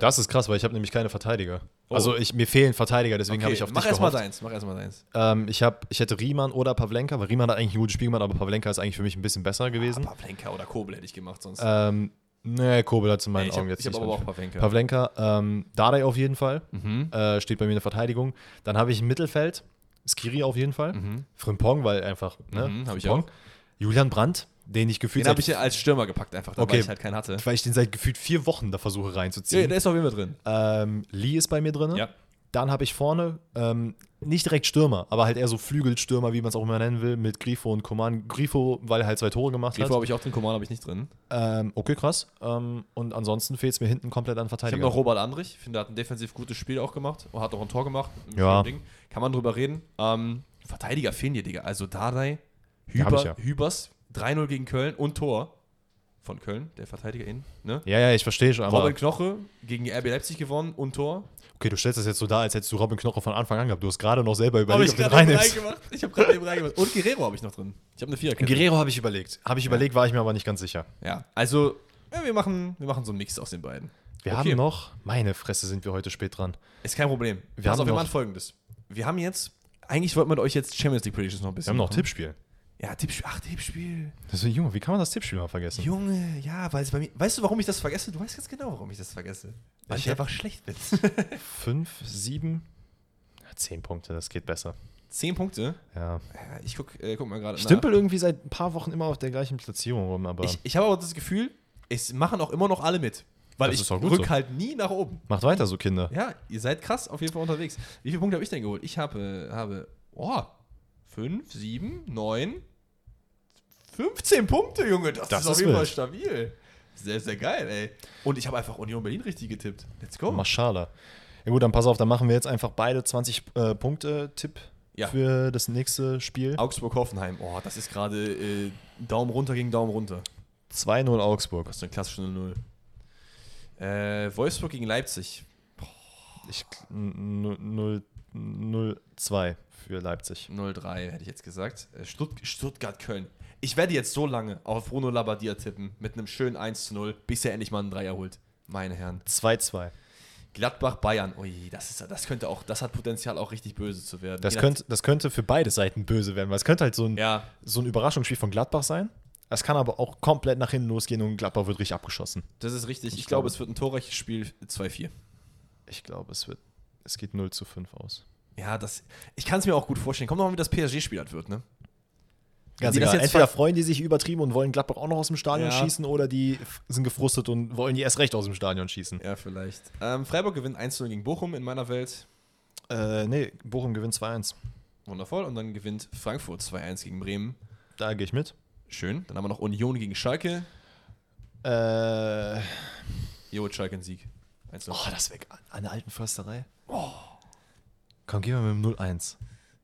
Das ist krass, weil ich habe nämlich keine Verteidiger. Oh. Also ich, mir fehlen Verteidiger, deswegen okay, habe ich auf mach dich erstmal gehofft. deins, mach erstmal deins. Ähm, ich, hab, ich hätte Riemann oder Pavlenka, weil Riemann hat eigentlich ein gutes Spiel gemacht, aber Pavlenka ist eigentlich für mich ein bisschen besser gewesen. Pavlenka oder Kobel hätte ich gemacht sonst. Ähm, nee, Kobel hat es in meinen Nee, ich Augen habe jetzt hab nicht. aber auch Pavlenka. Pavlenka, ähm, Dardai auf jeden Fall, Mhm. äh, steht bei mir in der Verteidigung. Dann habe ich im Mittelfeld Skiri auf jeden Fall. Mhm. Frimpong, weil einfach, ne? Mhm, hab ich Frimpong. auch. Julian Brandt, den ich gefühlt Den habe ich ja als Stürmer gepackt einfach, da Okay. weil ich halt keinen hatte. weil ich den seit gefühlt vier Wochen da versuche Ja, reinzuziehen. der ist auf jeden Fall drin. ähm, Lee ist bei mir drin. Ja. Dann habe ich vorne ähm, nicht direkt Stürmer, aber halt eher so Flügelstürmer, wie man es auch immer nennen will, mit Grifo und Coman. Grifo, weil er halt zwei Tore gemacht Grifo hat. habe ich auch drin, Coman habe ich nicht drin. Ähm, okay, krass. Ähm, und ansonsten fehlt es mir hinten komplett an Ich habe noch Robert Andrich, ich finde, er hat ein defensiv gutes Spiel auch gemacht und hat auch ein Tor gemacht. Ja. Ding. Kann man drüber reden. Ähm, Verteidiger fehlen dir, Digga. Also Dardai, Ja, Hüber, ja. Hübers, 3-0 gegen Köln und Tor von Köln, der Verteidiger in. Ne? ja, ja, ich verstehe schon, Robin Knoche gegen RB Leipzig gewonnen und Tor. okay, du stellst das jetzt so dar, als hättest du Robin Knoche von Anfang an gehabt. Du hast gerade noch selber überlegt, ich ob du den gerade eben reinnimmst. Ich habe gerade eben reingemacht. Und Guerrero habe ich noch drin. Ich habe eine Viererkette. Guerrero habe ich überlegt. Habe ich überlegt, war ich mir aber nicht ganz sicher. Ja, also Ja, wir machen, wir machen so einen Mix aus den beiden. Wir Okay. haben noch, meine Fresse, sind wir heute spät dran. Ist kein Problem. Wir Pass haben auf, wir noch- machen folgendes. Wir haben jetzt, eigentlich wollten wir euch jetzt Champions League Predictions noch ein Wir bisschen haben noch machen. Tippspiel. Ja, Tippspiel. Ach, Tippspiel. Das ist, Junge, wie kann man das Tippspiel mal vergessen? Junge, ja, weil es bei mir. Weißt du, warum ich das vergesse? Du weißt ganz genau, warum ich das vergesse. Weil ich, Ich einfach schlecht bin. Fünf, sieben, ja, zehn Punkte, das geht besser. Zehn Punkte. Ja. Ich guck, äh, guck mal gerade. Ich stümpel irgendwie seit ein paar Wochen immer auf der gleichen Platzierung rum, aber Ich, ich habe aber das Gefühl, es machen auch immer noch alle mit. Weil Das ich rück so. halt nie nach oben. macht weiter so, Kinder. Ja, ihr seid krass auf jeden Fall unterwegs. Wie viele Punkte habe ich denn geholt? Ich habe, habe, oh, 5, 7, 9, 15 Punkte, Junge. Das, Das ist auf jeden Fall stabil. Sehr, sehr geil, ey. Und ich habe einfach Union Berlin richtig getippt. Let's go. Maschala. Ja gut, dann pass auf, dann machen wir jetzt einfach beide 20 äh, Punkte Tipp Ja. für das nächste Spiel. Augsburg-Hoffenheim. Oh, das ist gerade äh, Daumen runter gegen Daumen runter. 2-0 Augsburg. Das ist eine klassische 0 äh, Wolfsburg gegen Leipzig. Ich 0-2 für Leipzig. 0-3 hätte ich jetzt gesagt. Äh, Stutt Stuttgart-Köln. Ich werde jetzt so lange auf Bruno Labbadia tippen mit einem schönen 1-0, bis er endlich mal einen Dreier holt. Meine Herren. 2-2. Gladbach-Bayern. Ui, das, ist, das könnte auch, das hat Potenzial auch richtig böse zu werden. Das könnte, das könnte für beide Seiten böse werden, weil es könnte halt so ein, Ja, so ein Überraschungsspiel von Gladbach sein. Es kann aber auch komplett nach hinten losgehen und Gladbach wird richtig abgeschossen. das ist richtig. Ich, Ich glaube, glaube- es wird ein torreiches Spiel 2-4. Ich glaube, es wird, es geht 0 zu 5 aus. Ja, das, ich kann es mir auch gut vorstellen. Kommt noch mal, wie das PSG-Spiel halt wird, ne? Ganz egal. Entweder freuen die sich übertrieben und wollen Gladbach auch noch aus dem Stadion Ja. schießen oder die sind gefrustet und wollen die erst recht aus dem Stadion schießen. Ja, vielleicht. Ähm, Freiburg gewinnt 1-0 gegen Bochum in meiner Welt. Äh, nee, Bochum gewinnt 2-1. Wundervoll. Und dann gewinnt Frankfurt 2-1 gegen Bremen. Da gehe ich mit. Schön. Dann haben wir noch Union gegen Schalke. Äh, Jo, Schalke ein Sieg. 1-0. oh, das weg an der alten Försterei. Komm, gehen wir mit dem 0-1.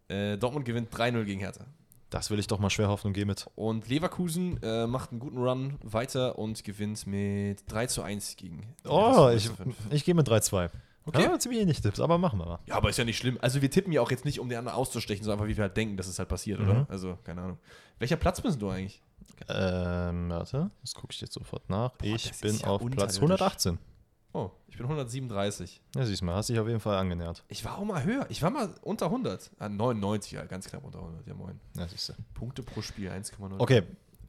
Äh, Dortmund gewinnt 3-0 gegen Hertha. Das will ich doch mal schwer hoffen und gehe mit. Und Leverkusen äh, macht einen guten Run weiter und gewinnt mit 3 zu 1 gegen. Oh, ich, 3 zu 5. ich gehe mit 3-2. Okay. Ja, ziemlich ähnlich Tipps, aber machen wir mal. Ja, aber ist ja nicht schlimm. Also wir tippen ja auch jetzt nicht, um den anderen auszustechen, sondern einfach, wie wir halt denken, dass es halt passiert, oder? Mhm. Also, keine Ahnung. Welcher Platz bist du eigentlich? Ähm, warte, das gucke ich jetzt sofort nach. ich das bin ja auf Platz unterirdisch. 118. Oh, ich bin 137. Ja, siehst du mal, hast dich auf jeden Fall angenähert. Ich war auch mal höher. Ich war mal unter 100. Ah, 99, ja, ganz knapp unter 100. Ja, moin. Ja, siehst du. Punkte pro Spiel 1,0. Okay,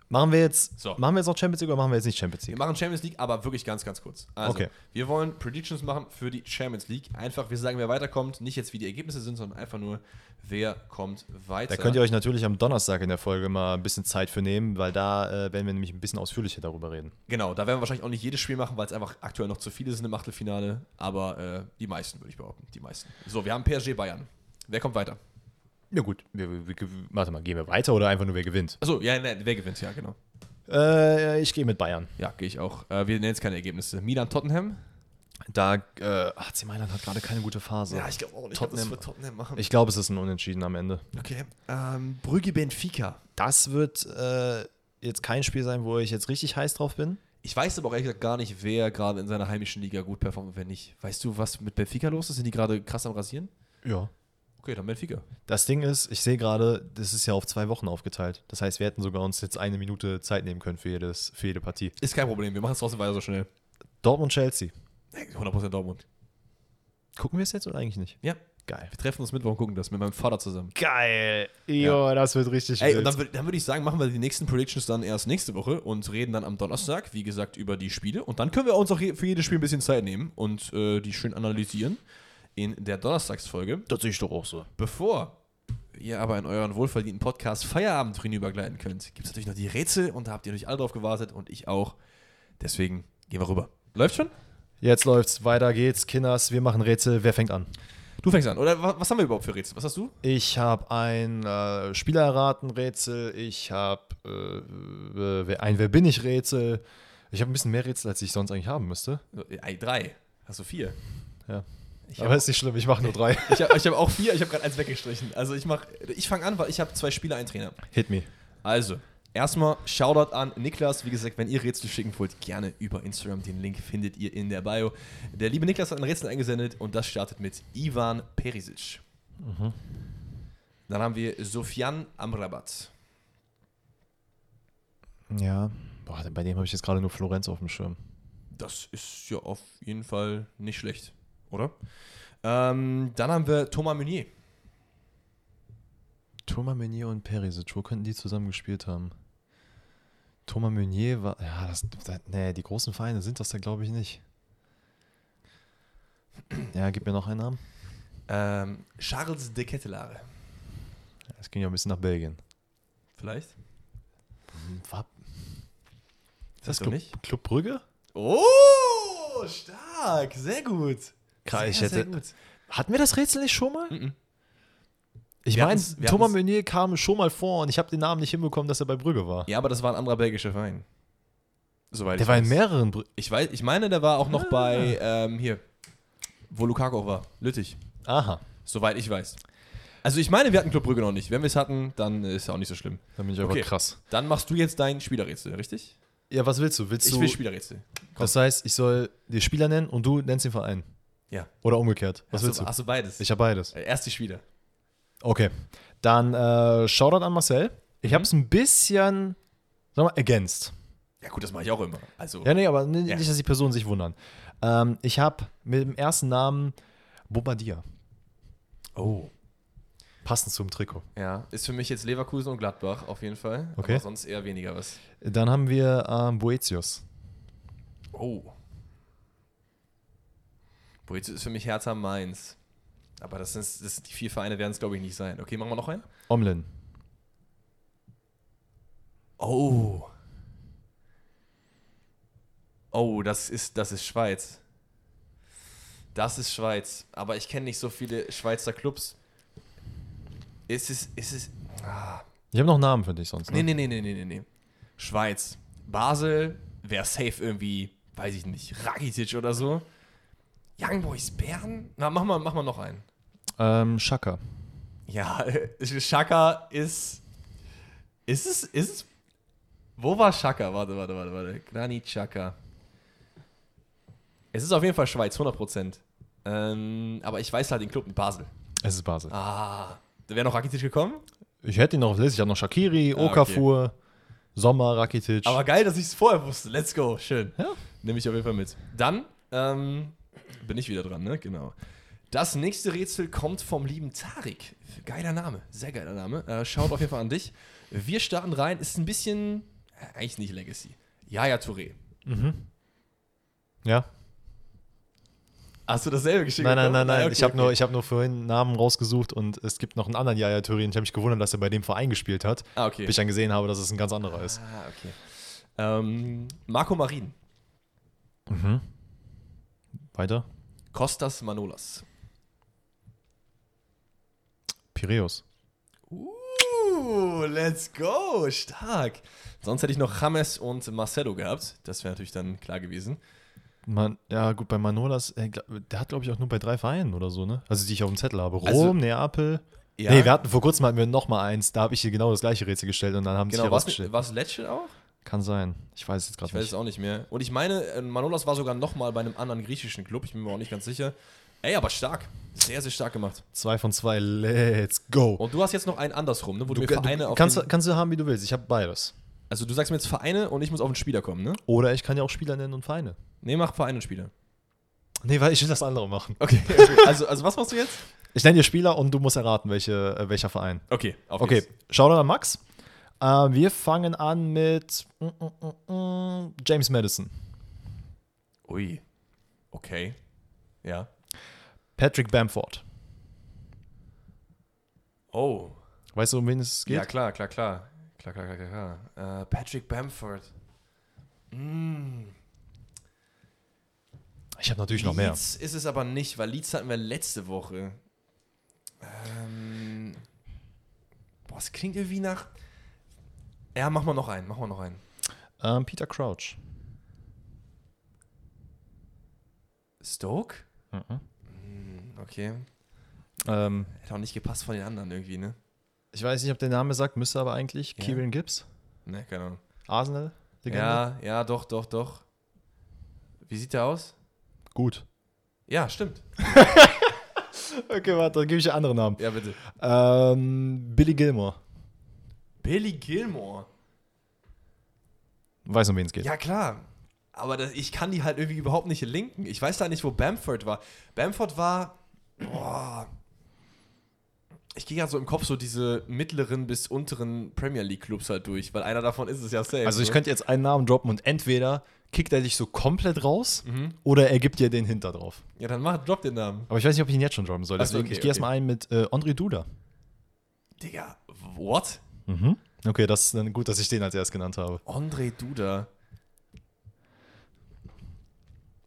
machen wir jetzt, So. machen wir jetzt noch Champions League oder machen wir jetzt nicht Champions Wir League? machen Champions League, aber wirklich ganz, ganz kurz. Also, Okay. wir wollen Predictions machen für die Champions League. Einfach, wir sagen, wer weiterkommt. Nicht jetzt, wie die Ergebnisse sind, sondern einfach nur, wer kommt weiter. Da könnt ihr euch natürlich am Donnerstag in der Folge mal ein bisschen Zeit für nehmen, weil da äh, werden wir nämlich ein bisschen ausführlicher darüber reden. Genau, da werden wir wahrscheinlich auch nicht jedes Spiel machen, weil es einfach aktuell noch zu viele sind im Achtelfinale. Aber äh, die meisten, würde ich behaupten. Die meisten. So, wir haben PSG Bayern. Wer kommt weiter? Ja gut, wir, wir, warte mal, gehen wir weiter oder einfach nur wer gewinnt? Achso, ja, ne, wer gewinnt? Ja, genau. Äh, ich gehe mit Bayern. Ja, gehe ich auch. Äh, wir nennen jetzt keine Ergebnisse. Milan Tottenham. Da, äh, AC Mailand hat gerade keine gute Phase. glaube auch Ich glaub, das das wird Tottenham machen. Ich glaube, es ist ein Unentschieden am Ende. okay. Ähm, Brügge Benfica. Das wird äh, jetzt kein Spiel sein, wo ich jetzt richtig heiß drauf bin. Ich weiß aber auch ehrlich gesagt gar nicht, wer gerade in seiner heimischen Liga gut performt und wer nicht. Weißt du, was mit Benfica los ist? Sind die gerade krass am Rasieren? Ja. Okay, dann Benfica. Das Ding ist, ich sehe gerade, das ist ja auf zwei Wochen aufgeteilt. Das heißt, wir hätten sogar uns jetzt eine Minute Zeit nehmen können für, jedes, für jede Partie. Ist kein Problem, wir machen es trotzdem weiter so schnell. Dortmund-Chelsea. 100% Dortmund. Gucken wir es jetzt oder eigentlich nicht? Ja, Geil. wir treffen uns Mittwoch und gucken das mit meinem Vater zusammen. Geil. Jo, das wird richtig Ey, und dann, dann würde ich sagen, machen wir die nächsten Predictions dann erst nächste Woche und reden dann am Donnerstag, wie gesagt, über die Spiele. Und dann können wir uns auch für jedes Spiel ein bisschen Zeit nehmen und äh, die schön analysieren in der Donnerstagsfolge. das sehe ich doch auch so. Bevor ihr aber in euren wohlverdienten Podcast Feierabend hinübergleiten könnt, gibt es natürlich noch die Rätsel und da habt ihr natürlich alle drauf gewartet und ich auch. Deswegen gehen wir rüber. Läuft schon? Jetzt läuft's, weiter geht's. Kinders, wir machen Rätsel. Wer fängt an? Du fängst an. Oder wa- was haben wir überhaupt für Rätsel? Was hast du? Ich habe ein äh, Spieler erraten Rätsel. Ich habe äh, wer- ein Wer bin ich Rätsel. Ich habe ein bisschen mehr Rätsel, als ich sonst eigentlich haben müsste. Ey, drei. Hast du vier? Ja. Ich Aber ist nicht schlimm, ich mache nur drei. Ich habe hab auch vier, ich habe gerade eins weggestrichen. Also ich mach, ich fange an, weil ich habe zwei Spieler, einen Trainer. Hit me. Also, erstmal Shoutout an Niklas. Wie gesagt, wenn ihr Rätsel schicken wollt, gerne über Instagram. Den Link findet ihr in der Bio. Der liebe Niklas hat ein Rätsel eingesendet und das startet mit Ivan Perisic. Dann haben wir Sofian Amrabat. Ja. Boah, bei dem habe ich jetzt gerade nur Florenz auf dem Schirm. Das ist ja auf jeden Fall nicht schlecht, oder? Ähm, dann haben wir Thomas Meunier. Thomas Meunier und Perisic, wo könnten die zusammen gespielt haben? Thomas Meunier war, ja, das, das, nee, die großen Vereine sind das da, glaube ich, nicht. Ja, gib mir noch einen Namen. Ähm, Charles de Kettelare. Es ging ja ein bisschen nach Belgien. Vielleicht? War Ist das Club, nicht? Club Brügge? Oh, stark. Sehr gut. Krass, sehr, ich hätte- sehr gut. Hatten wir das Rätsel nicht schon mal? Mhm. Ich Wir meine, Thomas Meunier kam schon mal vor und ich habe den Namen nicht hinbekommen, dass er bei Brügge war. Ja, aber das war ein anderer belgischer Verein. Soweit Der ich war in weiß. mehreren Brügge. Ich weiß, ich meine, der war auch noch bei, ähm, hier, wo Lukaku auch war, Lüttich. Aha, Soweit ich weiß. Also ich meine, wir hatten Club Brügge noch nicht. Wenn wir es hatten, dann ist ja auch nicht so schlimm. dann bin ich aber Okay. krass. Dann machst du jetzt dein Spielerrätsel, richtig? Ja, was willst du? Willst Ich du will Spielerrätsel. Komm. Das heißt, ich soll die Spieler nennen und du nennst den Verein. Ja. Oder umgekehrt. Was hast, willst du, hast du beides? Ich habe beides. Äh, Erst die Spieler. Okay. Dann äh, Shoutout an Marcel. Ich Mhm. habe es ein bisschen, sag mal, ergänzt. Ja gut, das mache ich auch immer. Also, Ja, nee, aber n- Ja. nicht, dass die Personen sich wundern. Ähm, ich habe mit dem ersten Namen Bobadilla. oh. Passend zum Trikot. Ja, ist für mich jetzt Leverkusen und Gladbach auf jeden Fall. Okay. Aber sonst eher weniger was. Dann haben wir ähm, Boetius. Oh. Boetius ist für mich Hertha Mainz. Aber das sind, das die vier Vereine, werden es glaube ich nicht sein. Okay, machen wir noch einen? Omlin. Oh. Oh, das ist, das ist Schweiz. Das ist Schweiz. Aber ich kenne nicht so viele Schweizer Clubs. Ist es, ist es. Ah. Ich habe noch Namen für dich sonst. Ne? nee, nee, nee, nee, nee, nee. Schweiz. Basel wäre safe irgendwie, weiß ich nicht, Rakitic oder so. Young Boys Bern? Na, mach mal, mach mal noch einen. Ähm, Schaka. Ja, Schaka ist. Ist es. Ist es. Wo war Schaka? Warte, warte, warte, warte. Granit Xhaka. Es ist auf jeden Fall Schweiz, 100%. Ähm, aber ich weiß halt den Club in Basel. Es ist Basel. Ah. Da wäre noch Rakitic gekommen? Ich hätte ihn noch auf der Liste. Ich habe noch Shakiri, Ah, okay. Okafor, Sommer, Rakitic. Aber geil, dass ich es vorher wusste. Let's go. Schön. Ja. Nehme ich auf jeden Fall mit. Dann ähm, bin ich wieder dran, ne? Genau. Das nächste Rätsel kommt vom lieben Tarik. Geiler Name. Sehr geiler Name. Äh, schaut auf jeden Fall an dich. Wir starten rein. Ist ein bisschen. Äh, eigentlich nicht Legacy. Yaya Touré. ja. Hast du dasselbe geschickt? Nein, nein, nein, nein. Okay, ich habe okay. nur, ich hab nur vorhin Namen rausgesucht und es gibt noch einen anderen Yaya Turin. Ich habe mich gewundert, dass er bei dem Verein gespielt hat, Ah, okay. bis ich dann gesehen habe, dass es ein ganz anderer ist. Ah, okay. Ähm, Marco Marin. Weiter. Kostas Manolas. Piräus. Uh, let's go. Stark. Sonst hätte ich noch James und Marcelo gehabt. Das wäre natürlich dann klar gewesen. Man, ja, gut, bei Manolas, äh, der hat, glaube ich, auch nur bei drei Vereinen oder so, ne? Also, die ich auf dem Zettel habe. Rom, Also- Neapel. Ja. Nee, wir hatten, vor kurzem hatten wir noch mal eins, da habe ich hier genau das gleiche Rätsel gestellt und dann haben sie Genau, was rausgestellt. was Lecce auch? Kann sein. Ich weiß es jetzt Ich gerade weiß nicht. es auch nicht mehr. Und ich meine, äh, Manolas war sogar noch mal bei einem anderen griechischen Club. Ich bin mir auch nicht ganz sicher. Ey, aber stark. Sehr, sehr stark gemacht. Zwei von zwei, let's go. Und du hast jetzt noch einen andersrum, ne? Wo du, Du, Vereine du, auf kannst, kannst du haben, wie du willst. Ich habe beides. Also du sagst mir jetzt Vereine und ich muss auf den Spieler kommen, ne? Oder ich kann ja auch Spieler nennen und Vereine. Nee, mach Vereine und Spieler. Nee, weil ich will das andere machen. Okay. okay. Also, also was machst du jetzt? Ich nenne dir Spieler und du musst erraten, welche, äh, welcher Verein. Okay, auf Okay, geht's. schau an Max. Äh, wir fangen an mit mm, mm, mm, mm, James Madison, Ui. Okay. Ja. Patrick Bamford. Oh. Weißt du, um wen es geht? Ja, klar, klar, klar. Klar, klar, klar, klar. Äh, Patrick Bamford. Mm. Ich habe natürlich noch mehr. Leeds ist es aber nicht, weil Leeds hatten wir letzte Woche. Ähm, boah, es klingt irgendwie nach. Ja, mach mal noch einen, mach mal noch einen. Ähm, Peter Crouch. Stoke? Mhm. Hm, okay. Ähm, Hätte auch nicht gepasst von den anderen irgendwie, ne? ich weiß nicht, ob der Name sagt, müsste aber eigentlich. Ja. Kieran Gibbs. Ne, keine Ahnung. Arsenal. Ja, ja, doch, doch, doch. Wie sieht der aus? Gut. Ja, stimmt. Okay, warte, dann gebe ich dir andere Namen. Ja, bitte. Ähm, Billy Gilmore. Billy Gilmore. Weißt, um wen es geht. Ja, klar. Aber das, ich kann die halt irgendwie überhaupt nicht linken. Ich weiß da nicht, wo Bamford war. Bamford war. Boah. Ich gehe ja so im Kopf so diese mittleren bis unteren Premier League Clubs halt durch, weil einer davon ist es ja safe. Also ich ne? könnte jetzt einen Namen droppen und entweder kickt er dich so komplett raus Mhm. oder er gibt dir den hinter drauf. Ja, dann mach, drop den Namen. Aber ich weiß nicht, ob ich ihn jetzt schon droppen soll. Deswegen, okay, ich gehe erstmal ein mit äh, André Duda. Digga, what? Mhm. Okay, das ist dann gut, dass ich den als erst genannt habe. André Duda.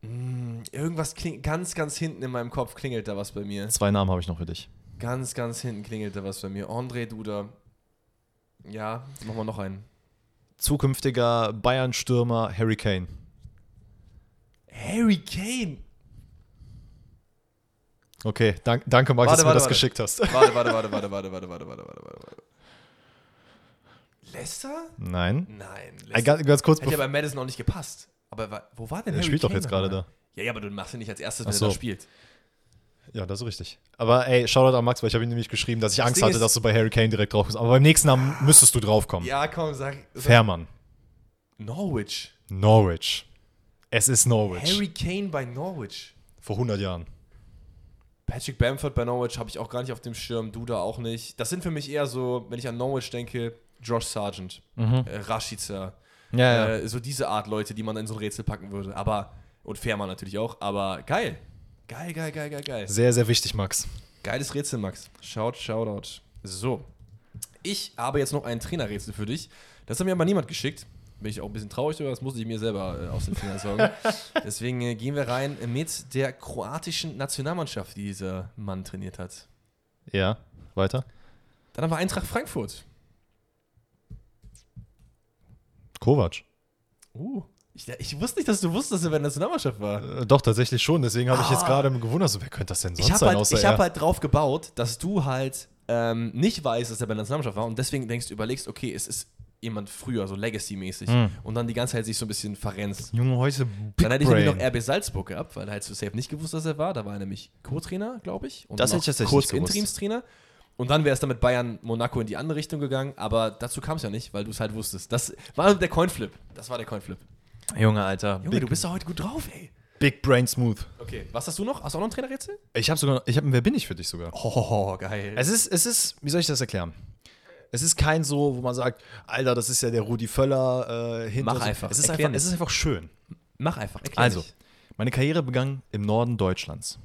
Mm, irgendwas klingt ganz, ganz hinten in meinem Kopf klingelt da was bei mir. Zwei Namen habe ich noch für dich. Ganz, ganz hinten klingelt da was bei mir. André Duda. Ja, machen wir noch einen. Zukünftiger Bayern-Stürmer Harry Kane. Harry Kane. Okay, dank, danke, Max, Warte, dass du mir warte, das warte. geschickt hast. Warte, warte, warte, warte, warte, warte, warte, warte, warte, warte. Leicester? Nein. Nein. Äh, Leicester. ganz, ganz kurz, Hätte ja bei Madison auch nicht gepasst. Aber wo war denn er Harry spielt doch Kane jetzt gerade da. Ja, ja, aber du machst ihn nicht als erstes, wenn so. er da spielt. Ja, das ist richtig. Aber ey, Shoutout an Max, weil ich habe ihm nämlich geschrieben, dass ich Das Angst Ding hatte, dass du bei Harry Kane direkt drauf kommst. Aber beim nächsten Namen müsstest du draufkommen. Ja, komm, sag. sag Fährmann. Norwich. Norwich. Es ist Norwich. Harry Kane bei Norwich. Vor 100 Jahren. Patrick Bamford bei Norwich habe ich auch gar nicht auf dem Schirm, Duda auch nicht. Das sind für mich eher so, wenn ich an Norwich denke, Josh Sargent, äh, Rashica, Mhm. Ja, ja. äh, so diese Art Leute, die man in so ein Rätsel packen würde. Aber, und Fährmann natürlich auch, aber geil. Geil, geil, geil, geil, geil. Sehr, sehr wichtig, Max. Geiles Rätsel, Max. Schaut, Shoutout. So. Ich habe jetzt noch ein Trainerrätsel für dich. Das hat mir aber niemand geschickt. Bin ich auch ein bisschen traurig darüber, das musste ich mir selber äh, aus den Fingern saugen. Deswegen äh, gehen wir rein mit der kroatischen Nationalmannschaft, die dieser Mann trainiert hat. Ja, weiter. Dann haben wir Eintracht Frankfurt. Kovac. Uh. Ich, ich wusste nicht, dass du wusstest, dass er bei der Nationalmannschaft war. Äh, doch, tatsächlich schon. Deswegen habe ich jetzt Ah. gerade gewundert, so, wer könnte das denn sonst Ich habe sein, halt, ich er? hab halt drauf gebaut, dass du halt ähm, nicht weißt, dass er bei der Nationalmannschaft war und deswegen denkst, überlegst, okay, es ist jemand früher, so Legacy-mäßig Hm. und dann die ganze Zeit sich so ein bisschen verrennst. Junge, heute Big Dann hätte ich nämlich noch Brain. RB Salzburg gehabt, weil er halt so safe nicht gewusst, dass er war. Da war er nämlich Co-Trainer, glaube ich. Und Das hätte ich tatsächlich kurz nicht gewusst. Interimstrainer. Und dann wäre es dann mit Bayern Monaco in die andere Richtung gegangen, aber dazu kam es ja nicht, weil du es halt wusstest. Das war der Coinflip. Das war der Coinflip. Junge, Alter. Junge, Big, du bist doch heute gut drauf, ey. Big Brain Smooth. Okay, was hast du noch? Hast du auch noch ein Trainerrätsel? Ich habe sogar, ich habe Wer bin ich für dich sogar. Oh, geil. Es ist, es ist, wie soll ich das erklären? Es ist kein so, wo man sagt, Alter, das ist ja der Rudi Völler äh, hinter. Mach einfach, Es ist einfach, es ist einfach schön. Mach einfach. Erklär Also, nicht. meine Karriere begann im Norden Deutschlands.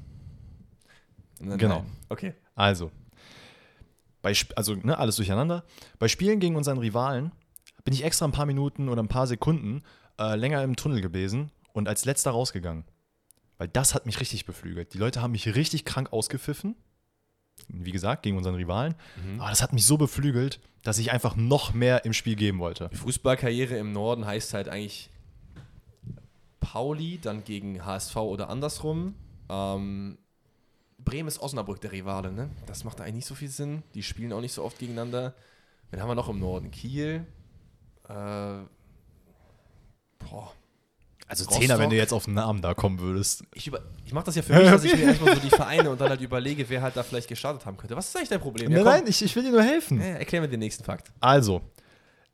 Nein, genau. nein. Okay. Also, bei, also ne, alles durcheinander. Bei Spielen gegen unseren Rivalen bin ich extra ein paar Minuten oder ein paar Sekunden äh, länger im Tunnel gewesen und als letzter rausgegangen. Weil das hat mich richtig beflügelt. Die Leute haben mich richtig krank ausgepfiffen. Wie gesagt, gegen unseren Rivalen. Aber das hat mich so beflügelt, dass ich einfach noch mehr im Spiel geben wollte. Fußballkarriere im Norden heißt halt eigentlich Pauli, dann gegen HSV oder andersrum. Ähm, Bremen ist Osnabrück der Rivale, ne? Das macht eigentlich nicht so viel Sinn. Die spielen auch nicht so oft gegeneinander. Wen haben wir noch im Norden? Kiel. Äh, boah. Also Rostock. Zehner, wenn du jetzt auf den Namen da kommen würdest. Ich, über, ich mache das ja für mich, dass ich mir erstmal so die Vereine und dann halt überlege, wer halt da vielleicht gestartet haben könnte. Was ist eigentlich dein Problem? Ja, Nein, ich, ich will dir nur helfen. Äh, erklär mir den nächsten Fakt. Also,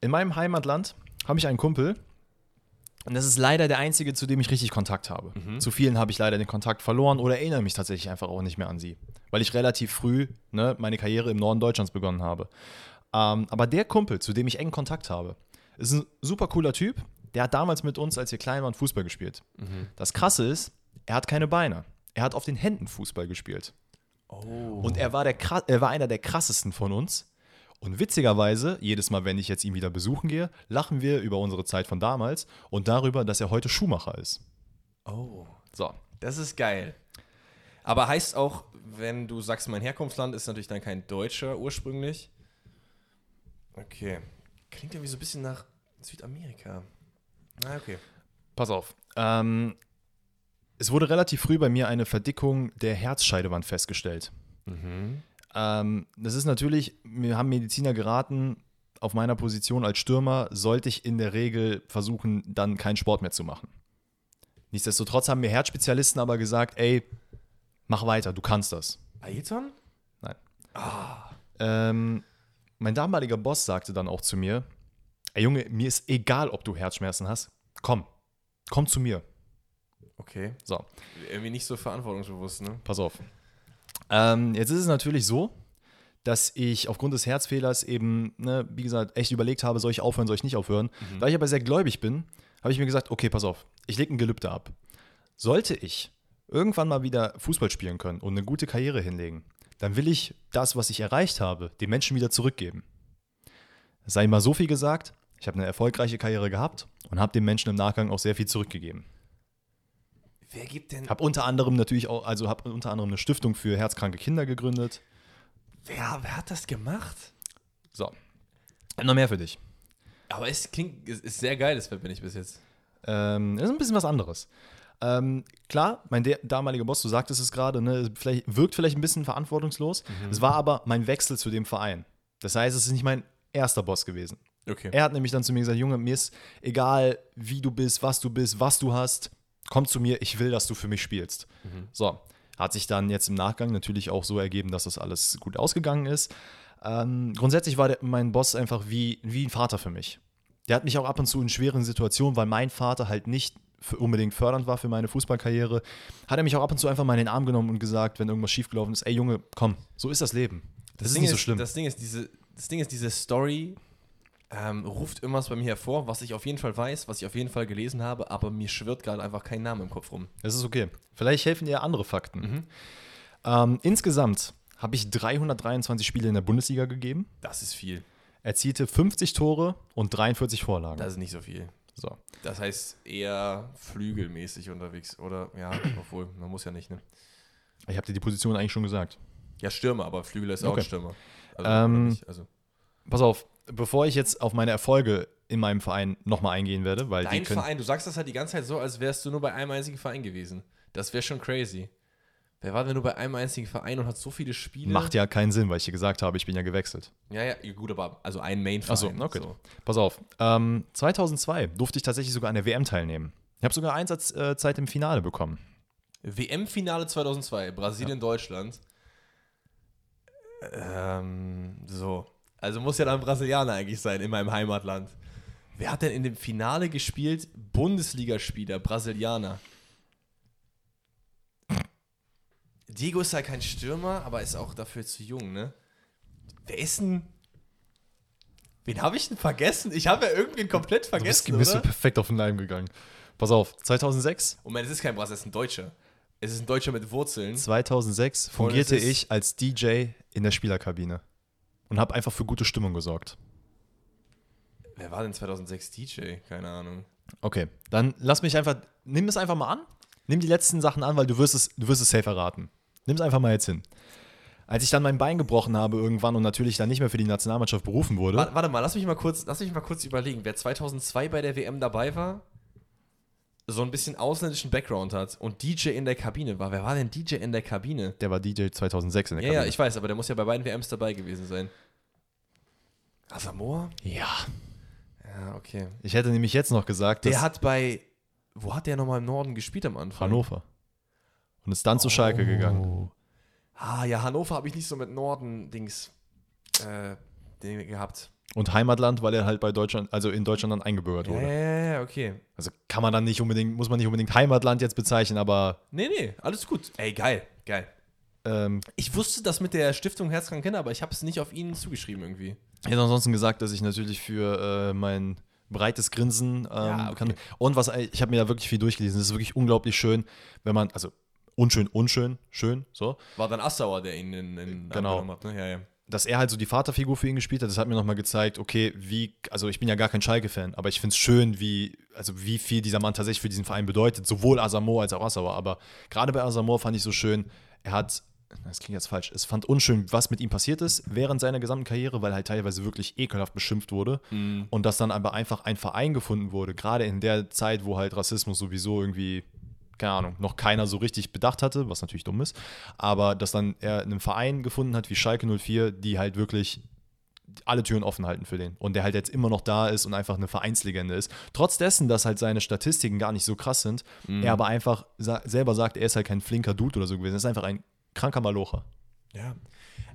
in meinem Heimatland habe ich einen Kumpel. Und das ist leider der einzige, zu dem ich richtig Kontakt habe. Zu vielen habe ich leider den Kontakt verloren oder erinnere mich tatsächlich einfach auch nicht mehr an sie. Weil ich relativ früh ne, meine Karriere im Norden Deutschlands begonnen habe. Ähm, aber der Kumpel, zu dem ich engen Kontakt habe, ist ein super cooler Typ. Der hat damals mit uns, als wir klein waren, Fußball gespielt. Das Krasse ist, er hat keine Beine. Er hat auf den Händen Fußball gespielt. Oh. Und er war, der, er war einer der krassesten von uns. Und witzigerweise, jedes Mal, wenn ich jetzt ihn wieder besuchen gehe, lachen wir über unsere Zeit von damals und darüber, dass er heute Schuhmacher ist. Oh. So. Das ist geil. Aber heißt auch, wenn du sagst, mein Herkunftsland ist natürlich dann kein Deutscher ursprünglich. Okay. Klingt irgendwie so ein bisschen nach Südamerika. Ah, okay. Pass auf. Ähm, es wurde relativ früh bei mir eine Verdickung der Herzscheidewand festgestellt. Ähm, das ist natürlich, mir haben Mediziner geraten, auf meiner Position als Stürmer sollte ich in der Regel versuchen, dann keinen Sport mehr zu machen. Nichtsdestotrotz haben mir Herzspezialisten aber gesagt, ey, mach weiter, du kannst das. Ailton? Ähm, mein damaliger Boss sagte dann auch zu mir, ey Junge, mir ist egal, ob du Herzschmerzen hast. Komm, komm zu mir. Okay. So, Irgendwie nicht so verantwortungsbewusst, ne? pass auf. Ähm, jetzt ist es natürlich so, dass ich aufgrund des Herzfehlers eben, ne, wie gesagt, echt überlegt habe, soll ich aufhören, soll ich nicht aufhören. Da ich aber sehr gläubig bin, habe ich mir gesagt, okay, pass auf, ich lege ein Gelübde ab. Sollte ich irgendwann mal wieder Fußball spielen können und eine gute Karriere hinlegen, dann will ich das, was ich erreicht habe, den Menschen wieder zurückgeben. Sei mal so viel gesagt, ich habe eine erfolgreiche Karriere gehabt und habe den Menschen im Nachgang auch sehr viel zurückgegeben. Wer gibt denn. Habe unter anderem natürlich auch, also habe unter anderem eine Stiftung für herzkranke Kinder gegründet. Wer, wer hat das gemacht? So. Hab noch mehr für dich. Aber es klingt. Es ist sehr geil, das bin ich bis jetzt. Ähm, das ist ein bisschen was anderes. Ähm, klar, mein damaliger Boss, du sagtest es gerade, ne, vielleicht, wirkt vielleicht ein bisschen verantwortungslos. Es war aber mein Wechsel zu dem Verein. Das heißt, es ist nicht mein erster Boss gewesen. Okay. Er hat nämlich dann zu mir gesagt, Junge, mir ist egal, wie du bist, was du bist, was du hast, komm zu mir, ich will, dass du für mich spielst. So, hat sich dann jetzt im Nachgang natürlich auch so ergeben, dass das alles gut ausgegangen ist. Ähm, grundsätzlich war der, mein Boss einfach wie, wie ein Vater für mich. Der hat mich auch ab und zu in schweren Situationen, weil mein Vater halt nicht unbedingt fördernd war für meine Fußballkarriere, hat er mich auch ab und zu einfach mal in den Arm genommen und gesagt, wenn irgendwas schiefgelaufen ist, ey Junge, komm, so ist das Leben. Das, ist Ding nicht so schlimm. Das Ding ist, diese, das Ding ist, diese Story ähm, ruft irgendwas bei mir hervor, was ich auf jeden Fall weiß, was ich auf jeden Fall gelesen habe, aber mir schwirrt gerade einfach kein Name im Kopf rum. Das ist okay. Vielleicht helfen dir andere Fakten. Ähm, insgesamt habe ich 323 Spiele in der Bundesliga gegeben, Das ist viel. erzielte 50 Tore und 43 Vorlagen. Das ist nicht so viel. so. Das heißt eher flügelmäßig unterwegs. Oder ja, obwohl, man muss ja nicht, ne? Ich habe dir die Position eigentlich schon gesagt. Ja, Stürmer, aber Flügel ist auch Okay. ein Stürmer. Also, Ähm, also Pass auf, bevor ich jetzt auf meine Erfolge in meinem Verein nochmal eingehen werde, weil Dein. Verein, du sagst das halt die ganze Zeit so, als wärst du nur bei einem einzigen Verein gewesen. Das wäre schon crazy. Wer war denn nur bei einem einzigen Verein und hat so viele Spiele? Macht ja keinen Sinn, weil ich dir gesagt habe, ich bin ja gewechselt. Ja, ja, gut, aber also ein Main-Verein. Achso, okay. Pass auf. Ähm, 2002 durfte ich tatsächlich sogar an der WM teilnehmen. Ich habe sogar Einsatzzeit im Finale bekommen. WM-Finale 2002, Brasilien-Deutschland. Ähm, so. Also muss ja dann Brasilianer eigentlich sein in meinem Heimatland. Wer hat denn in dem Finale gespielt? Bundesligaspieler, Brasilianer. Diego ist ja kein Stürmer, aber ist auch dafür zu jung, ne? Wer ist denn. Wen habe ich denn vergessen? Ich habe ja irgendwen komplett Du vergessen. bist, bist du perfekt auf den Leim gegangen. Pass auf, 2006 Moment, es ist kein Brasilianer, es ist ein Deutscher. Es ist ein Deutscher mit Wurzeln. 2006 Und fungierte ich als DJ in der Spielerkabine und habe einfach für gute Stimmung gesorgt. Wer war denn 2006 DJ? Keine Ahnung. Okay, dann lass mich einfach, nimm es einfach mal an. Nimm die letzten Sachen an, weil du wirst es, du wirst es safe erraten. Nimm es einfach mal jetzt hin. Als ich dann mein Bein gebrochen habe irgendwann und natürlich dann nicht mehr für die Nationalmannschaft berufen wurde, Warte, warte mal, lass mich mal kurz, lass mich mal kurz überlegen, wer 2002 bei der WM dabei war, so ein bisschen ausländischen Background hat und DJ in der Kabine war. Wer war denn DJ in der Kabine? der war DJ 2006 in der Ja, ja, Kabine. ich weiß, aber der muss ja bei beiden WMs dabei gewesen sein. Asamoah? ja. Ja, okay. Ich hätte nämlich jetzt noch gesagt, Der dass hat bei, wo hat der nochmal im Norden gespielt am Anfang? Hannover. Und ist dann zu Schalke gegangen. Ah, ja, Hannover habe ich nicht so mit Norden-Dings äh, gehabt. Und Heimatland, weil er halt bei Deutschland, also in Deutschland dann eingebürgert Ja, wurde. ja, ja, okay. Also kann man dann nicht unbedingt, muss man nicht unbedingt Heimatland jetzt bezeichnen, aber Nee, nee, alles gut. Ey, geil, geil. ähm, Ich wusste das mit der Stiftung Herzkrank Kinder, aber ich habe es nicht auf ihn zugeschrieben irgendwie. Ich hätte ansonsten gesagt, dass ich natürlich für äh, mein breites Grinsen ähm, Ja, okay. bin. Und was ich habe mir da wirklich viel durchgelesen. Es ist wirklich unglaublich schön, wenn man, also unschön, unschön, schön, so, War dann Assauer, der ihn in, in Genau. hat, ne? Ja, ja. dass er halt so die Vaterfigur für ihn gespielt hat. Das hat mir nochmal gezeigt, okay, wie, also ich bin ja gar kein Schalke-Fan, aber ich finde es schön, wie, also wie viel dieser Mann tatsächlich für diesen Verein bedeutet, sowohl Asamoah als auch Assauer. Aber gerade bei Asamoah fand ich so schön, er hat, das klingt jetzt falsch, es fand unschön, was mit ihm passiert ist während seiner gesamten Karriere, weil halt teilweise wirklich ekelhaft beschimpft wurde. Und dass dann aber einfach ein Verein gefunden wurde, gerade in der Zeit, wo halt Rassismus sowieso irgendwie keine Ahnung, noch keiner so richtig bedacht hatte, was natürlich dumm ist, aber dass dann er einen Verein gefunden hat wie Schalke 04, die halt wirklich alle Türen offen halten für den. Und der halt jetzt immer noch da ist und einfach eine Vereinslegende ist. Trotz dessen, dass halt seine Statistiken gar nicht so krass sind, er aber einfach sa selber sagt, er ist halt kein flinker Dude oder so gewesen, er ist einfach ein kranker Malocher. Ja.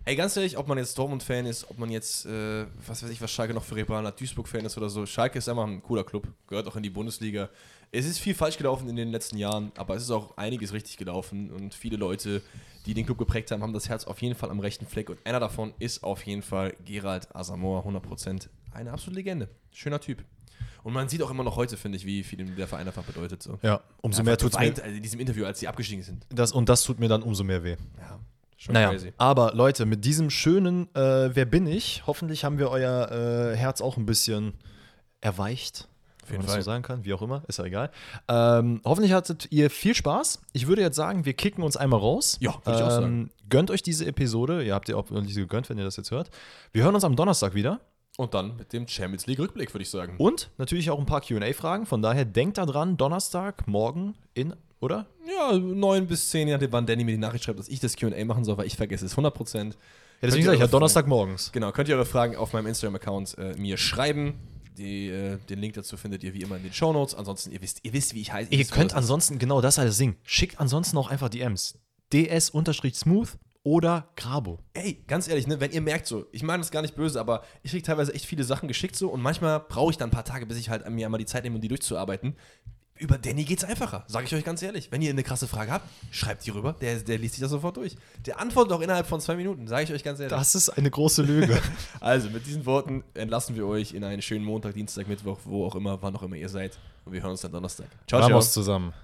Ey, ganz ehrlich, ob man jetzt Dortmund-Fan ist, ob man jetzt, äh, was weiß ich, was Schalke noch für Rebran hat, Duisburg-Fan ist oder so. Schalke ist einfach ein cooler Club, gehört auch in die Bundesliga. Es ist viel falsch gelaufen in den letzten Jahren, aber es ist auch einiges richtig gelaufen und viele Leute, die den Club geprägt haben, haben das Herz auf jeden Fall am rechten Fleck und einer davon ist auf jeden Fall Gerald Asamoah, 100%. Eine absolute Legende. Schöner Typ. Und man sieht auch immer noch heute, finde ich, wie viel ihm der Verein einfach bedeutet. So. Ja, umso mehr tut es mir. also in diesem Interview, als sie abgestiegen sind. Das, und das tut mir dann umso mehr weh. Ja, schon Naja, crazy. aber Leute, mit diesem schönen äh, Wer bin ich? Hoffentlich haben wir euer äh, Herz auch ein bisschen erweicht. Auf Wenn jeden man das Fall. so sagen kann, wie auch immer, ist ja egal. Ähm, hoffentlich hattet ihr viel Spaß. Ich würde jetzt sagen, wir kicken uns einmal raus. Ja, würde ich auch sagen. Gönnt euch diese Episode. Ihr habt ihr auch diese gegönnt, wenn ihr das jetzt hört. Wir hören uns am Donnerstag wieder. Und dann mit dem Champions League Rückblick, würde ich sagen. Und natürlich auch ein paar QA-Fragen. Von daher denkt da dran, Donnerstag, morgen in, oder? Ja, neun bis zehn, je nachdem, wann Danny mir die Nachricht schreibt, dass ich das QA machen soll, weil ich vergesse es 100 Prozent. Ja, deswegen sage ich ja eure Donnerstag morgens. Genau, könnt ihr eure Fragen auf meinem Instagram-Account äh, mir schreiben. Die, äh, den Link dazu findet ihr wie immer in den Shownotes. Ansonsten, ihr wisst, ihr wisst, wie ich heiße. Ihr könnt ansonsten, genau das das Ding. Schickt ansonsten auch einfach DMs. ds-smooth oder Grabo. Ey, ganz ehrlich, ne, wenn ihr merkt so, ich meine das gar nicht böse, aber ich kriege teilweise echt viele Sachen geschickt so und manchmal brauche ich dann ein paar Tage, bis ich halt mir einmal die Zeit nehme, um die durchzuarbeiten. Über Danny geht's einfacher, sage ich euch ganz ehrlich. Wenn ihr eine krasse Frage habt, schreibt die rüber, der, der liest sich das sofort durch. Der antwortet auch innerhalb von zwei Minuten, sage ich euch ganz ehrlich. Das ist eine große Lüge. Also, mit diesen Worten entlassen wir euch in einen schönen Montag, Dienstag, Mittwoch, wo auch immer, wann auch immer ihr seid. Und wir hören uns dann Donnerstag. Ciao, ciao. Vamos zusammen.